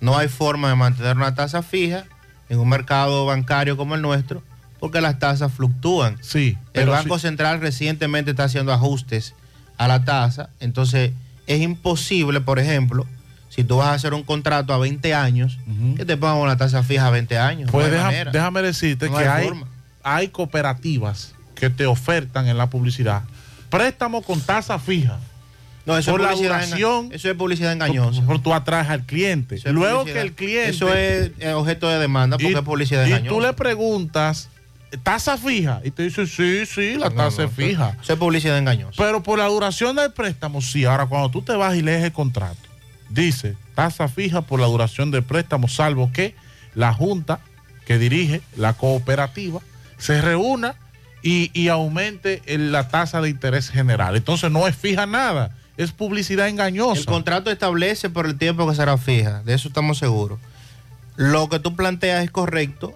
No hay forma de mantener una tasa fija en un mercado bancario como el nuestro porque las tasas fluctúan. Sí. El Banco Central recientemente está haciendo ajustes a la tasa, entonces es imposible, por ejemplo, si tú vas a hacer un contrato a 20 años, que te pongan una tasa fija a 20 años. Pues No deja- manera. déjame decirte No que hay hay, hay cooperativas que te ofertan en la publicidad préstamo con tasa fija. No, eso por es la publicidad duración. Eso es publicidad engañosa. Por, por tú atraes al cliente. Es Luego publicidad. que el cliente. Eso es eh, objeto de demanda porque y, es publicidad y engañosa. tú le preguntas, ¿tasa fija? Y te dice, sí, sí, la No, tasa no, es fija. Eso es publicidad engañosa. Pero por la duración del préstamo, sí. Ahora, cuando tú te vas y lees el contrato, dice tasa fija por la duración del préstamo, salvo que la junta que dirige la cooperativa se reúna y, y aumente la tasa de interés general. Entonces no es fija nada, es publicidad engañosa. El contrato establece por el tiempo que será fija, de eso estamos seguros. Lo que tú planteas es correcto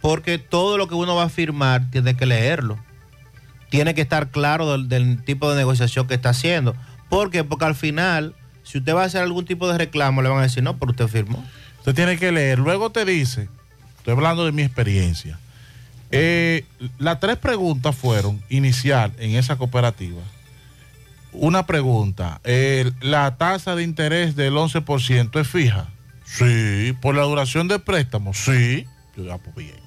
porque todo lo que uno va a firmar tiene que leerlo. Tiene que estar claro del, del tipo de negociación que está haciendo. ¿Por qué? Porque al final, si usted va a hacer algún tipo de reclamo, le van a decir, no, pero usted firmó. Usted tiene que leer. Luego te dice, estoy hablando de mi experiencia. Eh, las tres preguntas fueron inicial en esa cooperativa. Una pregunta, eh, ¿la tasa de interés del 11% es fija? Sí. ¿Por la duración del préstamo? Sí. Yo digo, ah, pues bien.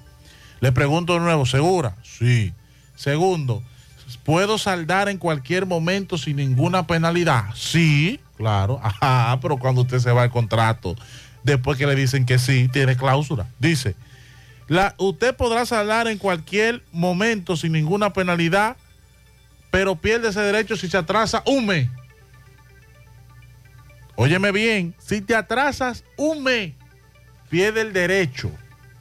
Le pregunto de nuevo, ¿segura? Sí. Segundo, ¿puedo saldar en cualquier momento sin ninguna penalidad? Sí, claro. [LAUGHS] Ajá, pero cuando usted se va al contrato, después que le dicen que sí, tiene cláusula. Dice, la, usted podrá saldar en cualquier momento sin ninguna penalidad, pero pierde ese derecho si se atrasa un mes. Óyeme bien, si te atrasas un mes, pierde el derecho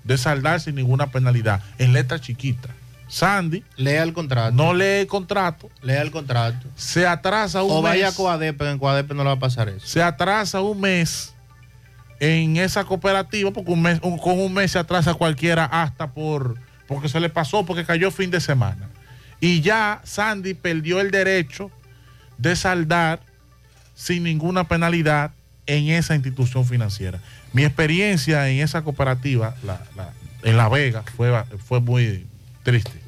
de saldar sin ninguna penalidad, en letra chiquita. Sandy. Lea el contrato. No lee el contrato. Lea el contrato. Se atrasa un O mes. vaya a Coadepe, en Coadepe no le va a pasar eso. Se atrasa un mes en esa cooperativa, porque un mes, un- con un mes se atrasa cualquiera hasta por porque se le pasó, porque cayó fin de semana. Y ya Sandy perdió el derecho de saldar sin ninguna penalidad en esa institución financiera. Mi experiencia en esa cooperativa, en La Vega fue muy triste.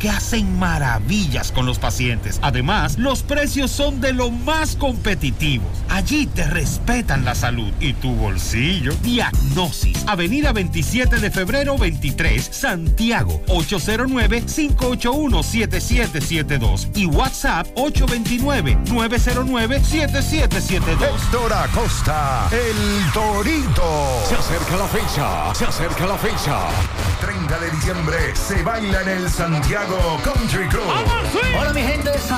que hacen maravillas con los pacientes. Además, los precios son de lo más competitivos. Allí te respetan la salud y tu bolsillo. Diagnosis, Avenida 27 de febrero 23, Santiago, 809-581-7772 y WhatsApp 829-909-7772. Héctor Acosta, el Torito. Se acerca la fecha, se acerca la fecha. 30 de diciembre se baila en el Santiago Country Club.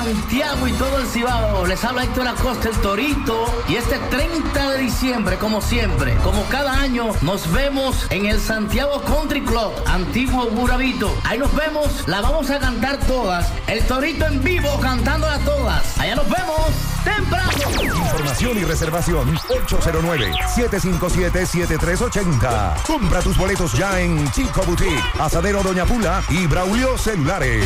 Santiago y todo el Cibao, les habla Héctor Acosta el Torito y este 30 de diciembre como siempre, como cada año nos vemos en el Santiago Country Club, antiguo Burabito. Ahí nos vemos, la vamos a cantar todas, el Torito en vivo cantándola todas. Allá nos vemos temprano. Información y reservación 809-757-7380. Compra tus boletos ya en Chico Boutique, Asadero Doña Pula y Braulio Celulares.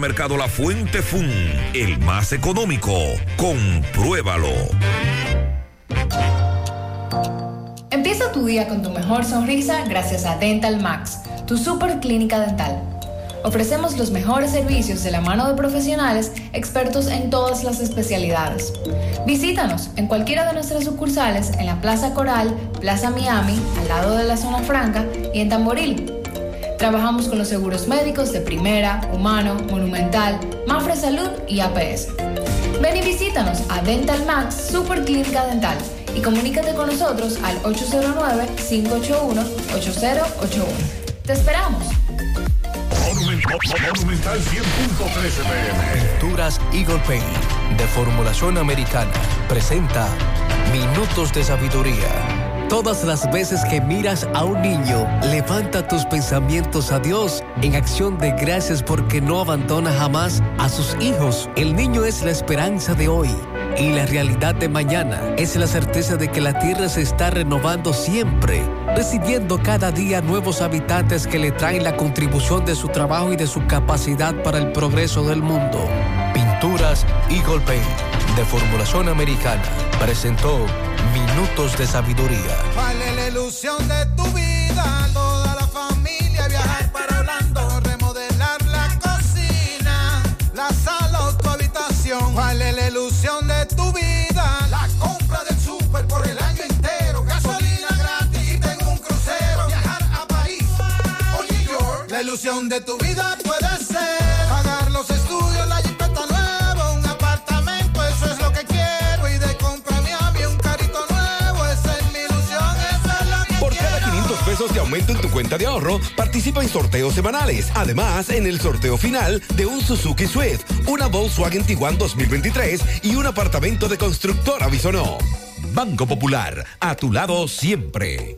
Supermercado La Fuente Fun, el más económico. Compruébalo. Empieza tu día con tu mejor sonrisa gracias a Dental Max, tu super clínica dental. Ofrecemos los mejores servicios de la mano de profesionales expertos en todas las especialidades. Visítanos en cualquiera de nuestras sucursales en la Plaza Coral, Plaza Miami, al lado de la Zona Franca y en Tamboril. Trabajamos con los seguros médicos de Primera, Humano, Monumental, Mafre Salud y APS. Ven y visítanos a Dental Max Super Clínica Dental y comunícate con nosotros al 809-581-8081. ¡Te esperamos! Monumental 100.13 pm. Pinturas Eagle Paint de formulación americana presenta Minutos de Sabiduría. Todas las veces que miras a un niño, levanta tus pensamientos a Dios en acción de gracias porque no abandona jamás a sus hijos. El niño es la esperanza de hoy y la realidad de mañana. Es la certeza de que la tierra se está renovando siempre, recibiendo cada día nuevos habitantes que le traen la contribución de su trabajo y de su capacidad para el progreso del mundo. Pinturas Eagle Paint de formulación americana presentó Minutos de Sabiduría. ¿Cuál es la ilusión de tu vida? Toda la familia viajar para Orlando, remodelar la cocina, la sala o tu habitación. ¿Cuál es la ilusión de tu vida? La compra del súper por el año entero, gasolina gratis y tengo un crucero. Viajar a París o New York. La ilusión de tu vida puede ser de aumento en tu cuenta de ahorro, participa en sorteos semanales. Además, en el sorteo final de un Suzuki Swift, una Volkswagen Tiguan 2023 y un apartamento de constructora Bisonó. Banco Popular, a tu lado siempre.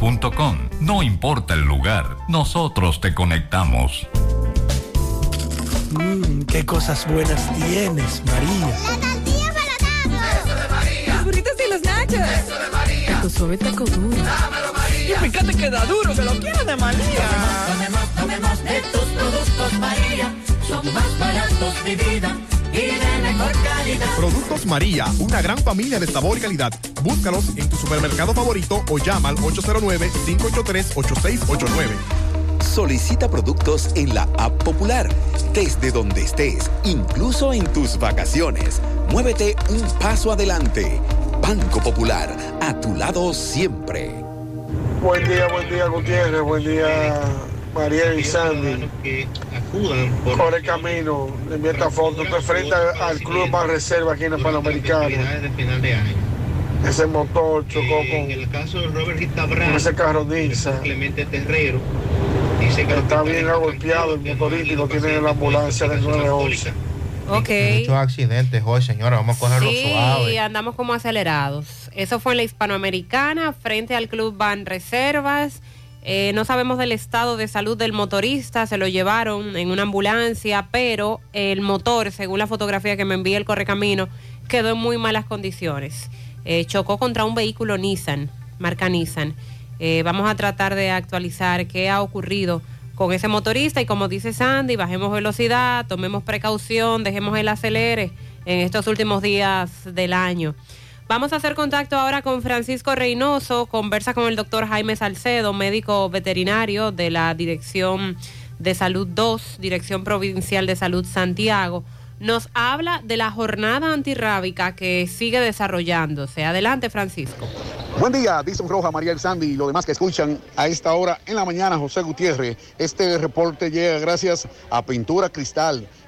No importa el lugar, nosotros te conectamos. Mmm, qué cosas buenas tienes, María. La tortilla para Eso de María. Los burritos y los nachos. Eso de María. Tu suave taco duro. Dámelo, María. Y fíjate que da duro, que lo quiero de María. Tomemos, tomemos, tomemos de tus productos, María. Son más baratos de vida y de mejor calidad. Productos María, una gran familia de sabor y calidad. Búscalos en tu supermercado favorito o llama al 809-583-8689. Solicita productos en la app popular, desde donde estés, incluso en tus vacaciones. Muévete un paso adelante. Banco Popular, a tu lado siempre. Buen día, buen día Gutiérrez, buen día María y Sandy. Por el camino, envía esta foto, te frente al Club Más Reserva aquí en el Panamericano. Ese motor chocó con, el caso de Robert Brown, ese carro Nissan. Clemente Terrero, dice que Está bien agolpeado el motorista y lo tienen en la ambulancia del 911. Ok. muchos accidentes hoy, señora, vamos a cogerlo Sí, suave. andamos como acelerados. Eso fue en la hispanoamericana, frente al Club Ban Reservas. Eh, no sabemos del estado de salud del motorista, se lo llevaron en una ambulancia, pero el motor, según la fotografía que me envía el correcamino, quedó en muy malas condiciones. Eh, chocó contra un vehículo Nissan, marca Nissan. Eh, vamos a tratar de actualizar qué ha ocurrido con ese motorista y como dice Sandy, bajemos velocidad, tomemos precaución, dejemos el acelere en estos últimos días del año. Vamos a hacer contacto ahora con Francisco Reynoso, conversa con el doctor Jaime Salcedo, médico veterinario de la Dirección de Salud 2, Dirección Provincial de Salud Santiago. Nos habla de la jornada antirrábica que sigue desarrollándose. Adelante, Francisco. Buen día, Dison Roja, María El Sandy y los demás que escuchan a esta hora en la mañana, José Gutiérrez. Este reporte llega gracias a Pintura Cristal.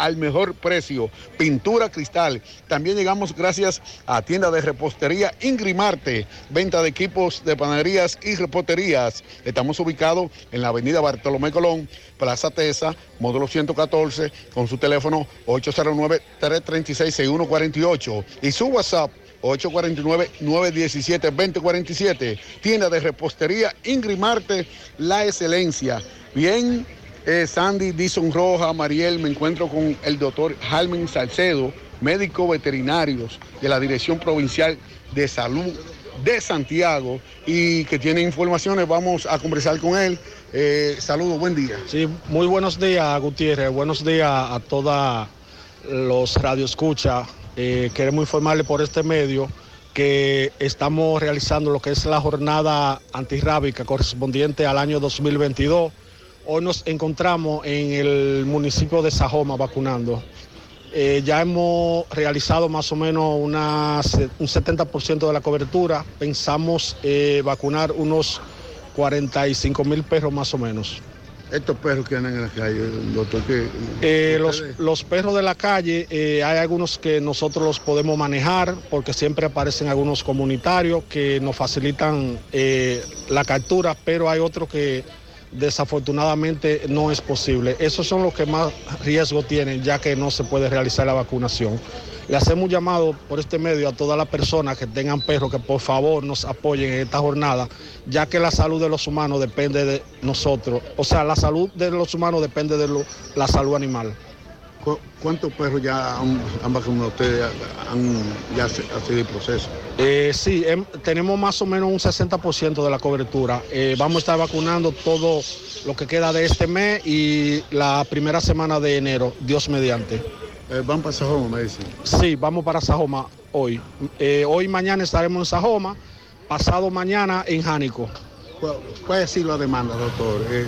al mejor precio. Pintura cristal. También llegamos gracias a tienda de repostería Ingrimarte, venta de equipos de panaderías y reposterías. Estamos ubicados en la avenida Bartolomé Colón, Plaza Tesa, módulo 114, con su teléfono 809-336-6148 y su WhatsApp 849-917-2047. Tienda de repostería Ingrimarte, la excelencia. Bien, eh, Sandy Dison Roja, Mariel, me encuentro con el doctor Jalmen Salcedo, médico veterinario de la Dirección Provincial de Salud de Santiago y que tiene informaciones. Vamos a conversar con él. Eh, saludos, buen día. Sí, muy buenos días, Gutiérrez. Buenos días a todos los radioescuchas. Eh, queremos informarle por este medio que estamos realizando lo que es la jornada antirrábica correspondiente al año 2022. Hoy nos encontramos en el municipio de Sajoma vacunando. Eh, ya hemos realizado más o menos una un 70% de la cobertura. Pensamos eh, vacunar unos 45 mil perros más o menos. Estos perros que andan en la calle, doctor, que Eh, los, los perros de la calle, hay algunos que nosotros los podemos manejar porque siempre aparecen algunos comunitarios que nos facilitan la captura, pero hay otros que desafortunadamente no es posible. Esos son los que más riesgo tienen ya que no se puede realizar la vacunación. Le hacemos llamado por este medio a todas las personas que tengan perros que por favor nos apoyen en esta jornada, ya que la salud de los humanos depende de nosotros. O sea, la salud de los humanos depende de la salud animal. ¿Cu- ¿Cuántos perros ya han, han vacunado ustedes? Han, ya se- ha sido el proceso. Eh, sí, em- tenemos más o menos un 60% de la cobertura. Eh, vamos a estar vacunando todo lo que queda de este mes y la primera semana de enero, Dios mediante. ¿Van para Sajoma, me dicen? Sí, vamos para Sajoma hoy. Eh, hoy mañana estaremos en Sajoma, pasado mañana en Jánico. ¿Cuál, ha sido la demanda, doctor, eh,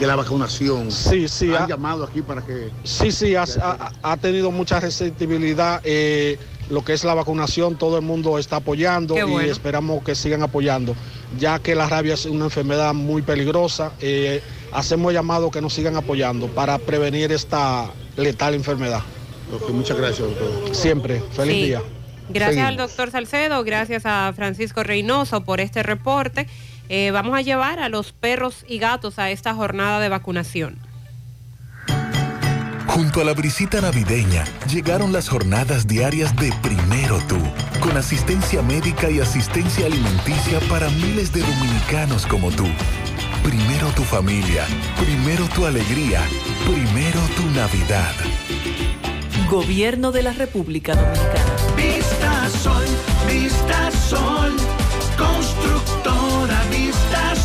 de la vacunación? Sí, sí. ¿Han ha- llamado aquí para que...? Sí, sí, ha, ha- ha tenido mucha receptibilidad. eh, lo que es la vacunación, todo el mundo está apoyando y esperamos que sigan apoyando, ya que la rabia es una enfermedad muy peligrosa. eh, hacemos llamado que nos sigan apoyando para prevenir esta letal enfermedad. muchas gracias, doctor. Siempre, feliz Sí. día. Gracias al doctor Salcedo, gracias a Francisco Reynoso por este reporte. Eh, vamos a llevar a los perros y gatos a esta jornada de vacunación. Junto a la brisita navideña llegaron las jornadas diarias de Primero Tú, con asistencia médica y asistencia alimenticia para miles de dominicanos como tú. Primero tu familia, primero tu alegría, primero tu Navidad. Gobierno de la República Dominicana. Vista Sol, Vista Sol, constructora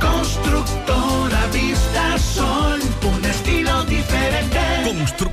constructora Vista Sol.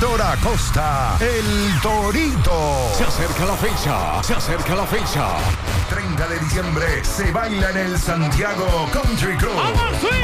Héctor Acosta, el Torito. Se acerca la fecha, se acerca la fecha. 30 de diciembre se baila en el Santiago Country Club.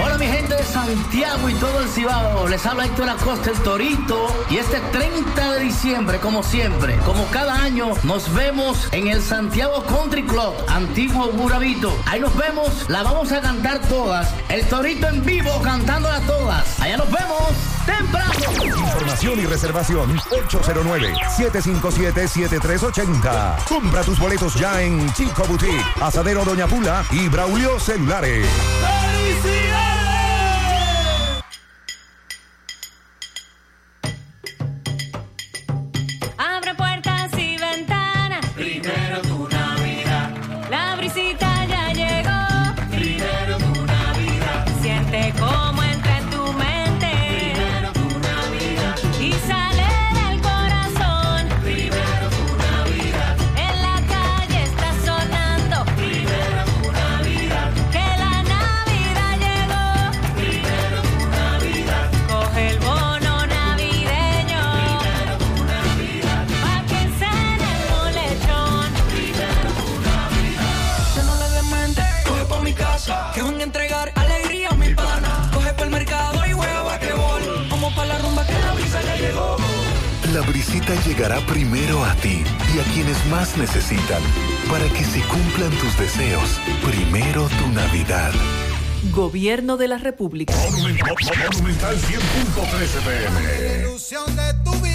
Hola mi gente de Santiago y todo el Cibao, les habla Héctor Acosta el Torito y este 30 de diciembre como siempre, como cada año nos vemos en el Santiago Country Club, antiguo Burabito. Ahí nos vemos, la vamos a cantar todas, el Torito en vivo cantándolas todas. Allá nos vemos temprano. Información y reservación 809-757-7380. Compra tus boletos ya en Chico Boutique, Asadero Doña Pula y Braulio Celulares. Abre La brisita llegará primero a ti y a quienes más necesitan para que se cumplan tus deseos. Primero tu Navidad. Gobierno de la República. Monumental 100.13 pm.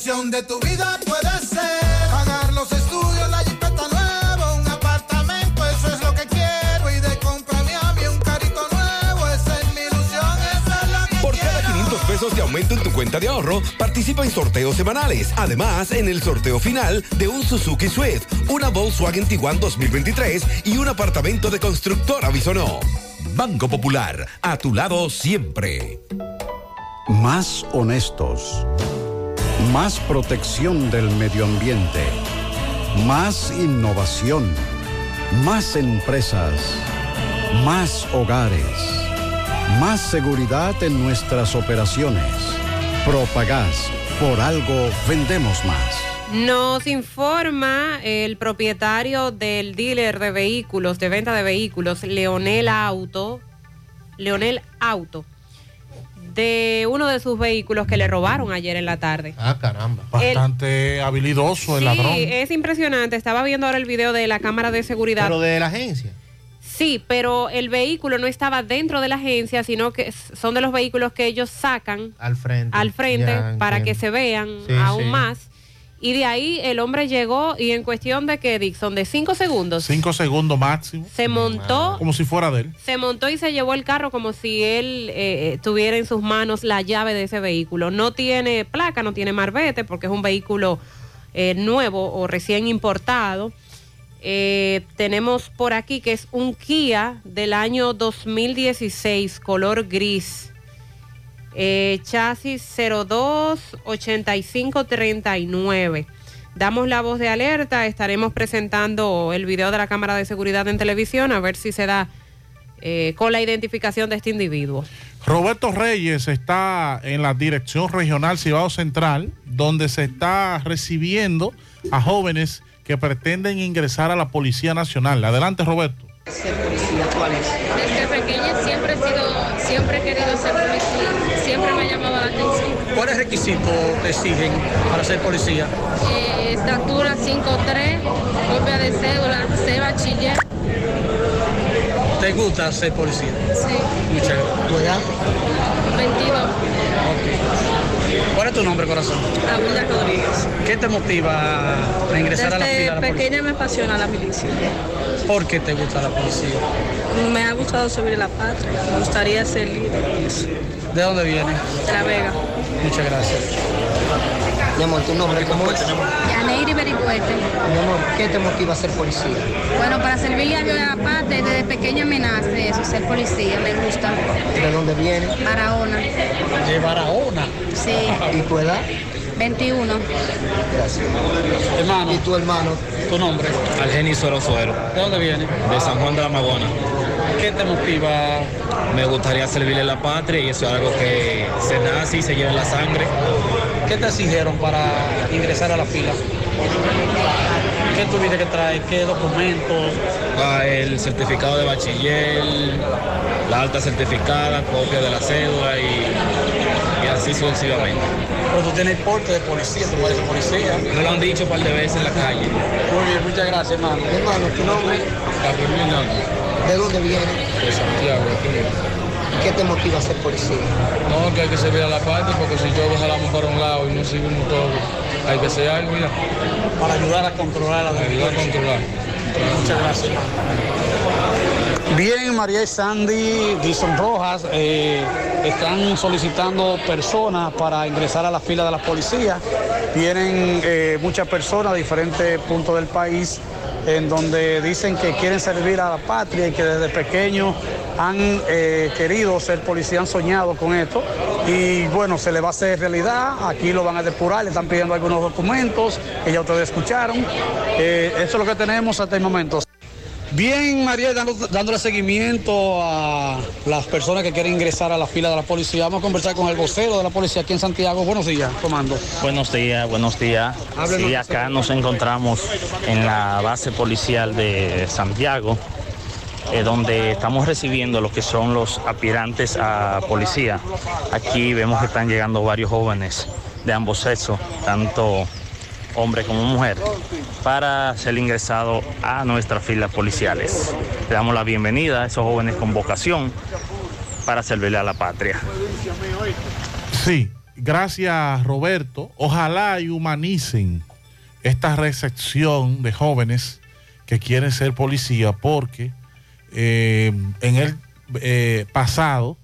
Ilusión de tu vida puede ser pagar los estudios, la jipeta nueva, un apartamento, eso es lo que quiero y de comprarme a mí un carrito nuevo, esa es mi ilusión, esa es la que Por cada 500 pesos de aumento en tu cuenta de ahorro, participa en sorteos semanales. Además, en el sorteo final de un Suzuki Swift, una Volkswagen Tiguan 2023 y un apartamento de constructora Bisonó. Banco Popular, a tu lado siempre. Más honestos. Más protección del medio ambiente. Más innovación. Más empresas. Más hogares. Más seguridad en nuestras operaciones. Propagás. Por algo vendemos más. Nos informa el propietario del dealer de vehículos, de venta de vehículos, Leonel Auto, Leonel Auto, de uno de sus vehículos que le robaron ayer en la tarde. Ah, caramba. Bastante habilidoso el Sí, ladrón. es impresionante. Estaba viendo ahora el video de la cámara de seguridad. Pero de la agencia. Sí, pero el vehículo no estaba dentro de la agencia, sino que son de los vehículos que ellos sacan Al frente. al frente Ya, para entiendo. que se vean Sí, aún sí. más. Y de ahí el hombre llegó y en cuestión de que, Dixon, de cinco segundos, Cinco segundos máximo. se montó, Como si fuera de él. se montó y se llevó el carro como si él eh, eh, tuviera en sus manos la llave de ese vehículo. No tiene placa, no tiene marbete porque es un vehículo eh, nuevo o recién importado. Eh, tenemos por aquí que es un Kia del año 2016, color gris. Eh, chasis 028539. Damos la voz de alerta, estaremos presentando el video de la cámara de seguridad en televisión a ver si se da eh, con la identificación de este individuo. Roberto Reyes está en la Dirección Regional Cibao Central, donde se está recibiendo a jóvenes que pretenden ingresar a la Policía Nacional. Adelante, Roberto. ser policía? ¿Cuál es? Desde pequeña siempre he sido, siempre he querido ser policía. Siempre me ha llamado la atención. ¿Cuáles requisitos te exigen para ser policía? Eh, estatura 5'3, copia de cédula, C bachiller. ¿Te gusta ser policía? Sí. Muchas gracias. ¿Tu edad? 22. ¿Cuál es tu nombre, corazón? Abuela Rodríguez. ¿Qué te motiva a ingresar a la fila Desde de la policía? pequeña me apasiona la milicia. ¿Por qué te gusta la policía? Me ha gustado servir la patria. Me gustaría ser líder. ¿De dónde viene? De La Vega. Muchas gracias. Mi amor, ¿tu nombre cómo es? Yaneiri Bericuete. Mi amor, ¿qué te motiva a ser policía? Bueno, para servirle a Dios y a la patria, desde pequeña me nace eso, ser policía, me gusta. ¿De dónde viene? Barahona. De Barahona. Sí. ¿Y tu edad? 21. Gracias. Hermano. ¿Y tu hermano? ¿Tu nombre? Argenis Sorosuero, ¿De dónde viene? de San Juan de la Magona. ¿Qué te motiva? Me gustaría servirle a la patria y eso es algo que se nace y se lleva en la sangre. ¿Qué te exigieron para ingresar a la fila? ¿Qué tuviste que traer? ¿Qué documentos? Ah, El certificado de bachiller, la alta certificada, copia de la cédula y, y así sucesivamente. Pero tú tienes porte de policía, tú ser policía. Me lo han dicho un par de veces en la calle. Muy bien, muchas gracias, hermano. Hermano, ¿tu nombre? Gabriel ¿De dónde viene? de Santiago, aquí. ¿Qué te motiva a ser policía? No, que hay que servir a la patria porque si yo jalamos para un lado y no seguimos todo, hay que hacer algo ya. Para ayudar a controlar a la Ayudar a controlar. Muchas gracias. Bien, María y Sandy, Gison Rojas, eh, están solicitando personas para ingresar a la fila de la policía. Vienen eh, muchas personas de diferentes puntos del país en donde dicen que quieren servir a la patria y que desde pequeños han eh, querido ser policía, han soñado con esto. Y bueno, se le va a hacer realidad, aquí lo van a depurar, le están pidiendo algunos documentos que ya ustedes escucharon. Eh, eso es lo que tenemos hasta el momento. Bien, María, dando- dándole seguimiento a las personas que quieren ingresar a la fila de la policía. Vamos a conversar con el vocero de la policía aquí en Santiago. Buenos días, comando. Buenos días, buenos días. Háblenos. Sí, acá nos encontramos en la base policial de Santiago, eh, donde estamos recibiendo lo que son los aspirantes a policía. Aquí vemos que están llegando varios jóvenes de ambos sexos, tanto hombre como mujer, para ser ingresado a nuestras filas policiales. Le damos la bienvenida a esos jóvenes con vocación para servirle a la patria. Sí, gracias Roberto. Ojalá y humanicen esta recepción de jóvenes que quieren ser policía porque eh, en el eh, pasado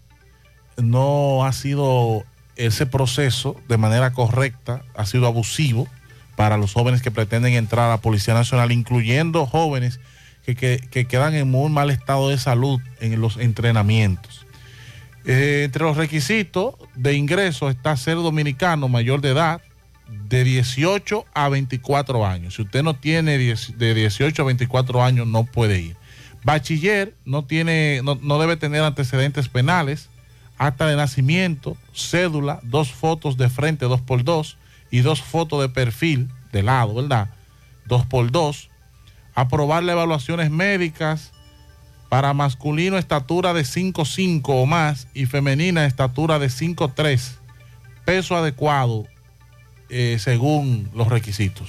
no ha sido ese proceso de manera correcta, ha sido abusivo para los jóvenes que pretenden entrar a la Policía Nacional, incluyendo jóvenes que, que- que quedan en muy mal estado de salud en los entrenamientos. Eh, entre los requisitos de ingreso está ser dominicano mayor de edad de 18 a 24 años. Si usted no tiene 10 de 18 a 24 años, no puede ir. Bachiller no, tiene, no, no debe tener antecedentes penales, acta de nacimiento, cédula, dos fotos de frente, dos por dos, y dos fotos de perfil de lado, ¿verdad? Dos por dos. Aprobarle evaluaciones médicas para masculino estatura de 5'5 o más y femenina estatura de 5'3. Peso adecuado eh, según los requisitos.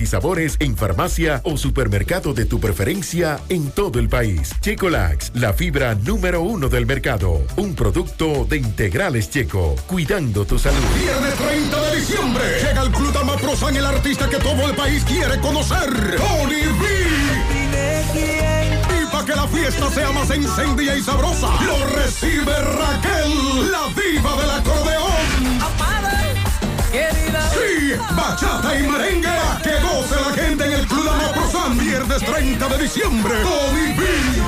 y sabores en farmacia o supermercado de tu preferencia en todo el país. Checolax, la fibra número uno del mercado. Un producto de integrales checo, cuidando tu salud. Viernes 30 de diciembre llega el Club Damaprosan, el artista que todo el país quiere conocer, Tony B. Y para que la fiesta sea más encendida y sabrosa, lo recibe Raquel, la diva del acordeón. Bachata y merengue, pa' que goce la gente en el Club Damaprosan, viernes 30 de diciembre, Tony B. Y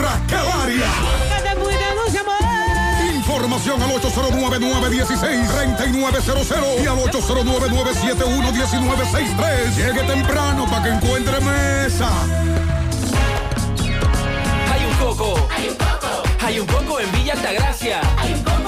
Raquel Arias. Información al 809-916-3900 y al 809-971-1963. Llegue temprano para que encuentre mesa. Hay un coco. Hay un coco. Hay un coco en Villa Altagracia. Hay un coco en Villa Altagracia.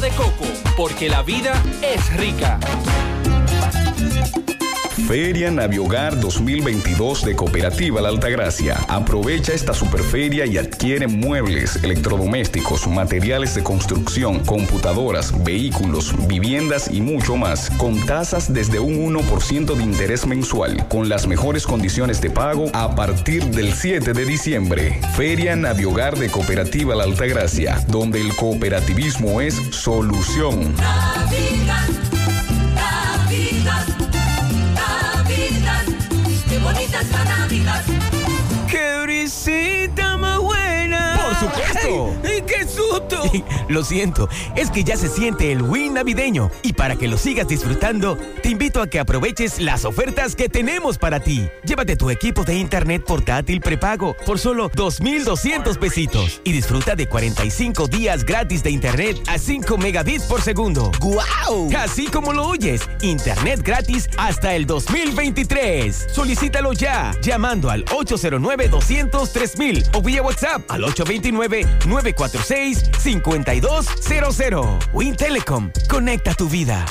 de coco, porque la vida es rica. Feria Naviogar 2022 de Cooperativa La Altagracia. Aprovecha esta superferia y adquiere muebles, electrodomésticos, materiales de construcción, computadoras, vehículos, viviendas y mucho más, con tasas desde un 1% de interés mensual, con las mejores condiciones de pago a partir del 7 de diciembre. Feria Naviogar de Cooperativa La Altagracia, donde el cooperativismo es solución. Navidad, buena! qué susto! [LAUGHS] lo siento, es que ya se siente el Win navideño y para que lo sigas disfrutando, te invito a que aproveches las ofertas que tenemos para ti. Llévate tu equipo de internet portátil prepago por solo 2.200 pesitos y disfruta de 45 días gratis de internet a 5 megabits por segundo. ¡Guau! Así como lo oyes, internet gratis hasta el 2023. Solicítalo ya llamando al 809 200 3000 o vía WhatsApp al 829 946-5200. Wintelecom, conecta tu vida.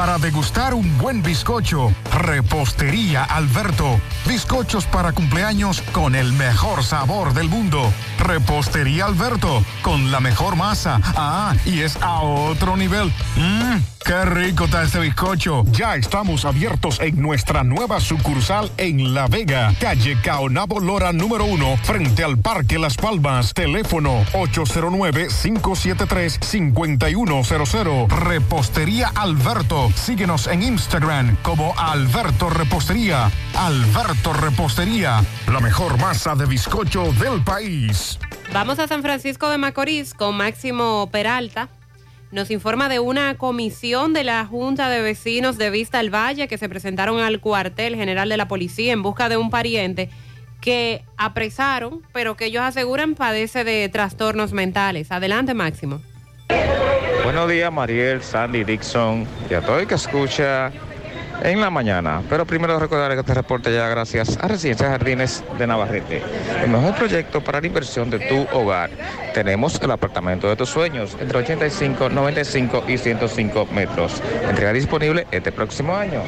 Para degustar un buen bizcocho, Repostería Alberto. Bizcochos para cumpleaños con el mejor sabor del mundo. Repostería Alberto, con la mejor masa. Ah, y es a otro nivel. Mm qué rico está este bizcocho. Ya estamos abiertos en nuestra nueva sucursal en La Vega. Calle Caonabo Lora número uno, frente al Parque Las Palmas. Teléfono 809-573-5100. Repostería Alberto. Síguenos en Instagram como Alberto Repostería. Alberto Repostería. La mejor masa de bizcocho del país. Vamos a San Francisco de Macorís con Máximo Peralta. Nos informa de una comisión de la Junta de Vecinos de Vista al Valle que se presentaron al cuartel general de la policía en busca de un pariente que apresaron, pero que ellos aseguran padece de trastornos mentales. Adelante, Máximo. Buenos días, Mariel, Sandy, Dixon y a todo el que escucha en la mañana. Pero primero recordar que este reporte ya gracias a Residencia Jardines de Navarrete, el mejor proyecto para la inversión de tu hogar. Tenemos el apartamento de tus sueños entre 85, 95 y 105 metros. Entrega disponible este próximo año.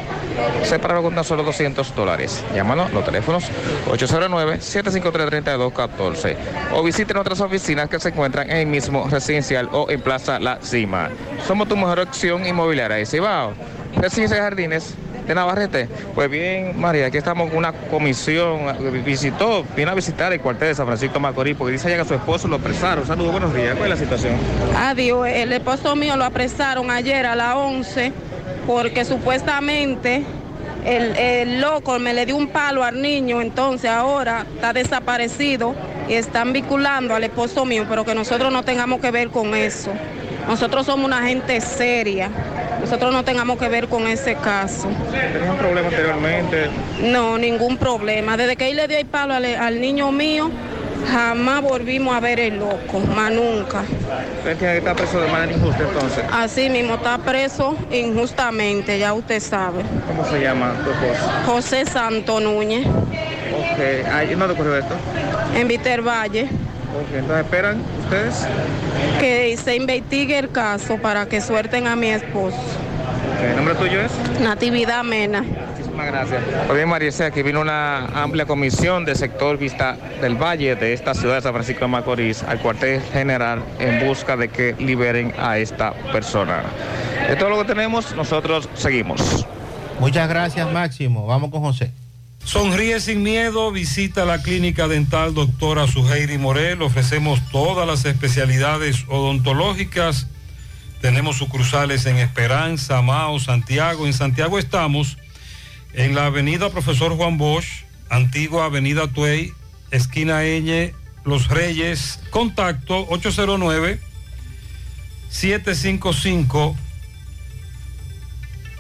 Separado con tan solo 200 dólares. Llámanos los teléfonos 809-753-3214 o visite nuestras oficinas que se encuentran en el mismo residencial o en Plaza La Cima. Somos tu mejor opción inmobiliaria de Cibao. Residencia de Jardines de Navarrete. Pues bien, María, aquí estamos con una comisión, visitó, vino a visitar el cuartel de San Francisco Macorís, porque dice allá que su esposo lo apresaron. Saludos, buenos días. ¿Cuál es la situación? Adiós, el esposo mío lo apresaron ayer a las 11 porque supuestamente el loco me le dio un palo al niño, entonces ahora está desaparecido y están vinculando al esposo mío, pero que nosotros no tengamos que ver con eso. Nosotros somos una gente seria, nosotros no tengamos que ver con ese caso. ¿Tenía un problema anteriormente? No, ningún problema. Desde que él le dio el palo al, al niño mío, jamás volvimos a ver el loco, más nunca. ¿Usted tiene que estar preso de manera injusta entonces? Así mismo está preso injustamente, ya usted sabe. ¿Cómo se llama tu esposo? José Santo Núñez, Ok, ¿no te ocurrió esto? en Vitervalle, Ok, entonces esperan ustedes. que se investigue el caso para que suelten a mi esposo. ¿El nombre tuyo es? Natividad Mena. Muchísimas gracias. Pues bien, María, sea, aquí vino una amplia comisión del sector Vista del Valle de esta ciudad de San Francisco de Macorís al cuartel general en busca de que liberen a esta persona. De todo lo que tenemos, nosotros seguimos. Muchas gracias, Máximo. Vamos con José. Sonríe sin miedo, visita la clínica dental doctora Suheiri Morel. Ofrecemos todas las especialidades odontológicas. Tenemos sucursales en Esperanza, Mao, Santiago. En Santiago estamos en la avenida Profesor Juan Bosch, antigua avenida Tuey, esquina Eñe, Los Reyes. Contacto 809 755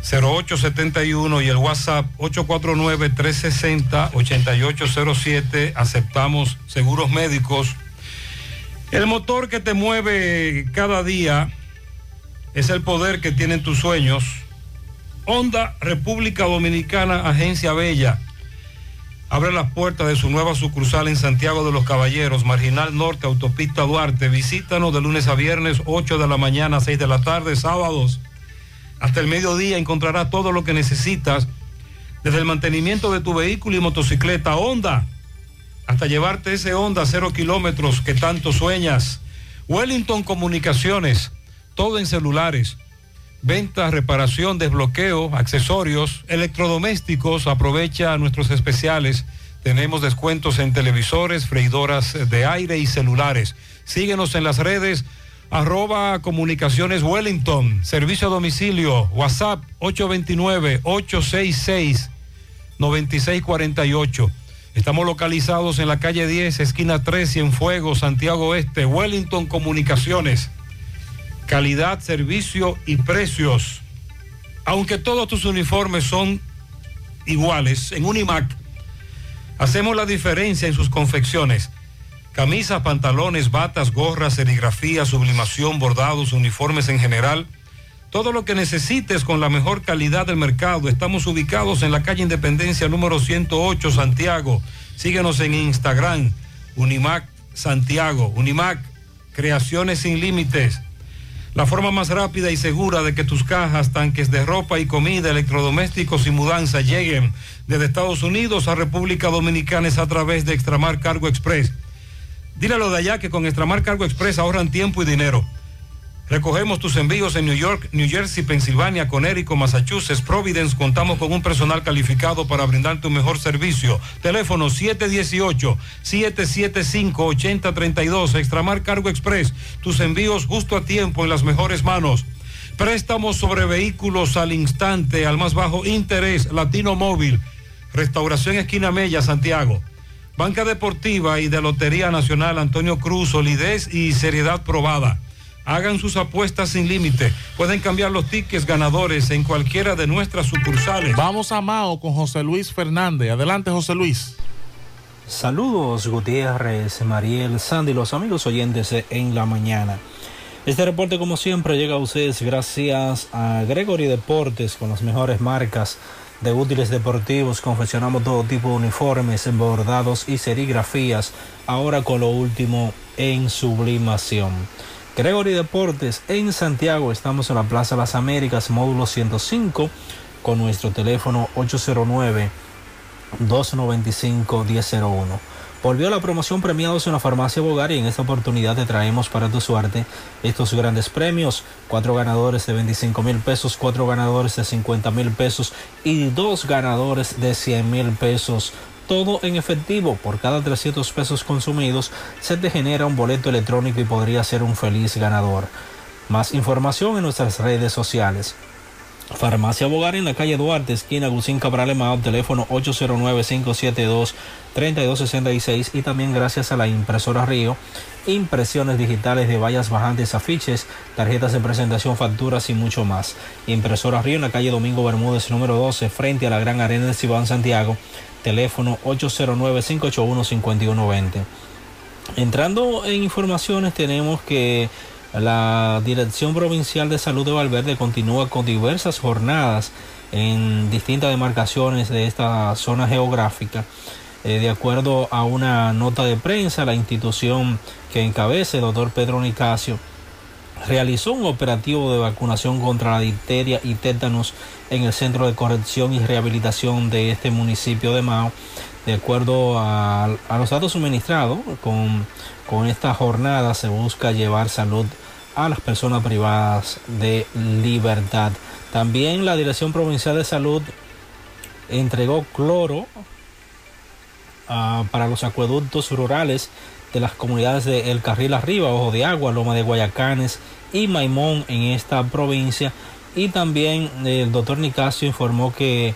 0871 y el WhatsApp 849-360-8807. Aceptamos seguros médicos. El motor que te mueve cada día es el poder que tienen tus sueños. Honda República Dominicana, Agencia Bella. Abre las puertas de su nueva sucursal en Santiago de los Caballeros, Marginal Norte, Autopista Duarte. Visítanos de lunes a viernes, 8 de la mañana, 6 de la tarde, sábados. Hasta el mediodía encontrarás todo lo que necesitas, desde el mantenimiento de tu vehículo y motocicleta Honda, hasta llevarte ese Honda cero kilómetros que tanto sueñas. Wellington Comunicaciones, todo en celulares. Venta, reparación, desbloqueo, accesorios, electrodomésticos. Aprovecha nuestros especiales. Tenemos descuentos en televisores, freidoras de aire y celulares. Síguenos en las redes arroba comunicaciones Wellington, servicio a domicilio, WhatsApp 829-866-9648. Estamos localizados en la calle 10, esquina 3, Cienfuegos, Santiago Oeste, Wellington Comunicaciones. Calidad, servicio y precios. Aunque todos tus uniformes son iguales, en Unimac hacemos la diferencia en sus confecciones. Camisas, pantalones, batas, gorras, serigrafía, sublimación, bordados, uniformes en general. Todo lo que necesites con la mejor calidad del mercado. Estamos ubicados en la calle Independencia número 108, Santiago. Síguenos en Instagram, Unimac Santiago. Unimac, creaciones sin límites. La forma más rápida y segura de que tus cajas, tanques de ropa y comida, electrodomésticos y mudanza lleguen desde Estados Unidos a República Dominicana es a través de Extramar Cargo Express. Dile a de allá que con Extramar Cargo Express ahorran tiempo y dinero. Recogemos tus envíos en New York, New Jersey, Pensilvania, Connecticut, Massachusetts, Providence. Contamos con un personal calificado para brindarte un mejor servicio. Teléfono 718-775-8032. Extramar Cargo Express. Tus envíos justo a tiempo en las mejores manos. Préstamos sobre vehículos al instante, al más bajo interés. Latino Móvil. Restauración Esquina Mella, Santiago. Banca Deportiva y de Lotería Nacional Antonio Cruz, solidez y seriedad probada. Hagan sus apuestas sin límite. Pueden cambiar los tickets ganadores en cualquiera de nuestras sucursales. Vamos a Mao con José Luis Fernández. Adelante, José Luis. Saludos, Gutiérrez, Mariel, Sandy, los amigos oyentes en la mañana. Este reporte, como siempre, llega a ustedes gracias a Gregory Deportes con las mejores marcas de útiles deportivos. Confeccionamos todo tipo de uniformes, bordados y serigrafías. Ahora con lo último en sublimación. Gregory Deportes en Santiago. Estamos en la Plaza Las Américas, módulo 105, con nuestro teléfono 809-295-1001. Volvió la promoción premiados en la farmacia Bogar y en esta oportunidad te traemos para tu suerte estos grandes premios. Cuatro ganadores de 25 mil pesos, cuatro ganadores de 50 mil pesos y dos ganadores de 100 mil pesos todo en efectivo. Por cada 300 pesos consumidos se te genera un boleto electrónico y podría ser un feliz ganador. Más información en nuestras redes sociales. Farmacia Bogar en la calle Duarte, esquina Gusín Cabral Emao, teléfono 809-572-3266 y también gracias a la impresora Río, impresiones digitales de vallas bajantes, afiches, tarjetas de presentación, facturas y mucho más. Impresora Río en la calle Domingo Bermúdez número 12, frente a la Gran Arena de Cibán Santiago, teléfono 809-581-5120. Entrando en informaciones tenemos que la Dirección Provincial de Salud de Valverde continúa con diversas jornadas en distintas demarcaciones de esta zona geográfica. Eh, de acuerdo a una nota de prensa, la institución que encabece el doctor Pedro Nicasio realizó un operativo de vacunación contra la difteria y tétanos en el Centro de Corrección y Rehabilitación de este municipio de Mao. De acuerdo a, los datos suministrados, con, con esta jornada se busca llevar salud a las personas privadas de libertad. También la Dirección Provincial de Salud entregó cloro ah, para los acueductos rurales de las comunidades de El Carril Arriba, Ojo de Agua, Loma de Guayacanes y Maimón en esta provincia. Y también el doctor Nicasio informó que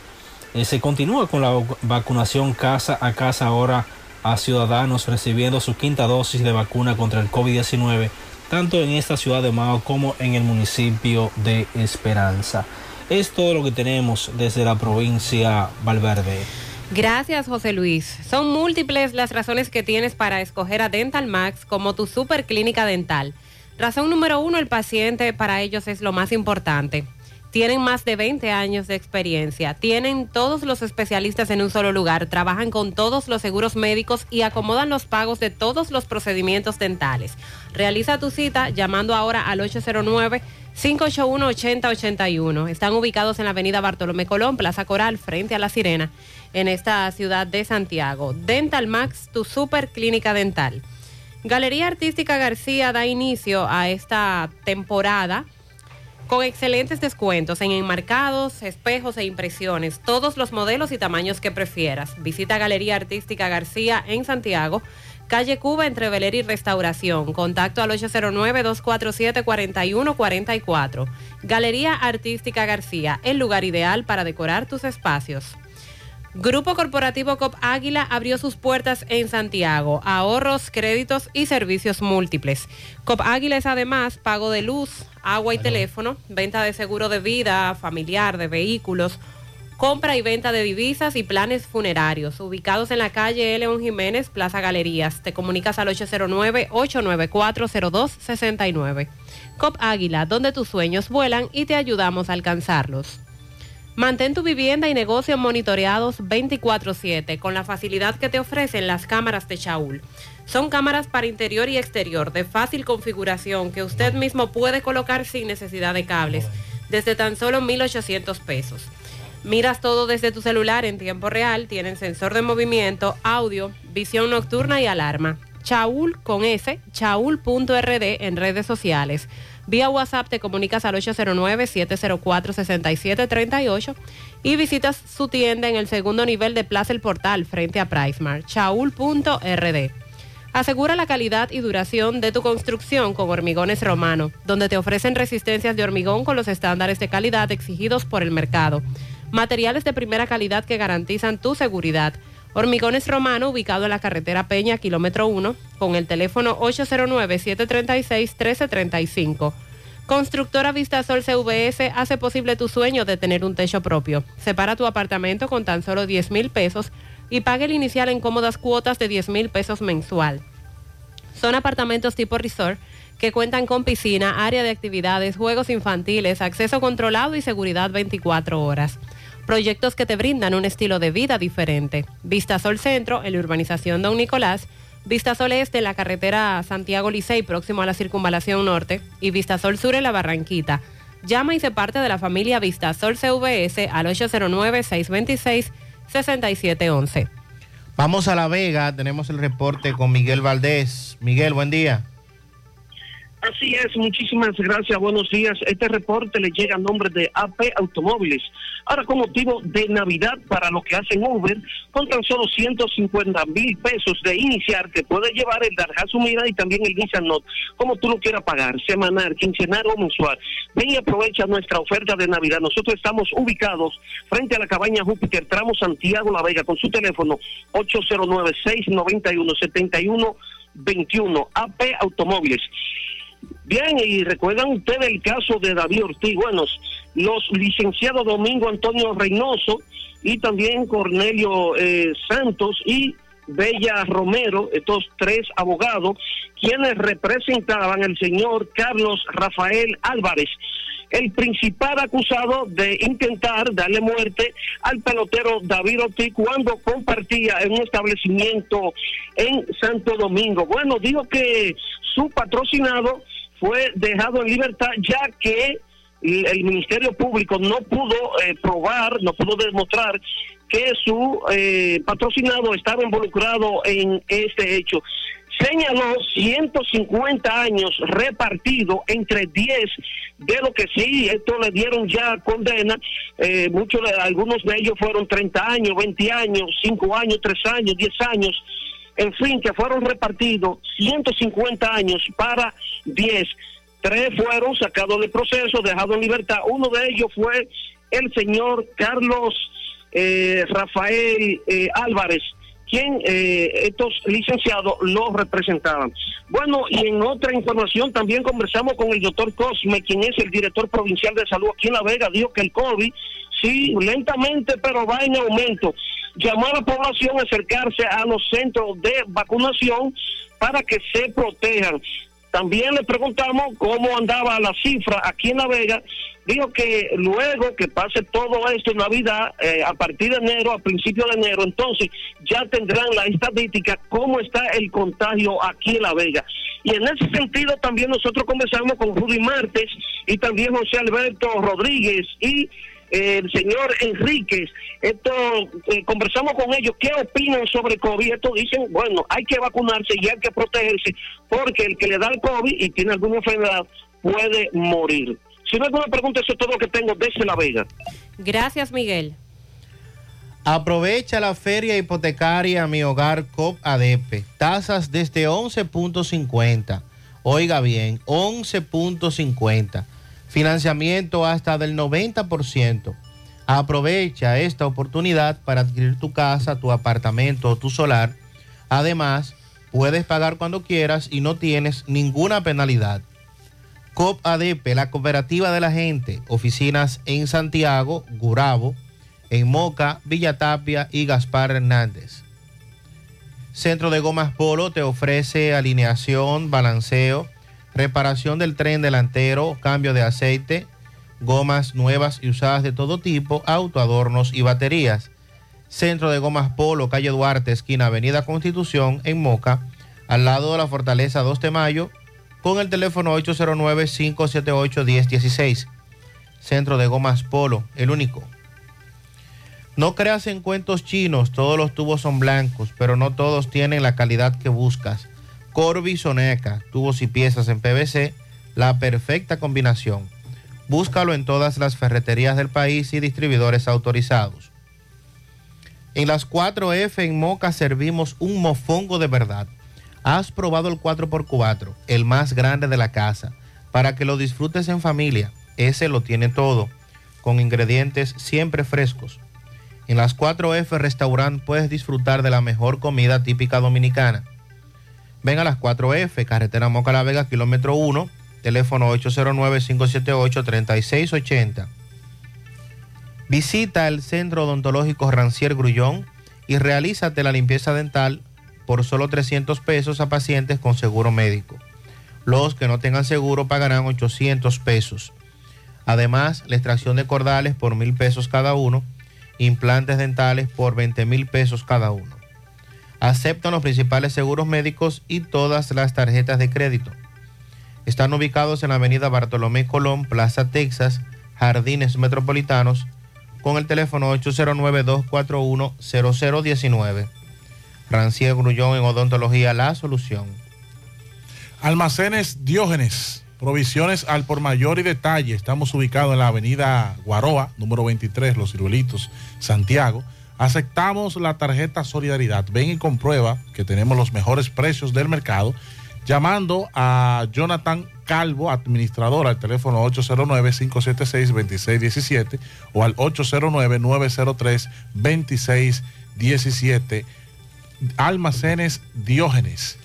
eh, se continúa con la vacunación casa a casa ahora a ciudadanos recibiendo su quinta dosis de vacuna contra el COVID-19, tanto en esta ciudad de Mao como en el municipio de Esperanza. Es todo lo que tenemos desde la provincia Valverde. Gracias, José Luis. Son múltiples las razones que tienes para escoger a Dental Max como tu super clínica dental. Razón número uno, el paciente para ellos es lo más importante. Tienen más de 20 años de experiencia, tienen todos los especialistas en un solo lugar, trabajan con todos los seguros médicos y acomodan los pagos de todos los procedimientos dentales. Realiza tu cita llamando ahora al 809 581-8081. Están ubicados en la avenida Bartolomé Colón, Plaza Coral, frente a La Sirena, en esta ciudad de Santiago. Dental Max, tu super clínica dental. Galería Artística García da inicio a esta temporada con excelentes descuentos en enmarcados, espejos e impresiones, todos los modelos y tamaños que prefieras. Visita Galería Artística García en Santiago calle Cuba entre Veler y Restauración. Contacto al 809-247-4144. Galería Artística García, el lugar ideal para decorar tus espacios. Grupo Corporativo COP Águila abrió sus puertas en Santiago. Ahorros, créditos y servicios múltiples. COP Águila es además pago de luz, agua y teléfono, venta de seguro de vida, familiar, de vehículos compra y venta de divisas y planes funerarios, ubicados en la calle León Jiménez, Plaza Galerías. Te comunicas al 809-894-0269. COP Águila, donde tus sueños vuelan y te ayudamos a alcanzarlos. Mantén tu vivienda y negocio monitoreados 24/7 con la facilidad que te ofrecen las cámaras de Chaul. Son cámaras para interior y exterior de fácil configuración que usted mismo puede colocar sin necesidad de cables, desde tan solo 1.800 pesos. Miras todo desde tu celular en tiempo real, tienen sensor de movimiento, audio, visión nocturna y alarma. Chaul con S, chaul.rd en redes sociales. Vía WhatsApp te comunicas al 809-704-6738 y visitas su tienda en el segundo nivel de Plaza El Portal frente a Pricemart, chaul.rd. Asegura la calidad y duración de tu construcción con Hormigones Romano, donde te ofrecen resistencias de hormigón con los estándares de calidad exigidos por el mercado. Materiales de primera calidad que garantizan tu seguridad. Hormigones Romano, ubicado en la carretera Peña, kilómetro 1, con el teléfono 809-736-1335. Constructora Vistasol CVS hace posible tu sueño de tener un techo propio. Separa tu apartamento con tan solo 10 mil pesos y pague el inicial en cómodas cuotas de 10 mil pesos mensual. Son apartamentos tipo resort que cuentan con piscina, área de actividades, juegos infantiles, acceso controlado y seguridad 24 horas. Proyectos que te brindan un estilo de vida diferente. Vistasol Centro, en la urbanización Don Nicolás, Vistasol Este en la carretera Santiago Licey, próximo a la circunvalación norte, y Vistasol Sur en la Barranquita. Llama y se parte de la familia Vistasol CVS al 809-626-6711. Vamos a La Vega, tenemos el reporte con Miguel Valdés. Miguel, buen día. Así es, muchísimas gracias, buenos días. Este reporte le llega a nombre de AP Automóviles. Ahora con motivo de Navidad para los que hacen Uber, con tan solo 150 mil pesos de iniciar, que puede llevar el Darjazo Mira y también el Nissan Note, como tú lo quieras pagar, semanal, quincenal o mensual. Ven y aprovecha nuestra oferta de Navidad. Nosotros estamos ubicados frente a la cabaña Júpiter, tramo Santiago La Vega, con su teléfono 809-691-7121, AP Automóviles. Bien, y recuerdan ustedes el caso de David Ortiz. Bueno, los licenciados Domingo Antonio Reynoso y también Cornelio eh, Santos y Bella Romero, estos tres abogados, quienes representaban al señor Carlos Rafael Álvarez, el principal acusado de intentar darle muerte al pelotero David Ortiz cuando compartía en un establecimiento en Santo Domingo. Bueno, digo que su patrocinado fue dejado en libertad ya que el Ministerio Público no pudo eh, probar, no pudo demostrar que su eh, patrocinado estaba involucrado en este hecho. Señaló 150 años repartido entre 10 de lo que sí, esto le dieron ya condena, eh, muchos algunos de ellos fueron 30 años, 20 años, 5 años, 3 años, 10 años, en fin, que fueron repartidos 150 años para 10. Tres fueron sacados del proceso, dejados en libertad. Uno de ellos fue el señor Carlos eh, Rafael eh, Álvarez, quien eh, estos licenciados lo representaban. Bueno, y en otra información también conversamos con el doctor Cosme, quien es el director provincial de salud aquí en La Vega, dijo que el COVID, sí, lentamente, pero va en aumento. Llamó a la población a acercarse a los centros de vacunación para que se protejan. También le preguntamos cómo andaba la cifra aquí en La Vega. Dijo que luego que pase todo esto en Navidad, eh, a partir de enero, a principios de enero, entonces ya tendrán la estadística cómo está el contagio aquí en La Vega. Y en ese sentido también nosotros conversamos con Rudy Martes y también José Alberto Rodríguez y el señor Enríquez. Esto eh, conversamos con ellos, ¿qué opinan sobre COVID? Esto dicen, bueno, hay que vacunarse y hay que protegerse porque el que le da el COVID y tiene alguna enfermedad puede morir. Si no hay alguna pregunta, eso es todo lo que tengo desde La Vega. Gracias, Miguel. Aprovecha la feria hipotecaria Mi Hogar COP ADP. Tasas desde 11.50. Oiga bien, 11.50. Financiamiento hasta del 90%. Aprovecha esta oportunidad para adquirir tu casa, tu apartamento o tu solar. Además, puedes pagar cuando quieras y no tienes ninguna penalidad. COP ADP, la cooperativa de la gente, oficinas en Santiago, Gurabo, en Moca, Villa Tapia y Gaspar Hernández. Centro de Gomas Polo te ofrece alineación, balanceo, reparación del tren delantero, cambio de aceite, gomas nuevas y usadas de todo tipo, autoadornos y baterías. Centro de Gomas Polo, calle Duarte, esquina Avenida Constitución, en Moca, al lado de la Fortaleza 2 de Mayo, con el teléfono 809-578-1016. Centro de Gomas Polo, el único. No creas en cuentos chinos, todos los tubos son blancos, pero no todos tienen la calidad que buscas. Corby Soneca, tubos y piezas en PVC, la perfecta combinación. Búscalo en todas las ferreterías del país y distribuidores autorizados. En las 4F en Moca servimos un mofongo de verdad. Has probado el 4x4, el más grande de la casa, para que lo disfrutes en familia. Ese lo tiene todo, con ingredientes siempre frescos. En las 4F Restaurant puedes disfrutar de la mejor comida típica dominicana. Ven a las 4F, carretera Moca La Vega, kilómetro 1, teléfono 809-578-3680. Visita el Centro Odontológico Rancier Grullón y realízate la limpieza dental por solo 300 pesos a pacientes con seguro médico. Los que no tengan seguro pagarán 800 pesos. Además, la extracción de cordales por mil pesos cada uno, implantes dentales por 20 mil pesos cada uno. Aceptan los principales seguros médicos y todas las tarjetas de crédito. Están ubicados en la avenida Bartolomé Colón, Plaza Texas, Jardines Metropolitanos, con el teléfono 809-241-0019. Rancier Grullón en Odontología La Solución. Almacenes Diógenes, provisiones al por mayor y detalle. Estamos ubicados en la avenida Guaroa, número 23, Los Ciruelitos, Santiago. Aceptamos la tarjeta Solidaridad. Ven y comprueba que tenemos los mejores precios del mercado llamando a Jonathan Calvo, administrador, al teléfono 809-576-2617 o al 809-903-2617. Almacenes Diógenes.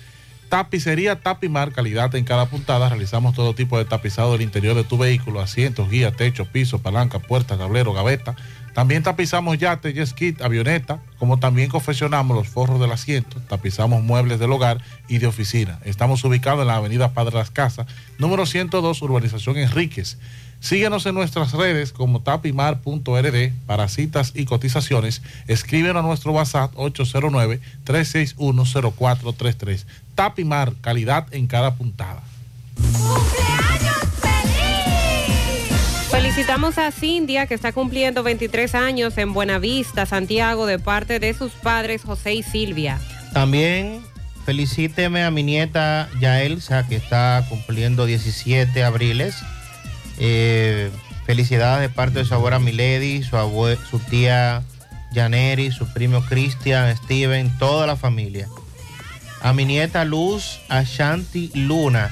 Tapicería Tapimar, calidad en cada puntada. Realizamos todo tipo de tapizado del interior de tu vehículo, asientos, guía, techo, piso, palanca, puerta, tablero, gaveta. También tapizamos yate, jet avioneta, como también confeccionamos los forros del asiento, tapizamos muebles del hogar y de oficina. Estamos ubicados en la avenida Padre Las Casas, número 102, Urbanización Enríquez. Síguenos en nuestras redes como tapimar.rd para citas y cotizaciones. Escríbenos a nuestro WhatsApp 809-361-0433. Tapimar, calidad en cada puntada. Felicitamos a Cindia, que está cumpliendo 23 años en Buenavista, Santiago, de parte de sus padres José y Silvia. También felicíteme a mi nieta Yaelsa, que está cumpliendo 17 abriles. Eh, felicidades de parte de su abuela Milady, su tía Janeri, su primo Cristian, Steven, toda la familia. A mi nieta Luz Ashanti Luna,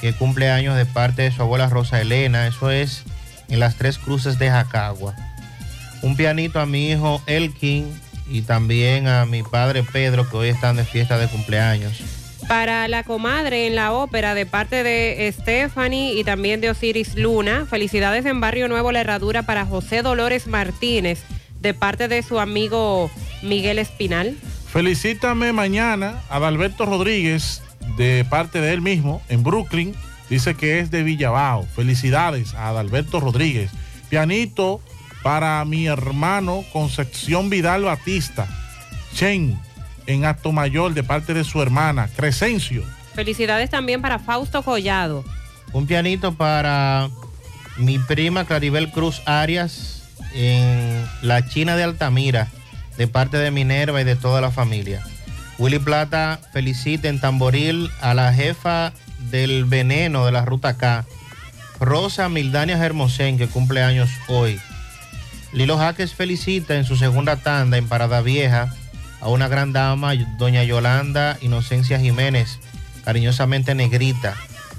que cumple años de parte de su abuela Rosa Elena, eso es en las tres cruces de Jacagua. Un pianito a mi hijo Elkin y también a mi padre Pedro, que hoy están de fiesta de cumpleaños. Para la comadre en la ópera de parte de Stephanie y también de Osiris Luna. Felicidades en Barrio Nuevo La Herradura para José Dolores Martínez de parte de su amigo Miguel Espinal. Felicítame mañana a Adalberto Rodríguez de parte de él mismo en Brooklyn. Dice que es de Villabao. Felicidades a Adalberto Rodríguez. Pianito para mi hermano Concepción Vidal Batista. Chen en Acto Mayor de parte de su hermana Crescencio. Felicidades también para Fausto Collado. Un pianito para mi prima Claribel Cruz Arias en la China de Altamira, de parte de Minerva y de toda la familia. Willy Plata felicita en Tamboril a la jefa del veneno de la Ruta K, Rosa Mildania Hermosén, que cumple años hoy. Lilo Jaques felicita en su segunda tanda en Parada Vieja a una gran dama, doña Yolanda Inocencia Jiménez, cariñosamente negrita,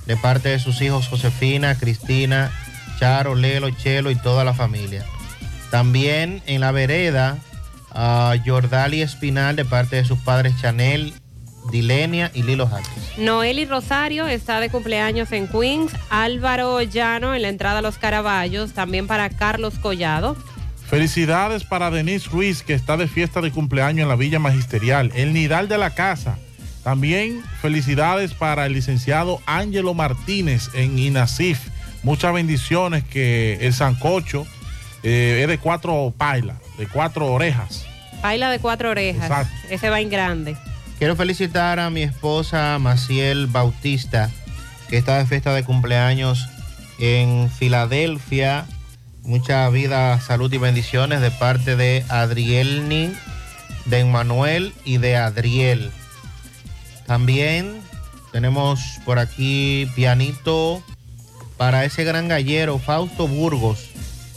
de parte de sus hijos Josefina, Cristina, Charo, Lelo, Chelo y toda la familia. También en la vereda a Jordali Espinal de parte de sus padres Chanel, Dilenia y Lilo Jaques. Noeli Rosario está de cumpleaños en Queens. Álvaro Llano en la entrada a los Caraballos. También para Carlos Collado. Felicidades para Denise Ruiz, que está de fiesta de cumpleaños en la Villa Magisterial, el Nidal de la Casa. También felicidades para el licenciado Ángelo Martínez en INASIF, muchas bendiciones, que el sancocho eh, es de cuatro pailas, de cuatro orejas. Baila de cuatro orejas. Exacto. Ese va en grande. Quiero felicitar a mi esposa Maciel Bautista, que está de fiesta de cumpleaños en Filadelfia. Mucha vida, salud y bendiciones de parte de Adrielni, de Emmanuel y de Adriel. También tenemos por aquí pianito para ese gran gallero Fausto Burgos,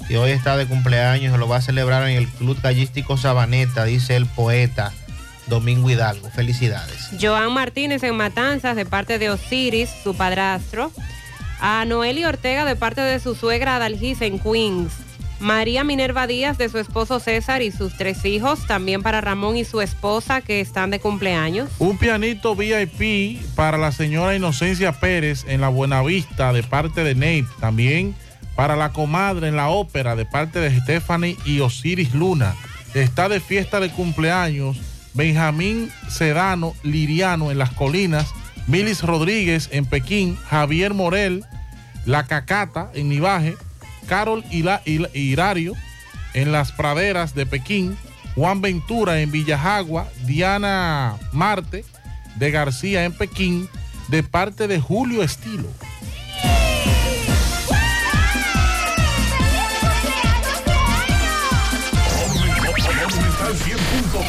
que hoy está de cumpleaños lo va a celebrar en el Club Gallístico Sabaneta, dice el poeta Domingo Hidalgo. Felicidades. Joan Martínez en Matanzas de parte de Osiris, su padrastro. A Noeli Ortega de parte de su suegra Adalgisa en Queens. María Minerva Díaz de su esposo César y sus tres hijos. También para Ramón y su esposa que están de cumpleaños. Un pianito VIP para la señora Inocencia Pérez en la Buenavista de parte de Nate. También para la comadre en la ópera de parte de Stephanie y Osiris Luna. Está de fiesta de cumpleaños Benjamín Sedano Liriano en las colinas. Milis Rodríguez en Pekín. Javier Morel, La Cacata en Nivaje. Carol Hila- Hila- Hirario en las praderas de Pekín. Juan Ventura en Villajagua. Diana Marte de García en Pekín. De parte de Julio Estilo.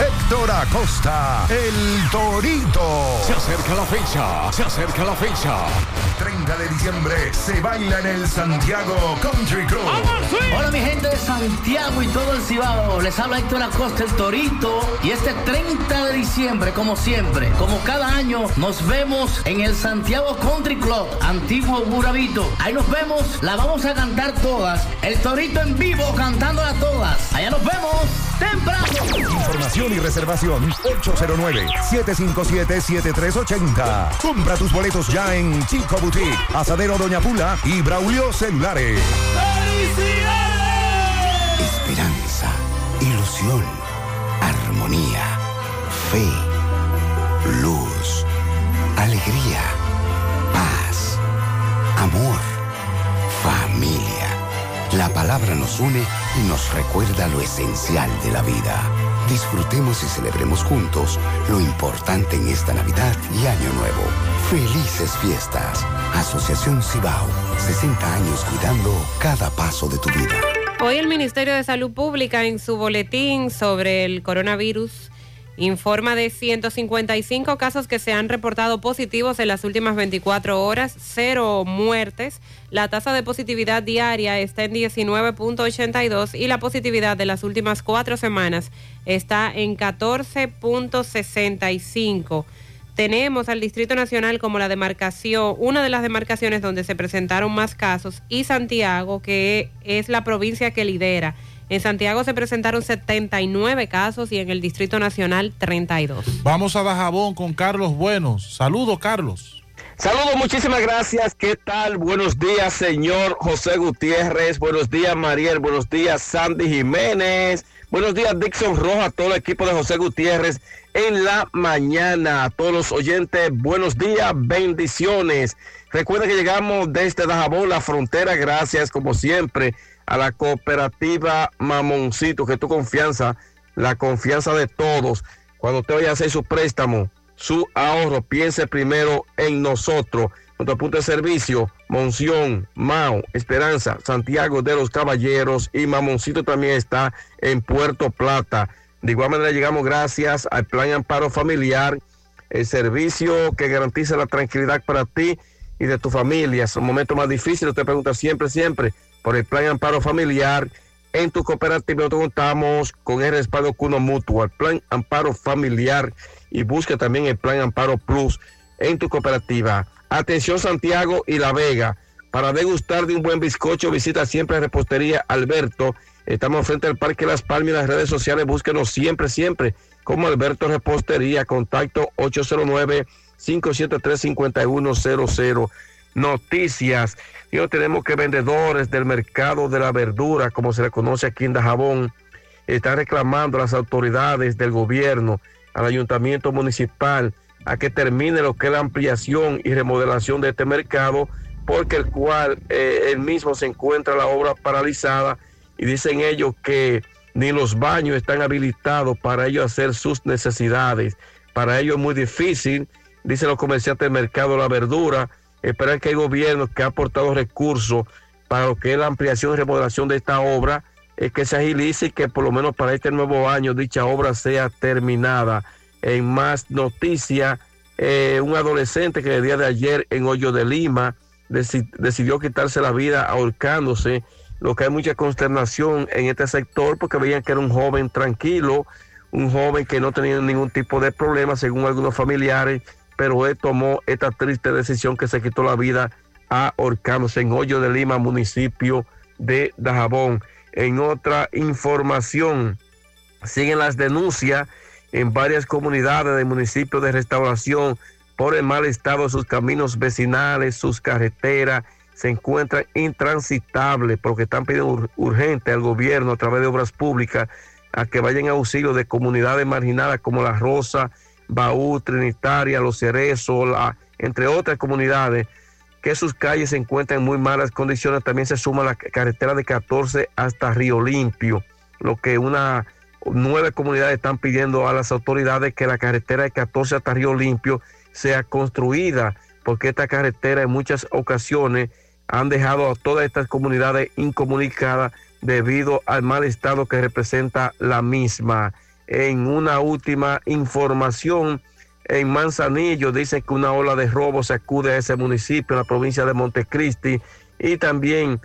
Héctor Acosta, el Torito. Se acerca la fecha, se acerca la fecha. 30 de diciembre se baila en el Santiago Country Club. Hola mi gente de Santiago y todo el Cibao, les habla Héctor Acosta el Torito y este 30 de diciembre como siempre, como cada año nos vemos en el Santiago Country Club, antiguo Burabito. Ahí nos vemos, la vamos a cantar todas, el Torito en vivo cantándolas todas. Allá nos vemos temprano. Información y reservación 809-757-7380. Compra tus boletos ya en Chico Boutique, Asadero Doña Pula y Braulio Celulares. Esperanza, ilusión, armonía, fe, luz, alegría, paz, amor, familia. La palabra nos une y nos recuerda lo esencial de la vida. Disfrutemos y celebremos juntos lo importante en esta Navidad y Año Nuevo. Felices fiestas. Asociación Cibao, 60 años cuidando cada paso de tu vida. Hoy el Ministerio de Salud Pública en su boletín sobre el coronavirus informa de 155 casos que se han reportado positivos en las últimas 24 horas, cero muertes. La tasa de positividad diaria está en 19.82 y la positividad de las últimas cuatro semanas está en 14.65. Tenemos al Distrito Nacional como la demarcación, una de las demarcaciones donde se presentaron más casos, y Santiago, que es la provincia que lidera. En Santiago se presentaron 79 casos y en el Distrito Nacional 32. Vamos a Dajabón con Carlos Buenos. Saludos, Carlos. Saludos, muchísimas gracias. ¿Qué tal? Buenos días, señor José Gutiérrez. Buenos días, Mariel. Buenos días, Sandy Jiménez. Buenos días, Dixon Roja, a todo el equipo de José Gutiérrez en la mañana. A todos los oyentes, buenos días, bendiciones. Recuerden que llegamos desde Dajabón, la frontera, gracias como siempre a la cooperativa Mamoncito, que tu confianza, la confianza de todos. Cuando usted vaya a hacer su préstamo, su ahorro, piense primero en nosotros. Nuestro punto de servicio, Monción, Mao, Esperanza, Santiago de los Caballeros y Mamoncito también está en Puerto Plata. De igual manera llegamos gracias al Plan Amparo Familiar, el servicio que garantiza la tranquilidad para ti y de tu familia. Es un momento más difícil, usted pregunta siempre, siempre por el Plan Amparo Familiar. En tu cooperativa nosotros contamos con el respaldo Cuno Mutuo, el Plan Amparo Familiar y busca también el Plan Amparo Plus en tu cooperativa. Atención Santiago y La Vega. Para degustar de un buen bizcocho, visita siempre Repostería Alberto. Estamos frente al Parque Las Palmas y las redes sociales. Búsquenos siempre, siempre como Alberto Repostería. Contacto 809-573-5100. Noticias. Hoy tenemos que vendedores del mercado de la verdura, como se le conoce aquí en Dajabón, están reclamando a las autoridades del gobierno, al ayuntamiento municipal, a que termine lo que es la ampliación y remodelación de este mercado, porque el cual eh, el mismo se encuentra la obra paralizada y dicen ellos que ni los baños están habilitados para ellos hacer sus necesidades. Para ellos es muy difícil, dicen los comerciantes del mercado de la verdura, esperan que el gobierno que ha aportado recursos para lo que es la ampliación y remodelación de esta obra, es que se agilice y que por lo menos para este nuevo año dicha obra sea terminada. En más noticias, eh, un adolescente que el día de ayer en Hoyo de Lima deci- decidió quitarse la vida ahorcándose, lo que hay mucha consternación en este sector porque veían que era un joven tranquilo, un joven que no tenía ningún tipo de problema según algunos familiares, pero él tomó esta triste decisión que se quitó la vida ahorcándose en Hoyo de Lima, municipio de Dajabón. En otra información, siguen las denuncias en varias comunidades del municipio de Restauración por el mal estado de sus caminos vecinales, sus carreteras se encuentran intransitables porque están pidiendo ur- urgente al gobierno a través de obras públicas a que vayan a auxilio de comunidades marginadas como La Rosa, Baú, Trinitaria, Los Cerezos, entre otras comunidades que sus calles se encuentran en muy malas condiciones. También se suma la carretera de 14 hasta Río Limpio, lo que una nueve comunidades están pidiendo a las autoridades que la carretera de 14 hasta Río Limpio sea construida, porque esta carretera en muchas ocasiones han dejado a todas estas comunidades incomunicadas debido al mal estado que representa la misma. En una última información, en Manzanillo dice que una ola de robo se acude a ese municipio en la provincia de Montecristi y también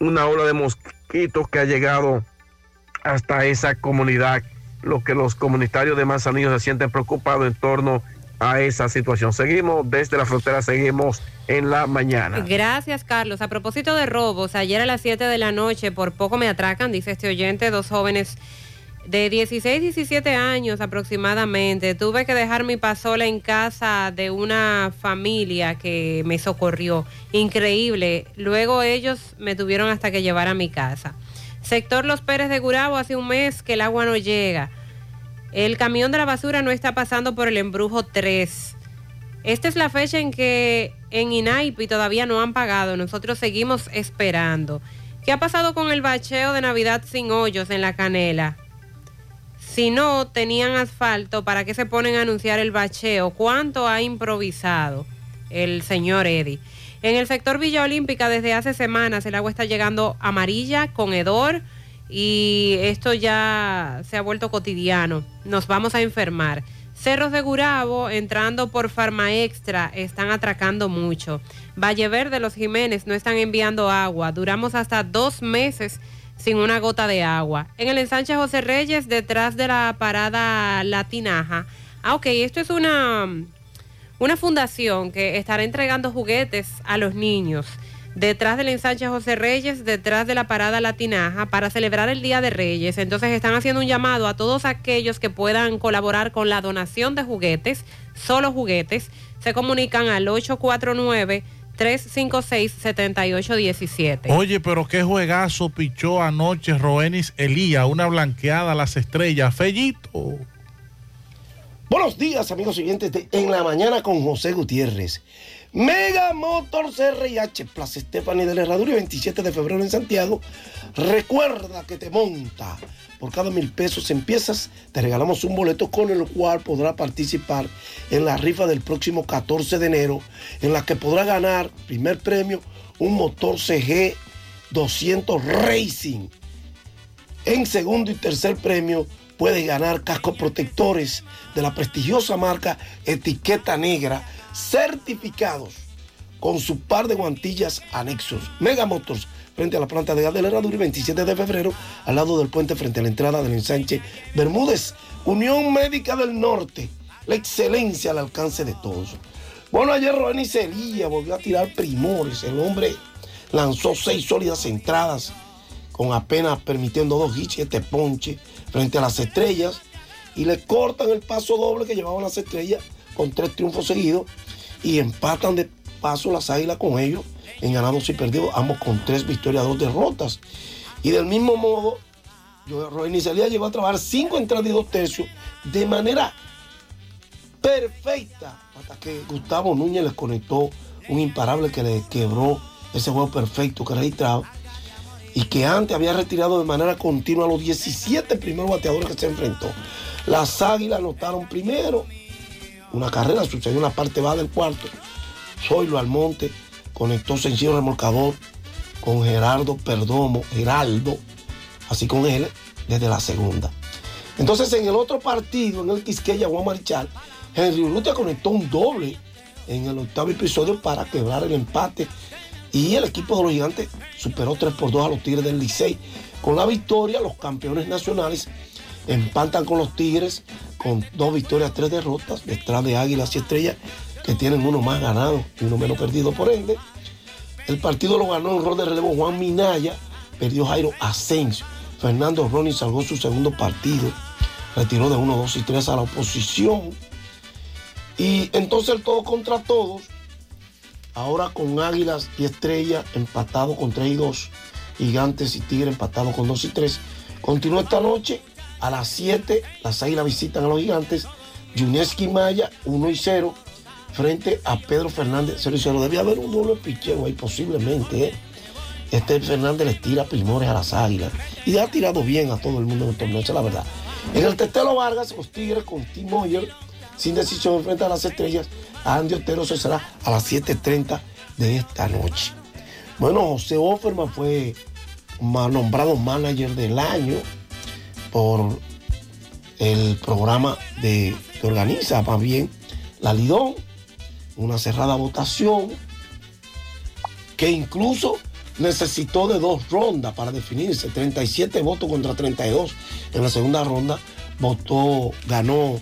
una ola de mosquitos que ha llegado hasta esa comunidad, lo que los comunitarios de Manzanillo se sienten preocupados en torno a esa situación. Seguimos desde la frontera, seguimos en la mañana. Gracias, Carlos. A propósito de robos, ayer a las 7 de la noche por poco me atracan, dice este oyente, dos jóvenes de 16, 17 años aproximadamente. Tuve que dejar mi pasola en casa de una familia que me socorrió. Increíble. Luego ellos me tuvieron hasta que llevar a mi casa. Sector Los Pérez de Gurabo, hace un mes que el agua no llega. El camión de la basura no está pasando por el embrujo 3. Esta es la fecha en que en INAIPI todavía no han pagado. Nosotros seguimos esperando. ¿Qué ha pasado con el bacheo de Navidad sin hoyos en la canela? Si no tenían asfalto, ¿para qué se ponen a anunciar el bacheo? ¿Cuánto ha improvisado el señor Eddie? En el sector Villa Olímpica desde hace semanas el agua está llegando amarilla con hedor y esto ya se ha vuelto cotidiano. Nos vamos a enfermar. Cerros de Gurabo, entrando por Farma Extra, están atracando mucho. Valle Verde, Los Jiménez, no están enviando agua. Duramos hasta dos meses sin una gota de agua. En el ensanche José Reyes, detrás de la parada Latinaja. Ah, ok, esto es una, una fundación que estará entregando juguetes a los niños detrás del ensanche José Reyes, detrás de la parada Latinaja, para celebrar el Día de Reyes. Entonces están haciendo un llamado a todos aquellos que puedan colaborar con la donación de juguetes, solo juguetes. Se comunican al 849 356-7817. Oye, pero qué juegazo pichó anoche Roenis Elía, una blanqueada a las estrellas. Fellito. Buenos días, amigos siguientes de En la Mañana con José Gutiérrez. Mega Motors RIH Plaza Stephanie de la Herradura y 27 de febrero en Santiago. Recuerda que te monta. Por cada mil pesos en piezas, te regalamos un boleto con el cual podrá participar en la rifa del próximo 14 de enero, en la que podrá ganar, primer premio, un motor CG 200 Racing. En segundo y tercer premio, puedes ganar cascos protectores de la prestigiosa marca Etiqueta Negra, certificados con su par de guantillas anexos. Mega Motors, frente a la planta de gas de la y 27 de febrero, al lado del puente, frente a la entrada del ensanche Bermúdez. Unión Médica del Norte, la excelencia al alcance de todos. Bueno, ayer Ronnie Celía volvió a tirar primores. El hombre lanzó seis sólidas entradas, con apenas permitiendo dos hits este ponche frente a las estrellas. Y le cortan el paso doble que llevaban las estrellas con tres triunfos seguidos y empatan de paso las águilas con ellos en ganados y perdidos, ambos con tres victorias, dos derrotas. Y del mismo modo, Roy Celía llegó a trabajar cinco entradas y dos tercios de manera perfecta hasta que Gustavo Núñez les conectó un imparable que le quebró ese juego perfecto que registraba y que antes había retirado de manera continua a los 17 primeros bateadores que se enfrentó. Las águilas anotaron primero, una carrera sucedió en la parte baja del cuarto. Zoilo Almonte conectó sencillo remolcador con Gerardo Perdomo, Geraldo, así con él, desde la segunda. Entonces en el otro partido, en el Quisqueya Juan Henry Urrutia conectó un doble en el octavo episodio para quebrar el empate y el equipo de los gigantes superó 3 por 2 a los Tigres del Licey. Con la victoria, los campeones nacionales empatan con los Tigres con dos victorias, tres derrotas, detrás de Águilas y Estrellas, que tienen uno más ganado y uno menos perdido por ende. El partido lo ganó en rol de relevo Juan Minaya, perdió Jairo Asensio. Fernando Ronnie salvó su segundo partido, retiró de 1, 2 y 3 a la oposición. Y entonces el todo contra todos, ahora con Águilas y Estrellas empatado con 3 y 2, Gigantes y Tigres empatado con 2 y 3. Continúa esta noche a las 7, las Águilas visitan a los Gigantes, Yuneski Maya 1 y 0 frente a Pedro Fernández 0 y 0. Debía haber un doble picheo ahí posiblemente. ¿eh? Este Fernández les tira primores a las Águilas y ha tirado bien a todo el mundo en el torneo, esa es la verdad. En el Tetelo Vargas, los Tigres con Tim Moyer sin decisión frente a las estrellas. A Andy Otero se será a las 7.30 de esta noche. Bueno, José Offerman fue nombrado manager del año por el programa de, que organiza más bien la Lidón, una cerrada votación que incluso necesitó de dos rondas para definirse, 37 votos contra 32 en la segunda ronda, votó, ganó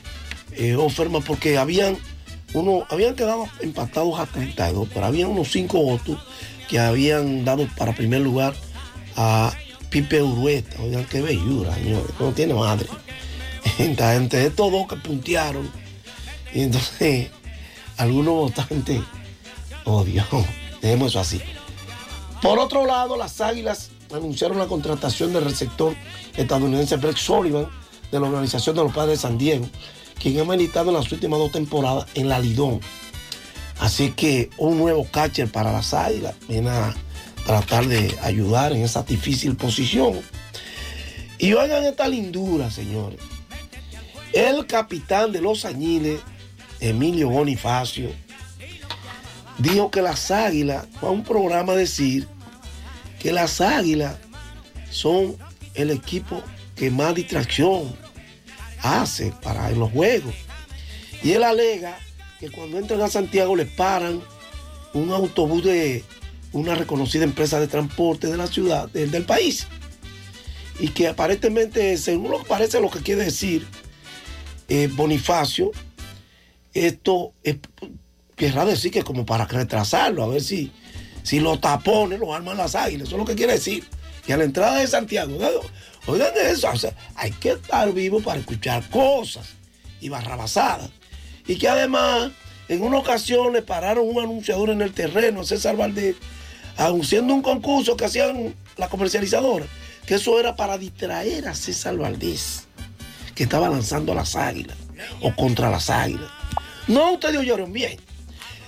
eh, Offerman porque habían uno, habían quedado empatados a 32, pero había unos 5 votos que habían dado para primer lugar a Pipe Urueta. Oigan, qué bellura, señores, no tiene madre. [LAUGHS] Entre estos dos que puntearon, y entonces algunos votantes, oh Dios, [LAUGHS] dejemos eso así. Por otro lado, las Águilas anunciaron la contratación del receptor estadounidense Brett Sullivan de la Organización de los Padres de San Diego, quien ha militado en las últimas dos temporadas en la Lidón. Así que un nuevo catcher para las Águilas viene a tratar de ayudar en esa difícil posición. Y oigan esta lindura, señores. El capitán de los Añiles, Emilio Bonifacio, dijo que las águilas, fue a un programa decir que las águilas son el equipo que más distracción hace para los juegos. Y él alega que cuando entran a Santiago le paran un autobús de una reconocida empresa de transporte de la ciudad, del, del país. Y que aparentemente, según lo que parece lo que quiere decir eh, Bonifacio, esto es, querrá decir que como para retrasarlo, a ver si, si los tapones los arman las águilas. Eso es lo que quiere decir. Que a la entrada de Santiago, oigan eso, o sea, hay que estar vivo para escuchar cosas y barrabasadas. Y que además En una ocasión le pararon un anunciador en el terreno, César Valdés, anunciando un concurso que hacían la comercializadora, que eso era para distraer a César Valdés, que estaba lanzando a las águilas o contra las águilas. No, ustedes oyeron bien.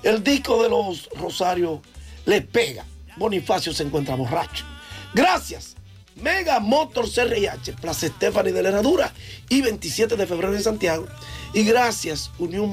El disco de los Rosarios le pega. Bonifacio se encuentra borracho. Gracias. Mega Motor CRIH, Plaza Estefani de la Herradura y 27 de febrero en Santiago. Y gracias, Unión